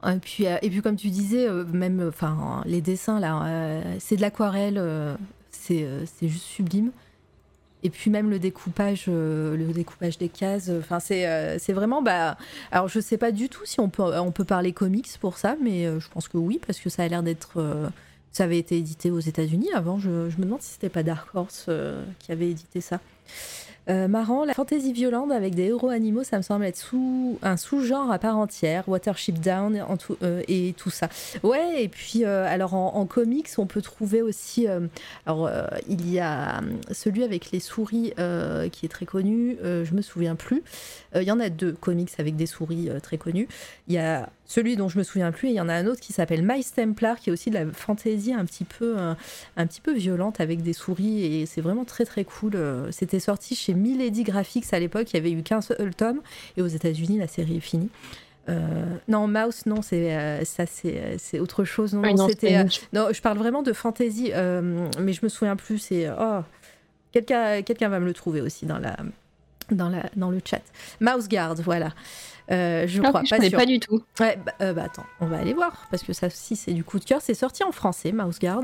Et puis, et puis comme tu disais, même, enfin, les dessins là, c'est de l'aquarelle, c'est, c'est juste sublime. Et puis même le découpage, euh, le découpage des cases, euh, enfin c'est, euh, c'est vraiment, bah, alors je sais pas du tout si on peut, on peut parler comics pour ça, mais je pense que oui parce que ça a l'air d'être, ça avait été édité aux États-Unis avant. Je, me demande si c'était pas Dark Horse euh, qui avait édité ça. Euh, marrant, la fantasy violente avec des héros animaux, ça me semble être sous, un sous-genre à part entière. Watership Down tout- euh, et tout ça. Ouais, et puis euh, alors en, en comics, on peut trouver aussi. alors il y a celui avec les souris qui est très connu. je me souviens plus. Euh, Il y en a deux comics avec des souris euh, très connus. Il y a celui dont je me souviens plus et il y en a un autre qui s'appelle Mice Templar qui est aussi de la fantasy un petit peu euh, un petit peu violente avec des souris et c'est vraiment très très cool. Euh, C'était sorti chez Milady Graphics à l'époque, il y avait eu qu'un seul tome et aux États-Unis la série est finie. Euh, non, Mouse, non, c'est euh, ça, c'est euh, autre chose. Non, Oui, non, c'était. euh, non, je parle vraiment de fantasy, euh, mais je me souviens plus. C'est oh, quelqu'un, quelqu'un va me le trouver aussi dans la, dans la, dans le chat. Mouse Guard, voilà. Euh, je Ah, crois je pas connais sûr. pas du tout. Ouais, bah, euh, bah, attends, on va aller voir parce que ça aussi c'est du coup de cœur. C'est sorti en français, Mouse Guard.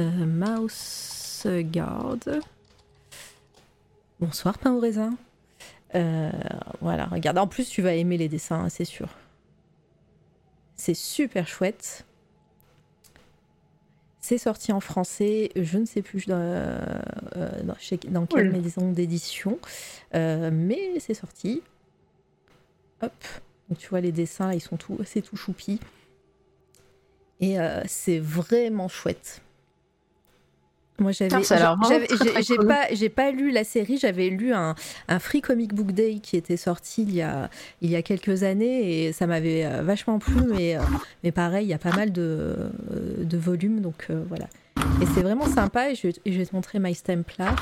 Euh, Mouse Guard. Bonsoir, pain au raisin. Voilà, regarde. En plus, tu vas aimer les dessins, hein, c'est sûr. C'est super chouette. C'est sorti en français, je ne sais plus dans, euh, dans, chez- dans quelle maison d'édition, Euh, mais c'est sorti. Hop, donc tu vois les dessins, ils sont tout, c'est tout choupi. Et euh, c'est vraiment chouette. Moi, j'avais, j'ai, pas, j'ai pas lu la série. J'avais lu un, un Free Comic Book Day qui était sorti il y a, il y a quelques années et ça m'avait euh, vachement plu. Mais, euh, mais pareil, il y a pas mal de, euh, de volumes, donc euh, voilà. Et c'est vraiment sympa. Et je, et je vais te montrer My Templar.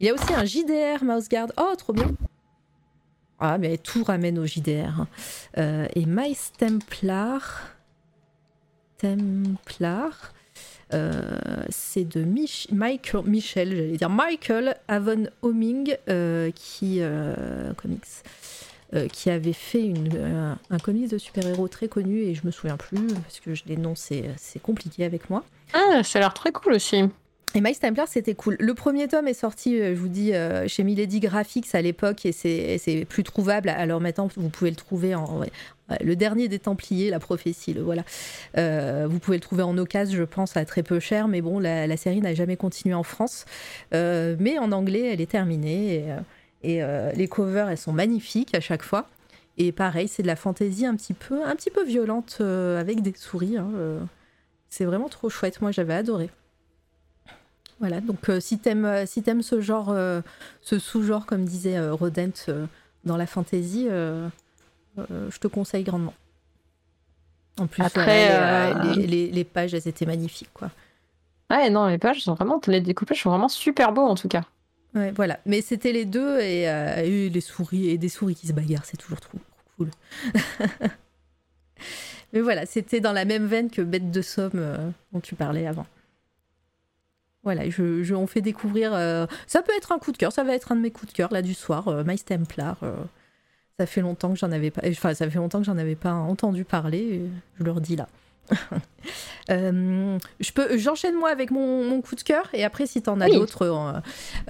Il y a aussi un JDR Mouse Guard. Oh, trop bien. Ah, mais tout ramène au JDR. Euh, et My Templar. Templar. Euh, c'est de Mich- Michael, Michel, j'allais dire Michael Avon Homing, euh, qui euh, comics, qui avait fait une, un, un comics de super-héros très connu et je me souviens plus parce que je- les noms c'est compliqué avec moi. Ah, ça a l'air très cool aussi. Et Miles Templar, c'était cool. Le premier tome est sorti, je vous dis, chez Milady Graphics à l'époque et c'est plus trouvable. Alors maintenant, vous pouvez le trouver en. Le dernier des Templiers, la prophétie, le voilà. Euh, vous pouvez le trouver en occasion, je pense, à très peu cher. Mais bon, la, série n'a jamais continué en France. Euh, mais en anglais, elle est terminée. Et, euh, les covers, elles sont magnifiques à chaque fois. Et pareil, c'est de la fantaisie un petit peu, un petit peu violente avec des souris. hein, c'est vraiment trop chouette. Moi, j'avais adoré. Voilà, donc si t'aimes si t'aimes ce genre, ce sous-genre, comme disait Rodent dans la fantasy, je te conseille grandement. En plus, Après, les, euh, les- pages, elles étaient magnifiques, quoi. Ouais, non, les pages sont vraiment, les découpages sont vraiment super beaux en tout cas. Ouais, voilà. Mais c'était les deux et, euh, et les souris et des souris qui se bagarrent, c'est toujours trop cool. Mais voilà, c'était dans la même veine que Bête de Somme euh, dont tu parlais avant. Voilà, je, je- on fait découvrir. euh, ça peut être un coup de cœur, ça va être un de mes coups de cœur là du soir. Euh, My Templar. Euh, ça fait longtemps que j'en avais pas. Enfin, ça fait longtemps que j'en avais pas entendu parler. et je le redis là. Euh, je peux, j'enchaîne moi avec mon, mon coup de cœur et après si t'en as Oui. d'autres. euh,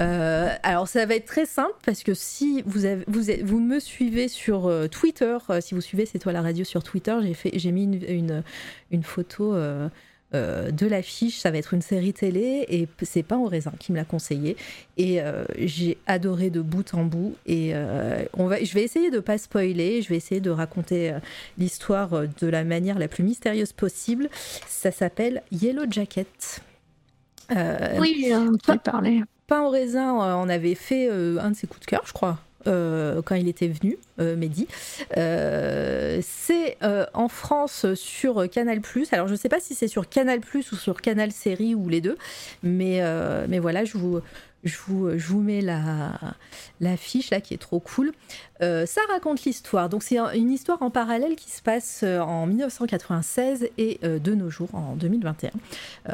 euh, alors ça va être très simple parce que si vous avez, vous, êtes- vous me suivez sur euh, Twitter, euh, si vous suivez c'est toi la radio sur Twitter, j'ai fait, j'ai mis une, une, une photo. Euh, de l'affiche, ça va être une série télé et c'est pas au raisin qui me l'a conseillé et euh, j'ai adoré de bout en bout et euh, on va, je vais essayer de pas spoiler, je vais essayer de raconter l'histoire de la manière la plus mystérieuse possible. Ça s'appelle Yellow Jacket. Oui, on peut parler. Pain au raisin, on avait fait un de ses coups de cœur, je crois, quand il était venu, Mehdi. Euh, c'est euh, en France sur Canal+. Alors, je ne sais pas si c'est sur Canal+, ou sur Canal Série, ou les deux. Mais, euh, voilà, je vous, mets la, la là, qui est trop cool. Euh, ça raconte l'histoire. Donc, c'est un- une histoire en parallèle qui se passe euh, en 1996 et euh, de nos jours, en 2021. Euh,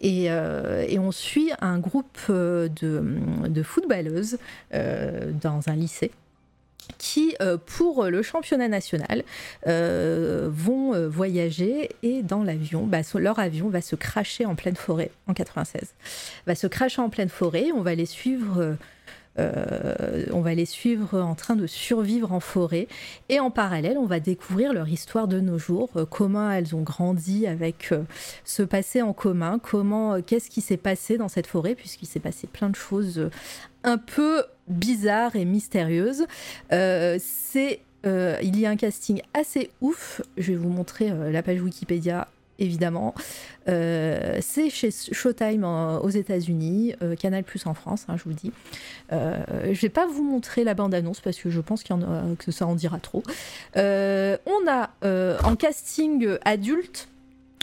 et, euh, on suit un groupe euh, de, de footballeuses euh, dans un lycée qui, euh, pour le championnat national, euh, vont euh, voyager et dans l'avion, bah, leur avion va se cracher en pleine forêt en 96. Va se cracher en pleine forêt, on va les suivre. on va les suivre en train de survivre en forêt et en parallèle on va découvrir leur histoire de nos jours, comment elles ont grandi avec ce passé en commun, comment qu'est-ce qui s'est passé dans cette forêt puisqu'il s'est passé plein de choses un peu bizarres et mystérieuses. Euh, c'est euh, il y a un casting assez ouf. Je vais vous montrer euh, la page Wikipédia évidemment. C'est chez Showtime aux États-Unis, Canal Plus en France, hein, je vous dis. Euh, je vais pas vous montrer la bande-annonce parce que je pense que ça en dira trop. On a en casting adulte,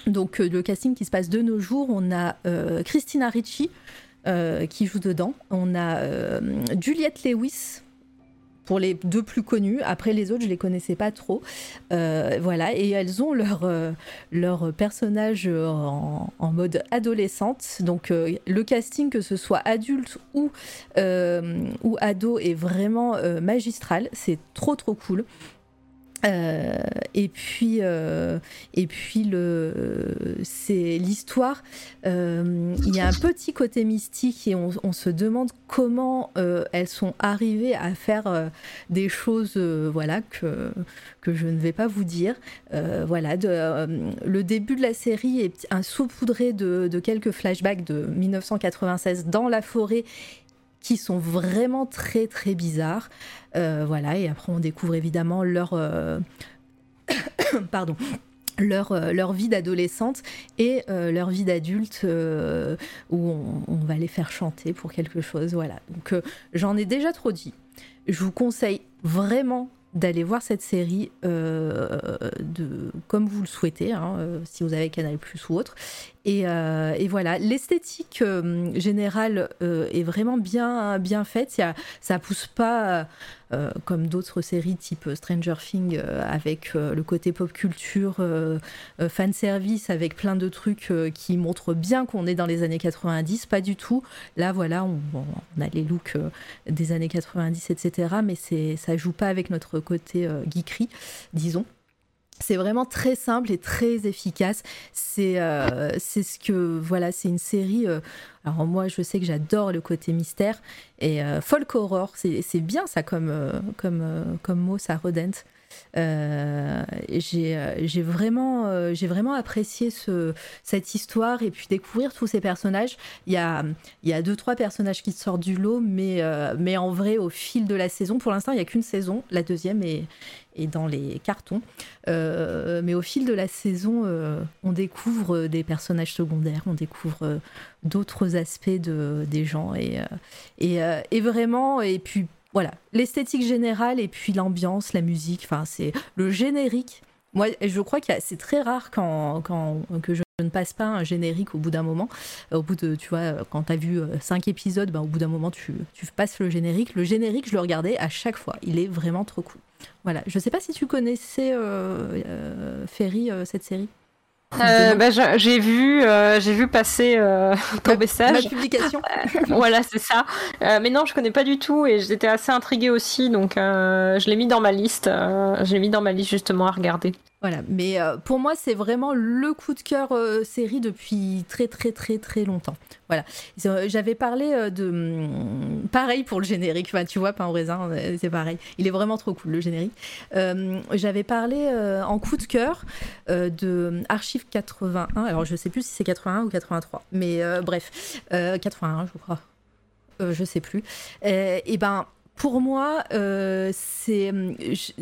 donc le casting qui se passe de nos jours, on a Christina Ricci euh, qui joue dedans, on a euh, Juliette Lewis pour les deux plus connus. Après les autres, je les connaissais pas trop. Euh, voilà, et elles ont leur leur personnage en, mode adolescente. Donc le casting, que ce soit adulte ou ou ado, est vraiment magistral. C'est trop trop cool. Euh, et puis, euh, et puis le, c'est l'histoire. euh, il y a un petit côté mystique et on, se demande comment elles sont arrivées à faire des choses, voilà que que je ne vais pas vous dire. Voilà, de, le début de la série est un saupoudré de quelques flashbacks de 1996 dans la forêt qui sont vraiment très très bizarres. Euh, voilà, et après on découvre évidemment leur, euh, pardon, leur, euh, leur vie d'adolescente et leur vie d'adulte où on, va les faire chanter pour quelque chose. Voilà. Donc j'en ai déjà trop dit. Je vous conseille vraiment d'aller voir cette série de, comme vous le souhaitez, hein, si vous avez Canal Plus ou autre. Et, euh, et voilà, l'esthétique euh, générale euh, est vraiment bien, bien faite. Ça, ça pousse pas comme d'autres séries type Stranger Things avec le côté pop culture, fan service, avec plein de trucs qui montrent bien qu'on est dans les années 90. Pas du tout. Là, voilà, on, a les looks des années 90, etc. Mais ça joue pas avec notre côté geekery, disons. C'est vraiment très simple et très efficace. C'est euh, ce que voilà, c'est une série. euh, alors moi, je sais que j'adore le côté mystère et euh, folk horror. C'est bien ça comme comme comme mot, ça redente. Euh, j'ai euh, euh, j'ai vraiment apprécié ce, cette histoire et puis découvrir tous ces personnages. Il y a y a deux trois personnages qui sortent du lot, mais en vrai, au fil de la saison, pour l'instant, il y a qu'une saison. La deuxième est dans les cartons. Mais au fil de la saison, on découvre des personnages secondaires, on découvre d'autres aspects de, des gens. Et vraiment, et puis voilà, l'esthétique générale et puis l'ambiance, la musique, enfin, c'est le générique. Moi, je crois que c'est très rare quand, quand, que je ne passe pas un générique au bout d'un moment. Au bout de, tu vois, quand tu as vu euh, cinq épisodes, ben, au bout d'un moment, tu, tu passes le générique. Le générique, je le regardais à chaque fois. Il est vraiment trop cool. Voilà. Je sais pas si tu connaissais euh, euh, Ferry, euh, cette série. Euh, bah, j'ai vu, euh, j'ai vu passer euh, ton Ma message. publication. voilà, c'est ça. Euh, mais non, je connais pas du tout et j'étais assez intriguée aussi, donc euh, je l'ai mis dans ma liste. euh, je l'ai mis dans ma liste justement à regarder. Voilà, mais euh, pour moi, c'est vraiment le coup de cœur euh, série depuis très très très très longtemps. Voilà, j'avais parlé euh, de hum, pareil pour le générique. Enfin, tu vois, pain au raisin, c'est pareil. Il est vraiment trop cool le générique. J'avais parlé en coup de cœur de Archive 81. Alors, je sais plus si c'est 81 ou 83, mais bref, euh, 81, je crois. Je sais plus. Et ben, pour moi, c'est je-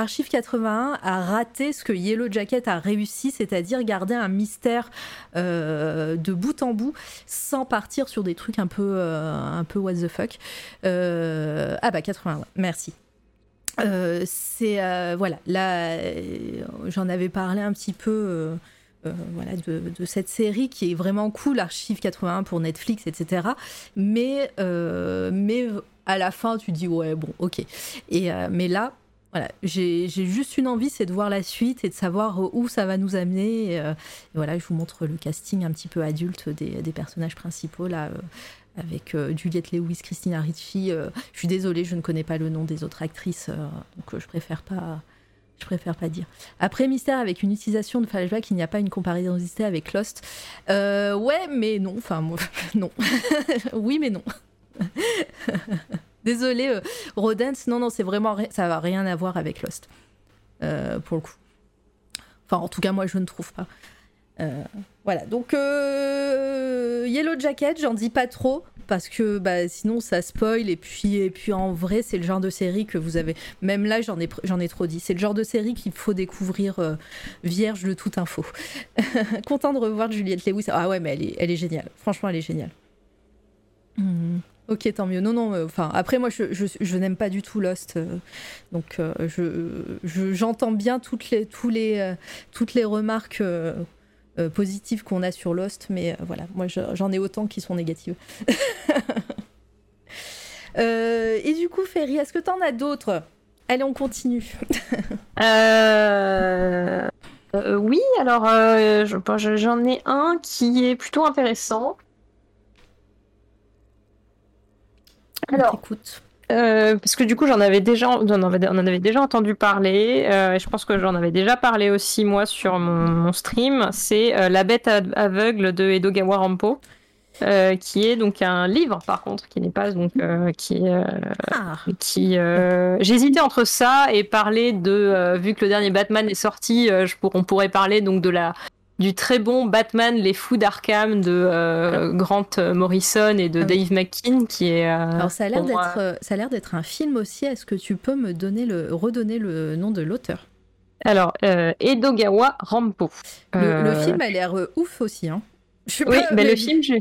Archive 81 a raté ce que Yellow Jacket a réussi, c'est-à-dire garder un mystère euh, de bout en bout sans partir sur des trucs un peu, euh, un peu what the fuck. Euh, ah bah 81, ouais, merci. C'est voilà, là j'en avais parlé un petit peu voilà, de, cette série qui est vraiment cool, Archive 81 pour Netflix, etc. Mais, mais à la fin, tu dis ouais, bon, ok. Et, mais là, voilà, j'ai juste une envie, c'est de voir la suite et de savoir où ça va nous amener. Euh, et voilà, je vous montre le casting un petit peu adulte des, personnages principaux là. euh, avec euh, Juliette Lewis, Christina Ricci. euh, je suis désolée, je ne connais pas le nom des autres actrices, euh, donc euh, je préfère pas. Je préfère pas dire. Après Mystère, avec une utilisation de flashback, il n'y a pas une comparisonnalité avec Lost. Euh, ouais, mais non. Enfin, moi, non. oui, mais non. Désolée, euh. Non, non, c'est vraiment. Ça va rien à voir avec Lost. Euh, pour le coup. Enfin, en tout cas, moi, je ne trouve pas. Euh, voilà, donc euh, Yellow Jacket, j'en dis pas trop parce que bah, sinon ça spoil et puis, et puis en vrai c'est le genre de série que vous avez, même là j'en ai, j'en ai trop dit, c'est le genre de série qu'il faut découvrir vierge de toute info. Content de revoir Juliette Lewis, ah ouais mais elle est, elle est géniale, franchement elle est géniale. Hmm. Ok, tant mieux. Non, non, euh, enfin, après, moi, je, n'aime pas du tout Lost. euh, donc, euh, je, je- j'entends bien toutes les, les, toutes les remarques positives qu'on a sur Lost, mais voilà, moi, je- j'en ai autant qui sont négatives. Et du coup, Ferry, est-ce que tu en as d'autres? Allez, on continue. Oui, alors j'en ai un qui est plutôt intéressant. Alors, écoute. Euh, parce que du coup, j'en avais déjà, on en avait, on en avait déjà entendu parler. euh, et je pense que j'en avais déjà parlé aussi moi sur mon, mon stream. C'est euh, La Bête aveugle de Edogawa Rampo, qui est donc un livre par contre, qui n'est pas donc qui Ah, qui. J'hésitais entre ça et parler de vu que le dernier Batman est sorti, je pour- on pourrait parler donc de la du très bon Batman Les Fous d'Arkham de euh, Grant Morrison et de Ah oui. Dave McKean qui est euh, alors ça a l'air pour moi- d'être, euh, ça a l'air d'être un film aussi. Est-ce que tu peux me donner le, redonner le nom de l'auteur? Alors, euh, Edogawa Rampo. Le, le film a l'air euh, ouf aussi. Hein. Je Oui, pas, mais mais- le film, je...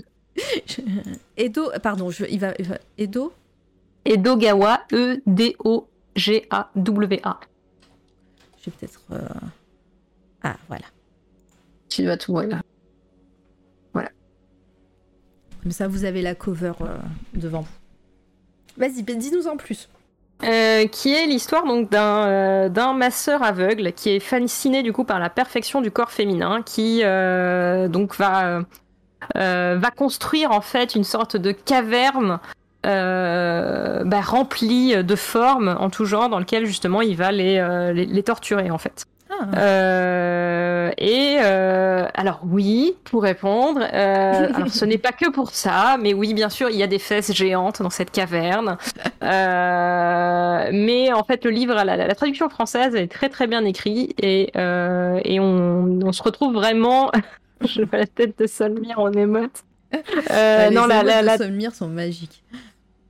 Edo, pardon, je, il va, il va- Edo? Edogawa, E E-D-O-G-A-W-A. Je vais peut-être. euh, Ah, voilà. Tu vas tout voir là. Comme ça, vous avez la cover euh, devant vous. Vas-y, ben, dis-nous en plus. Euh, qui est l'histoire donc d'un euh, d'un masseur aveugle qui est fasciné du coup par la perfection du corps féminin, qui euh, donc va euh, va construire en fait une sorte de caverne euh, bah, remplie de formes en tout genre, dans lequel justement il va les euh, les, les torturer en fait. Ah, Euh, et euh, alors oui, pour répondre, euh, alors ce n'est pas que pour ça, mais oui, bien sûr, il y a des fesses géantes dans cette caverne. Mais en fait, le livre, la, la- la traduction française est très très bien écrite et, et on, on se retrouve vraiment. Je vois la tête de Solmir en émote. Euh, Ah, les non, la, de la, Solmir sont magiques.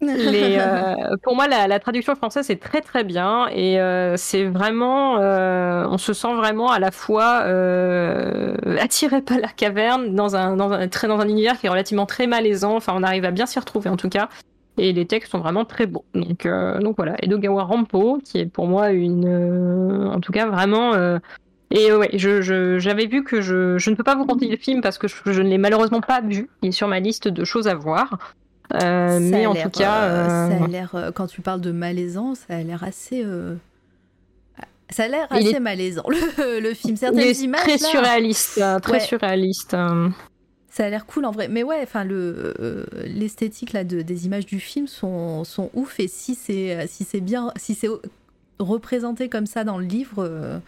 Euh, pour moi, la, traduction française est très très bien et euh, c'est vraiment, euh, on se sent vraiment à la fois attiré par la caverne dans un, très dans un univers qui est relativement très malaisant. Enfin, on arrive à bien s'y retrouver en tout cas. Et les textes sont vraiment très beaux. Donc, donc voilà, Edogawa Rampo, qui est pour moi une, en tout cas vraiment. et ouais, je, je- j'avais vu que je, ne peux pas vous conter le film parce que je ne l'ai malheureusement pas vu. Il est sur ma liste de choses à voir. Euh, mais en l'air, tout cas, euh, ça a l'air. euh, quand tu parles de malaisant, ça a l'air assez. Ça a l'air assez est- malaisant le, le film. il Certaines est images très là, surréaliste, très Ouais. surréaliste. ça a l'air cool en vrai. Mais ouais, enfin le l'esthétique là de, des images du film sont, sont ouf et si c'est si c'est bien si c'est représenté comme ça dans le livre.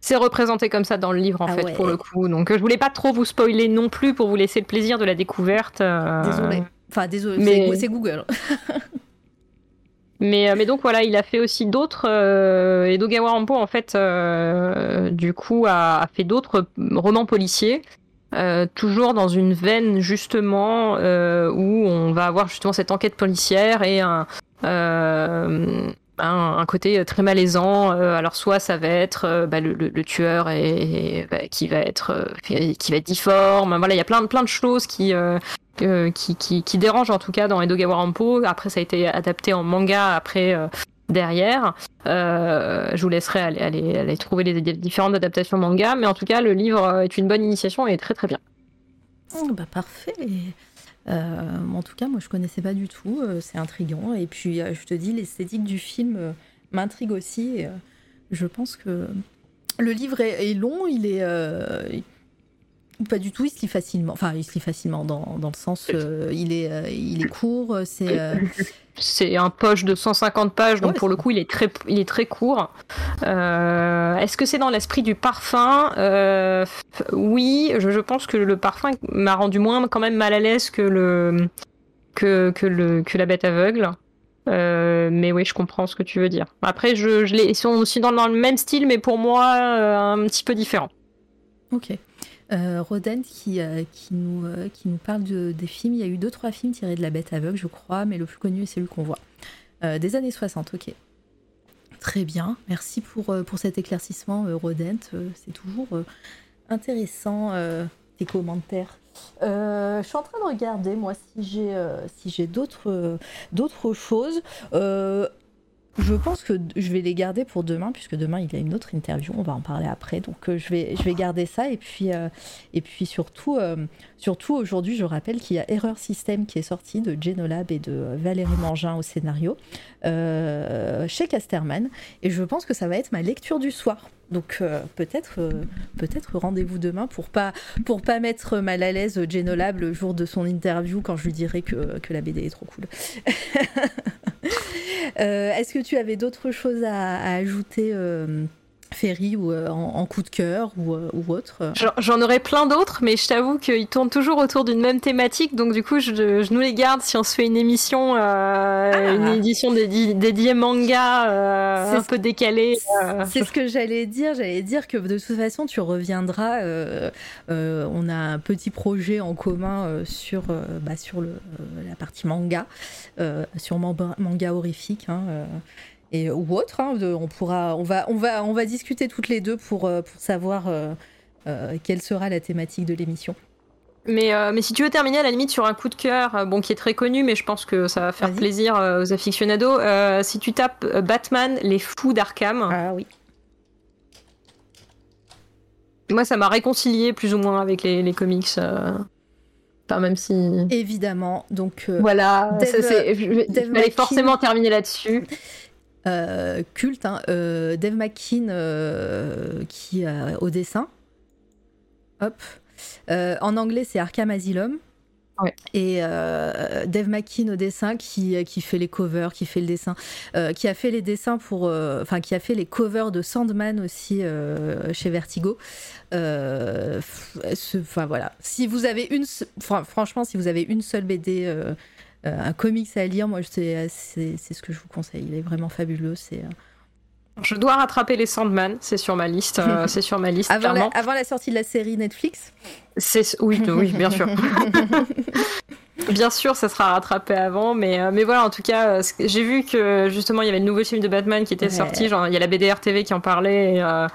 C'est représenté comme ça dans le livre en Ah fait ouais. pour le coup. Donc je voulais pas trop vous spoiler non plus pour vous laisser le plaisir de la découverte. euh, Désolé. Enfin désolé, mais- c'est- Google. Mais, euh, mais donc voilà, il a fait aussi d'autres. Euh, Edogawa Rampo, en fait, euh, du coup, a, a fait d'autres romans policiers, euh, toujours dans une veine justement où on va avoir justement cette enquête policière et un, un, un côté très malaisant. Euh, alors soit ça va être euh, bah, le, le- le tueur et, bah, qui va être euh, qui va être difforme. Voilà, il y a plein de plein de choses qui euh, euh, qui, qui, qui dérange en tout cas dans Edogawa Rampo. Après, ça a été adapté en manga après euh, derrière. Euh, je vous laisserai aller, aller, aller trouver les, différentes adaptations manga, mais en tout cas, le livre euh, est une bonne initiation et est très très bien. Oh, bah parfait. Euh, en tout cas, moi je connaissais pas du tout. euh, c'est intriguant. Et puis, euh, je te dis, l'esthétique du film m'intrigue aussi. je pense que le livre est, long. Il est pas du tout. Il se lit facilement. Enfin, il se lit facilement dans, dans le sens. euh, il est euh, il est court. euh, C'est euh, C'est un poche de 150 pages, donc Ouais, pour le coup, il est très, il est très court. Est-ce que c'est dans l'esprit du parfum? Oui, je, je pense que le parfum m'a rendu moins quand même mal à l'aise que le que, que le que la bête aveugle. Euh, mais oui, je comprends ce que tu veux dire. Après, je, je les, ils sont aussi dans, dans le même style, mais pour moi, euh, un petit peu différent. ok. Euh, Roden qui, euh, euh, qui nous parle de- des films. Il y a eu deux, trois films tirés de La Bête aveugle, je crois, mais le plus connu est celui qu'on voit. Euh, des années 60, ok. Très bien, merci pour, pour cet éclaircissement, Rodent. C'est toujours intéressant, tes commentaires. Je suis en train de regarder, moi, si j'ai si d'autres d'autres choses. Je pense que je vais les garder pour demain, puisque demain il y a une autre interview, on va en parler après. Donc euh, je, vais, je vais garder ça. Et puis, euh, et puis surtout, euh, surtout aujourd'hui, je rappelle qu'il y a Error System qui est sorti de Genolab et de Valérie Mangin au scénario chez Casterman. Et je pense que ça va être ma lecture du soir. Donc euh, peut-être euh, peut-être rendez-vous demain pour pas pour pas mettre mal à l'aise Genolab le jour de son interview quand je lui dirai que, la BD est trop cool. Euh, Est-ce que tu avais d'autres choses à, ajouter, Ferry, ou euh, en, en coup de cœur ou, euh, ou autre J'en- aurais plein d'autres, mais je t'avoue qu'ils tournent toujours autour d'une même thématique, donc du coup, je, je nous les garde si on se fait une émission, euh, une édition dédi- dédiée manga, euh, C'est un peu décalée. euh. C'est ce que j'allais dire. J'allais dire que de toute façon, tu reviendras. on a un petit projet en commun sur, bah, sur le, la partie manga, sur manga, horrifique. hein, et ou autre. hein, de- on pourra, on va, on va, on va discuter toutes les deux pour, euh, pour savoir euh, euh, quelle sera la thématique de l'émission. Mais, euh, mais si tu veux terminer à la limite sur un coup de cœur, euh, bon qui est très connu, mais je pense que ça va faire plaisir euh, aux aficionados. euh, si tu tapes euh, Batman, les fous d'Arkham, Ah oui. moi ça m'a réconcilié plus ou moins avec les, les comics. euh. Enfin, même si. Évidemment. Donc euh, Voilà, Dave- ça, c'est- je- McKean. forcément terminer là-dessus. Euh, culte, hein, euh, Dave McKean euh, qui au dessin. Hop. Euh, en anglais, c'est Arkham Asylum. Ouais. Et euh, Dave McKean au dessin qui, qui fait les covers, qui fait le dessin, euh, qui a fait les dessins pour, euh, enfin qui a fait les covers de Sandman aussi chez Vertigo. Enfin voilà, si vous avez une, franchement, si vous avez une seule BD, un comics à lire, moi c'est ce que je vous conseille. Il est vraiment fabuleux. C'est euh, Je dois rattraper les Sandman, c'est sur ma liste. euh, c'est sur ma liste, avant la, avant la sortie de la série Netflix. C'est oui, oui, bien sûr. bien sûr, ça sera rattrapé avant, mais euh, mais voilà, en tout cas, euh, j'ai vu que justement il y avait le nouveau film de Batman qui était Ouais. sorti, genre il y a la BDR TV qui en parlait. Et, euh,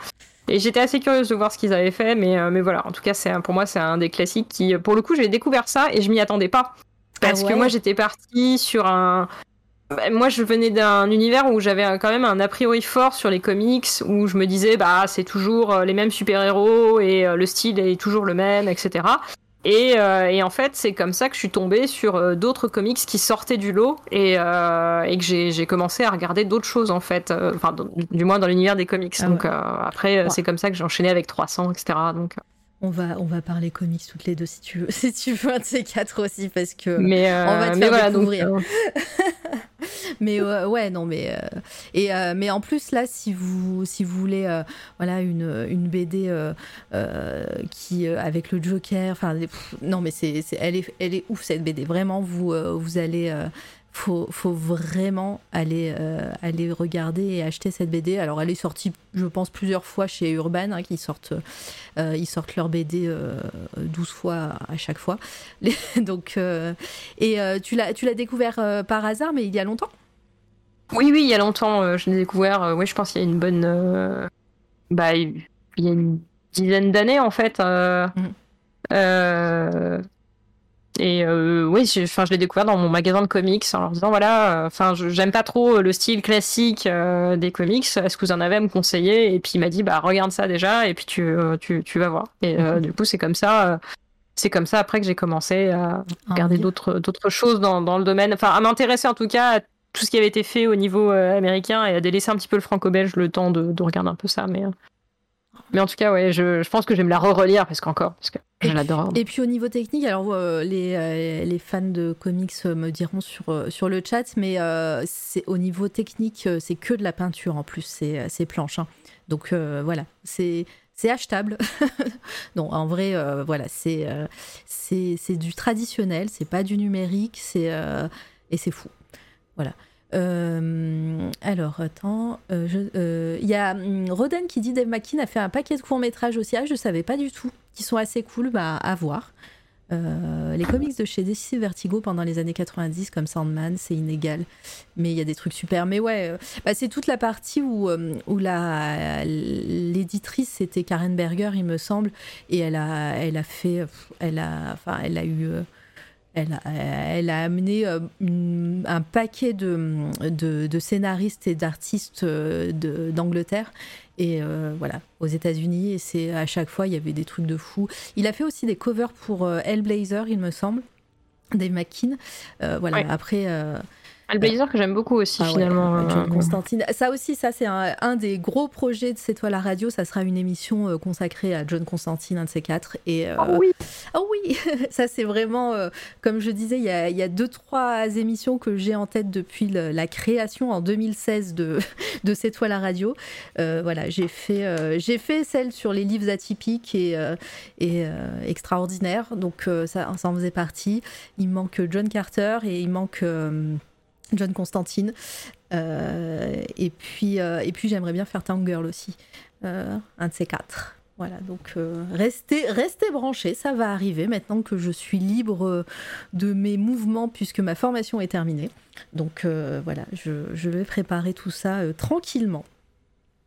et j'étais assez curieuse de voir ce qu'ils avaient fait, mais, euh, mais voilà, en tout cas, c'est pour moi, c'est un des classiques qui, pour le coup, j'ai découvert ça et je m'y attendais pas. Parce Ah ouais que moi, j'étais partie sur un. bah, Moi, je venais d'un univers où j'avais quand même un a priori fort sur les comics, où je me disais, bah, c'est toujours euh, les mêmes super-héros et euh, le style est toujours le même, etc. Et, euh, et en fait, c'est comme ça que je suis tombée sur euh, d'autres comics qui sortaient du lot et, euh, et que j'ai j'ai commencé à regarder d'autres choses, en fait. Enfin, du moins dans l'univers des comics. Ah donc ouais. après, Ouais. c'est comme ça que j'ai enchaîné avec 300, etc. Donc, On va, on va parler comics toutes les deux si tu veux, si tu veux un de ces quatre aussi parce que. mais, euh, on va te mais faire voilà, donc, découvrir. euh, Mais euh, ouais, non, mais euh, et euh, mais en plus là, si vous si vous voulez, euh, voilà, une une BD euh, euh, qui euh, avec le Joker, enfin, non, mais c'est elle est elle est ouf cette BD. Vraiment, vous euh, vous allez euh, faut, faut vraiment aller, euh, aller regarder et acheter cette BD. Alors, elle est sortie, je pense, plusieurs fois chez Urban, hein, qui sortent, euh, ils sortent leur BD euh, 12 fois à chaque fois. Les- Donc, euh, et tu l'as, tu l'as découvert par hasard, mais il y a longtemps? Oui, oui, il y a longtemps, je l'ai découvert. oui, je pense qu'il y a une bonne. Bah, il y a une dizaine d'années, en fait. euh, Et euh, oui, enfin, je l'ai découvert dans mon magasin de comics en leur disant voilà, euh, enfin, j'aime pas trop le style classique euh, des comics. Est-ce que vous en avez à me conseiller? Et puis il m'a dit bah regarde ça déjà, et puis tu, euh, tu, tu vas voir. Et euh, du coup, c'est comme ça. c'est comme ça après que j'ai commencé à Ah, regarder d'autres d'autres choses dans, dans le domaine, enfin à m'intéresser en tout cas à tout ce qui avait été fait au niveau américain et à délaisser un petit peu le franco-belge le temps de, de regarder un peu ça. Mais, euh, mais en tout cas, ouais, je, je pense que je vais me la re-relire parce qu'encore, parce que je l'adore. Et puis au niveau technique, alors euh, les, euh, les fans de comics euh, me diront sur, sur le chat, mais euh, c'est au niveau technique, c'est que de la peinture en plus, c'est euh, ces planches. hein. Donc voilà, c'est c'est achetable. non, en vrai, euh, voilà, c'est euh, c'est c'est du traditionnel, c'est pas du numérique, c'est euh, et c'est fou. Voilà. Euh, alors, attends, euh, je- euh, il y a hum, Roden qui dit Dave McKean a fait un paquet de courts-métrages aussi. Ah, je savais pas du tout. Qui sont assez cool bah, à voir. Euh, les comics de chez DC Vertigo pendant les années 90, comme Sandman, c'est inégal. Mais il y a des trucs super. Mais ouais, euh, bah, c'est toute la partie où, euh, où l'éditrice, c'était Karen Berger, il me semble. Et elle a, elle a fait. Elle a, elle a eu. Elle a, elle a amené euh, une- un paquet de, de, de scénaristes et d'artistes euh, d'Angleterre et euh, voilà aux États-Unis et c'est à chaque fois il y avait des trucs de fou. Il a fait aussi des covers pour Hellblazer, il me semble, Dave McKean. Euh, voilà Ouais. après. Le Blazer que j'aime beaucoup aussi ah ouais, finalement. John euh, Constantine. Ça aussi, ça c'est un, un des gros projets de C'est toi la radio. Ça sera une émission euh, consacrée à John Constantine, un de ces quatre. Et euh, Oh oui. Oh oui, ça c'est vraiment, comme je disais, il y a, il y a deux, trois émissions que j'ai en tête depuis le- la création en 2016 de, de C'est toi la radio. Voilà, j'ai fait, j'ai fait celle sur les livres atypiques et, et extraordinaires, donc ça, ça en faisait partie. Il manque John Carter et il manque John Constantine. Euh, et puis, euh, et puis j'aimerais bien faire Town Girl aussi, Euh, un de ces quatre. Voilà, donc restez, restez branchés, ça va arriver maintenant que je suis libre de mes mouvements puisque ma formation est terminée. Donc voilà, je, je vais préparer tout ça tranquillement.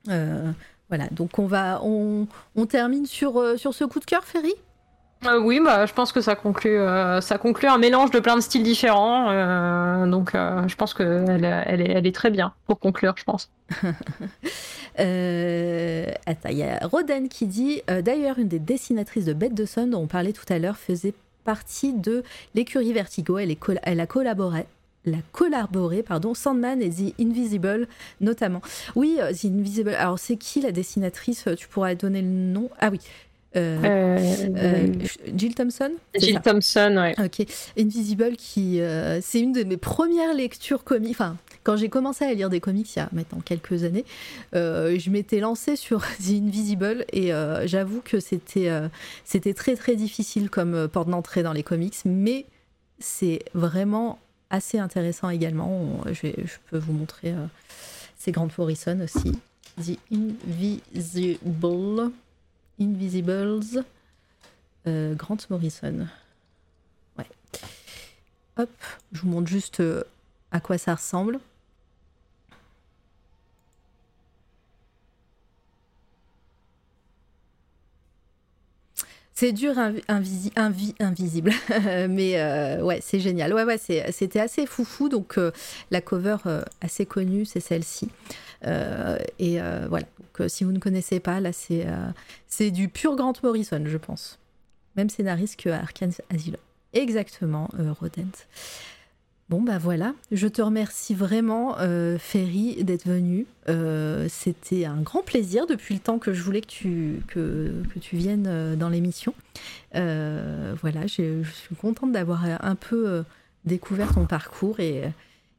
Voilà, donc on va, on, on termine sur, sur ce coup de cœur, Ferry? Euh, oui, bah, je pense que ça conclut, euh, ça conclut un mélange de plein de styles différents. euh, donc, je pense qu'elle elle est, très bien pour conclure, je pense. Attends, il y a Roden qui dit D'ailleurs, une des dessinatrices de Bête de Sun dont on parlait tout à l'heure faisait partie de l'écurie Vertigo. Elle, est elle a collaboré. Elle a collaboré, pardon, Sandman et The Invisible notamment. Oui, The Invisible. Alors, c'est qui la dessinatrice? Tu pourras donner le nom? Ah oui. Euh, Euh, euh, Jill Thompson Jill. Thompson, ouais. Ok, Invisible, qui c'est une de mes premières lectures comiques. Enfin, quand j'ai commencé à lire des comics il y a maintenant quelques années, je m'étais lancée sur The Invisible et j'avoue que c'était c'était très très difficile comme porte d'entrée dans les comics, mais c'est vraiment assez intéressant également. On- je, vais- je peux vous montrer. euh, c'est Grant Morrison aussi. The Invisible. Invisibles. Euh, Grant Morrison. Ouais. Hop, je vous montre juste euh, à quoi ça ressemble. C'est dur, invi- invisi- invi- invisible, mais euh, ouais, c'est génial. Ouais, ouais, c'était assez foufou, donc la cover assez connue, c'est celle-ci. Euh, et euh, voilà, donc, euh, si vous ne connaissez pas, là, c'est c'est du pur Grant Morrison, je pense. Même scénariste que Arkane Asylum. Exactement, Rodent. Bon, bah voilà, je te remercie vraiment, Ferry, d'être venu. C'était un grand plaisir depuis le temps que je voulais que tu, que, que tu viennes dans l'émission. Voilà, je suis contente d'avoir un peu découvert ton parcours et,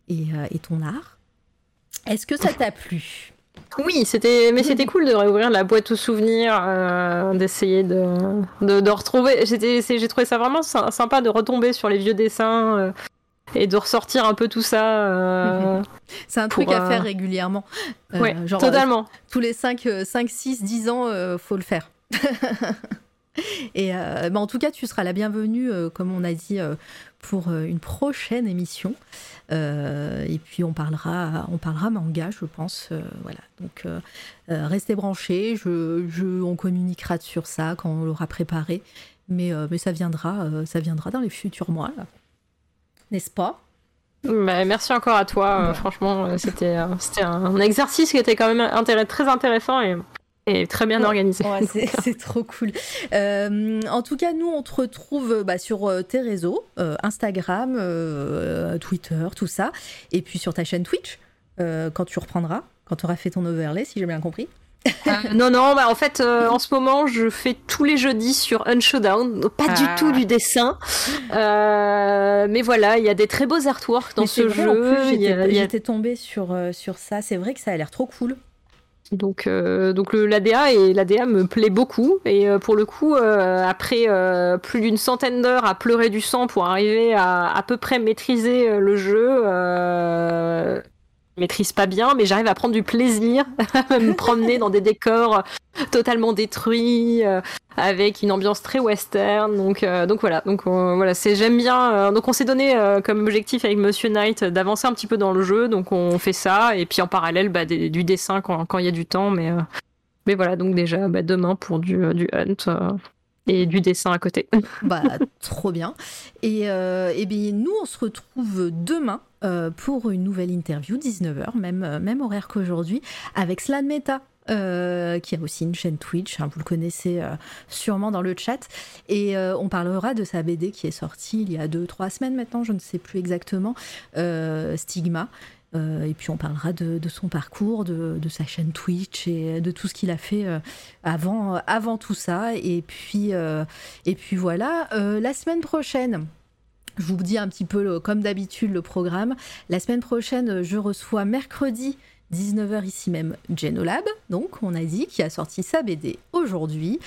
et ton art. Est-ce que ça t'a plu? Oui, c'était, mais c'était cool de réouvrir la boîte aux souvenirs, euh, d'essayer de, de, de retrouver. J'ai trouvé ça vraiment sy- sympa de retomber sur les vieux dessins euh, et de ressortir un peu tout ça. euh, C'est un Pour, truc à euh, faire régulièrement. Euh, ouais, genre, totalement. tous les 5, 5 6, 10 ans, euh, faut le faire. Et euh, bah, en tout cas, tu seras la bienvenue, euh, comme on a dit, euh, pour une prochaine émission. Et puis on parlera, on parlera manga, je pense. voilà. Donc restez branchés. Je, je- on communiquera sur ça quand on l'aura préparé. Mais, mais ça viendra, ça viendra dans les futurs mois, n'est-ce pas? Bah, merci encore à toi. Ouais. franchement, c'était, un exercice qui était quand même intérêt- très intéressant et, et très bien Ouais. organisé. Ouais, c'est, c'est trop cool. Euh, en tout cas, nous, on te retrouve bah, sur euh, tes réseaux, euh, Instagram, euh, Twitter, tout ça. Et puis sur ta chaîne Twitch, euh, quand tu reprendras, quand tu auras fait ton overlay, si j'ai bien compris. Euh, non, non, bah en fait, euh, en ce moment, je fais tous les jeudis sur Unshowdown, pas Ah. du tout du dessin. Euh, mais voilà, il y a des très beaux artworks dans Mais ce vrai, jeu. j'étais, a- tombée sur, sur ça. C'est vrai que ça a l'air trop cool. Donc, euh, l'ADA et me plaît beaucoup. Et euh, pour le coup, euh, après euh, plus d'une centaine d'heures à pleurer du sang pour arriver à à peu près maîtriser le jeu, je maîtrise pas bien, mais j'arrive à prendre du plaisir à me promener dans des décors totalement détruits, euh, avec une ambiance très western. Donc, euh, donc voilà. Donc voilà, c'est j'aime bien. euh, donc on s'est donné comme objectif avec Monsieur Knight d'avancer un petit peu dans le jeu. Donc on fait ça et puis en parallèle bah, du dessin quand il y a du temps. Mais mais voilà. Donc déjà bah, demain pour du du hunt. et du dessin à côté. Bah, trop bien. Et, eh bien, nous, on se retrouve demain pour une nouvelle interview, 19h, même, même horaire qu'aujourd'hui, avec Slan Meta. Euh, qui a aussi une chaîne Twitch, hein, vous le connaissez euh, sûrement dans le chat. Et euh, on parlera de sa BD qui est sortie il y a 2-3 semaines maintenant, je ne sais plus exactement, Stigma. Et puis on parlera de, son parcours, de, sa chaîne Twitch et de tout ce qu'il a fait avant, avant tout ça. Et puis, et puis voilà, la semaine prochaine. Je vous dis un petit peu, comme d'habitude, le programme. La semaine prochaine, je reçois mercredi 19h ici même Genolab, donc on a dit, qui a sorti sa BD aujourd'hui,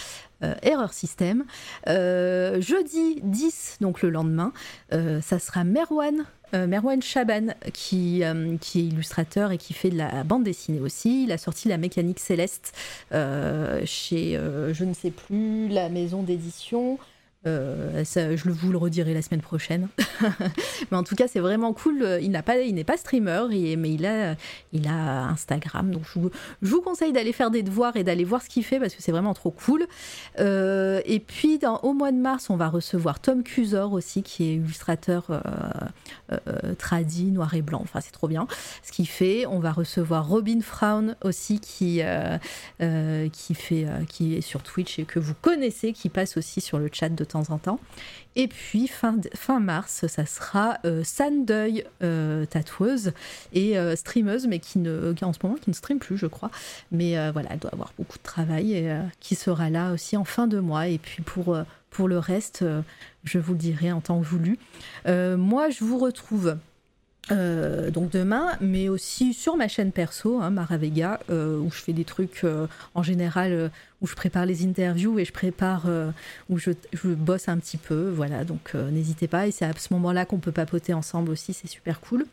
euh, Error System. Euh, jeudi 10, donc le lendemain, euh, ça sera Merwan Merwan Chaban, qui, qui est illustrateur et qui fait de la bande dessinée aussi. Il a sorti La Mécanique Céleste chez, je ne sais plus, la maison d'édition. Euh, ça, je vous le redirai la semaine prochaine. mais en tout cas, c'est vraiment cool. Il n'est pas streamer, mais il a, Instagram. Donc, je vous, conseille d'aller faire des devoirs et d'aller voir ce qu'il fait parce que c'est vraiment trop cool. Euh, et puis, au mois de mars, on va recevoir Tom Cusor aussi, qui est illustrateur euh, tradi, noir et blanc. Enfin, c'est trop bien ce qu'il fait. On va recevoir Robin Frown aussi, qui, qui fait, qui est sur Twitch et que vous connaissez, qui passe aussi sur le chat de temps en temps. Et puis fin, mars, ça sera euh, Sandeuil, euh, tatoueuse et euh, streameuse, mais qui, ne, en ce moment qui ne stream plus, je crois. Mais euh, voilà, elle doit avoir beaucoup de travail et qui sera là aussi en fin de mois. Et puis pour, pour le reste, je vous le dirai en temps voulu. moi, je vous retrouve euh, donc demain, mais aussi sur ma chaîne perso, hein, Maravega, euh, où je fais des trucs euh, en général, où je prépare les interviews et je prépare, où je, bosse un petit peu. Voilà, donc n'hésitez pas. Et c'est à ce moment-là qu'on peut papoter ensemble aussi, c'est super cool.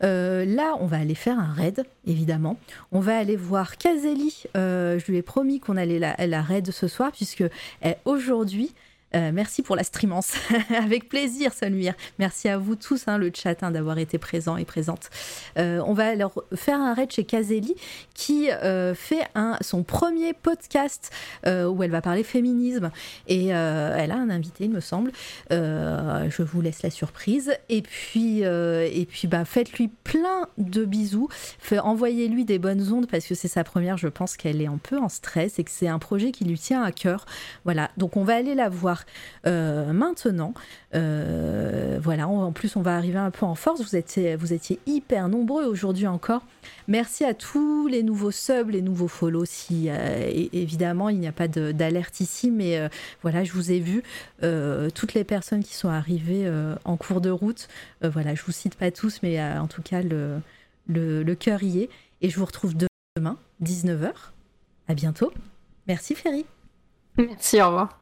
là, on va aller faire un raid, évidemment. On va aller voir Kazeli. je lui ai promis qu'on allait la, la raid ce soir, puisque eh, aujourd'hui, euh, merci pour la streamance. Avec plaisir, Sonmir. Merci à vous tous, hein, le chat, hein, d'avoir été présent et présente. Euh, on va alors faire un raid chez Kazeli qui euh, fait son premier podcast où elle va parler féminisme. Et elle a un invité, il me semble. je vous laisse la surprise. Et puis, et puis bah, faites-lui plein de bisous. Envoyez-lui des bonnes ondes parce que c'est sa première. Je pense qu'elle est un peu en stress et que c'est un projet qui lui tient à cœur. Voilà. Donc on va aller la euh, maintenant. Euh, voilà, en plus on va arriver un peu en force. Vous étiez, hyper nombreux aujourd'hui encore. Merci à tous les nouveaux subs, les nouveaux follow. Si euh, évidemment il n'y a pas d'alerte ici, mais voilà, je vous ai vu toutes les personnes qui sont arrivées en cours de route. voilà, je vous cite pas tous, mais en tout cas le, le, le cœur y est. Et je vous retrouve demain, 19h. À bientôt. Merci Ferry. Merci, au revoir.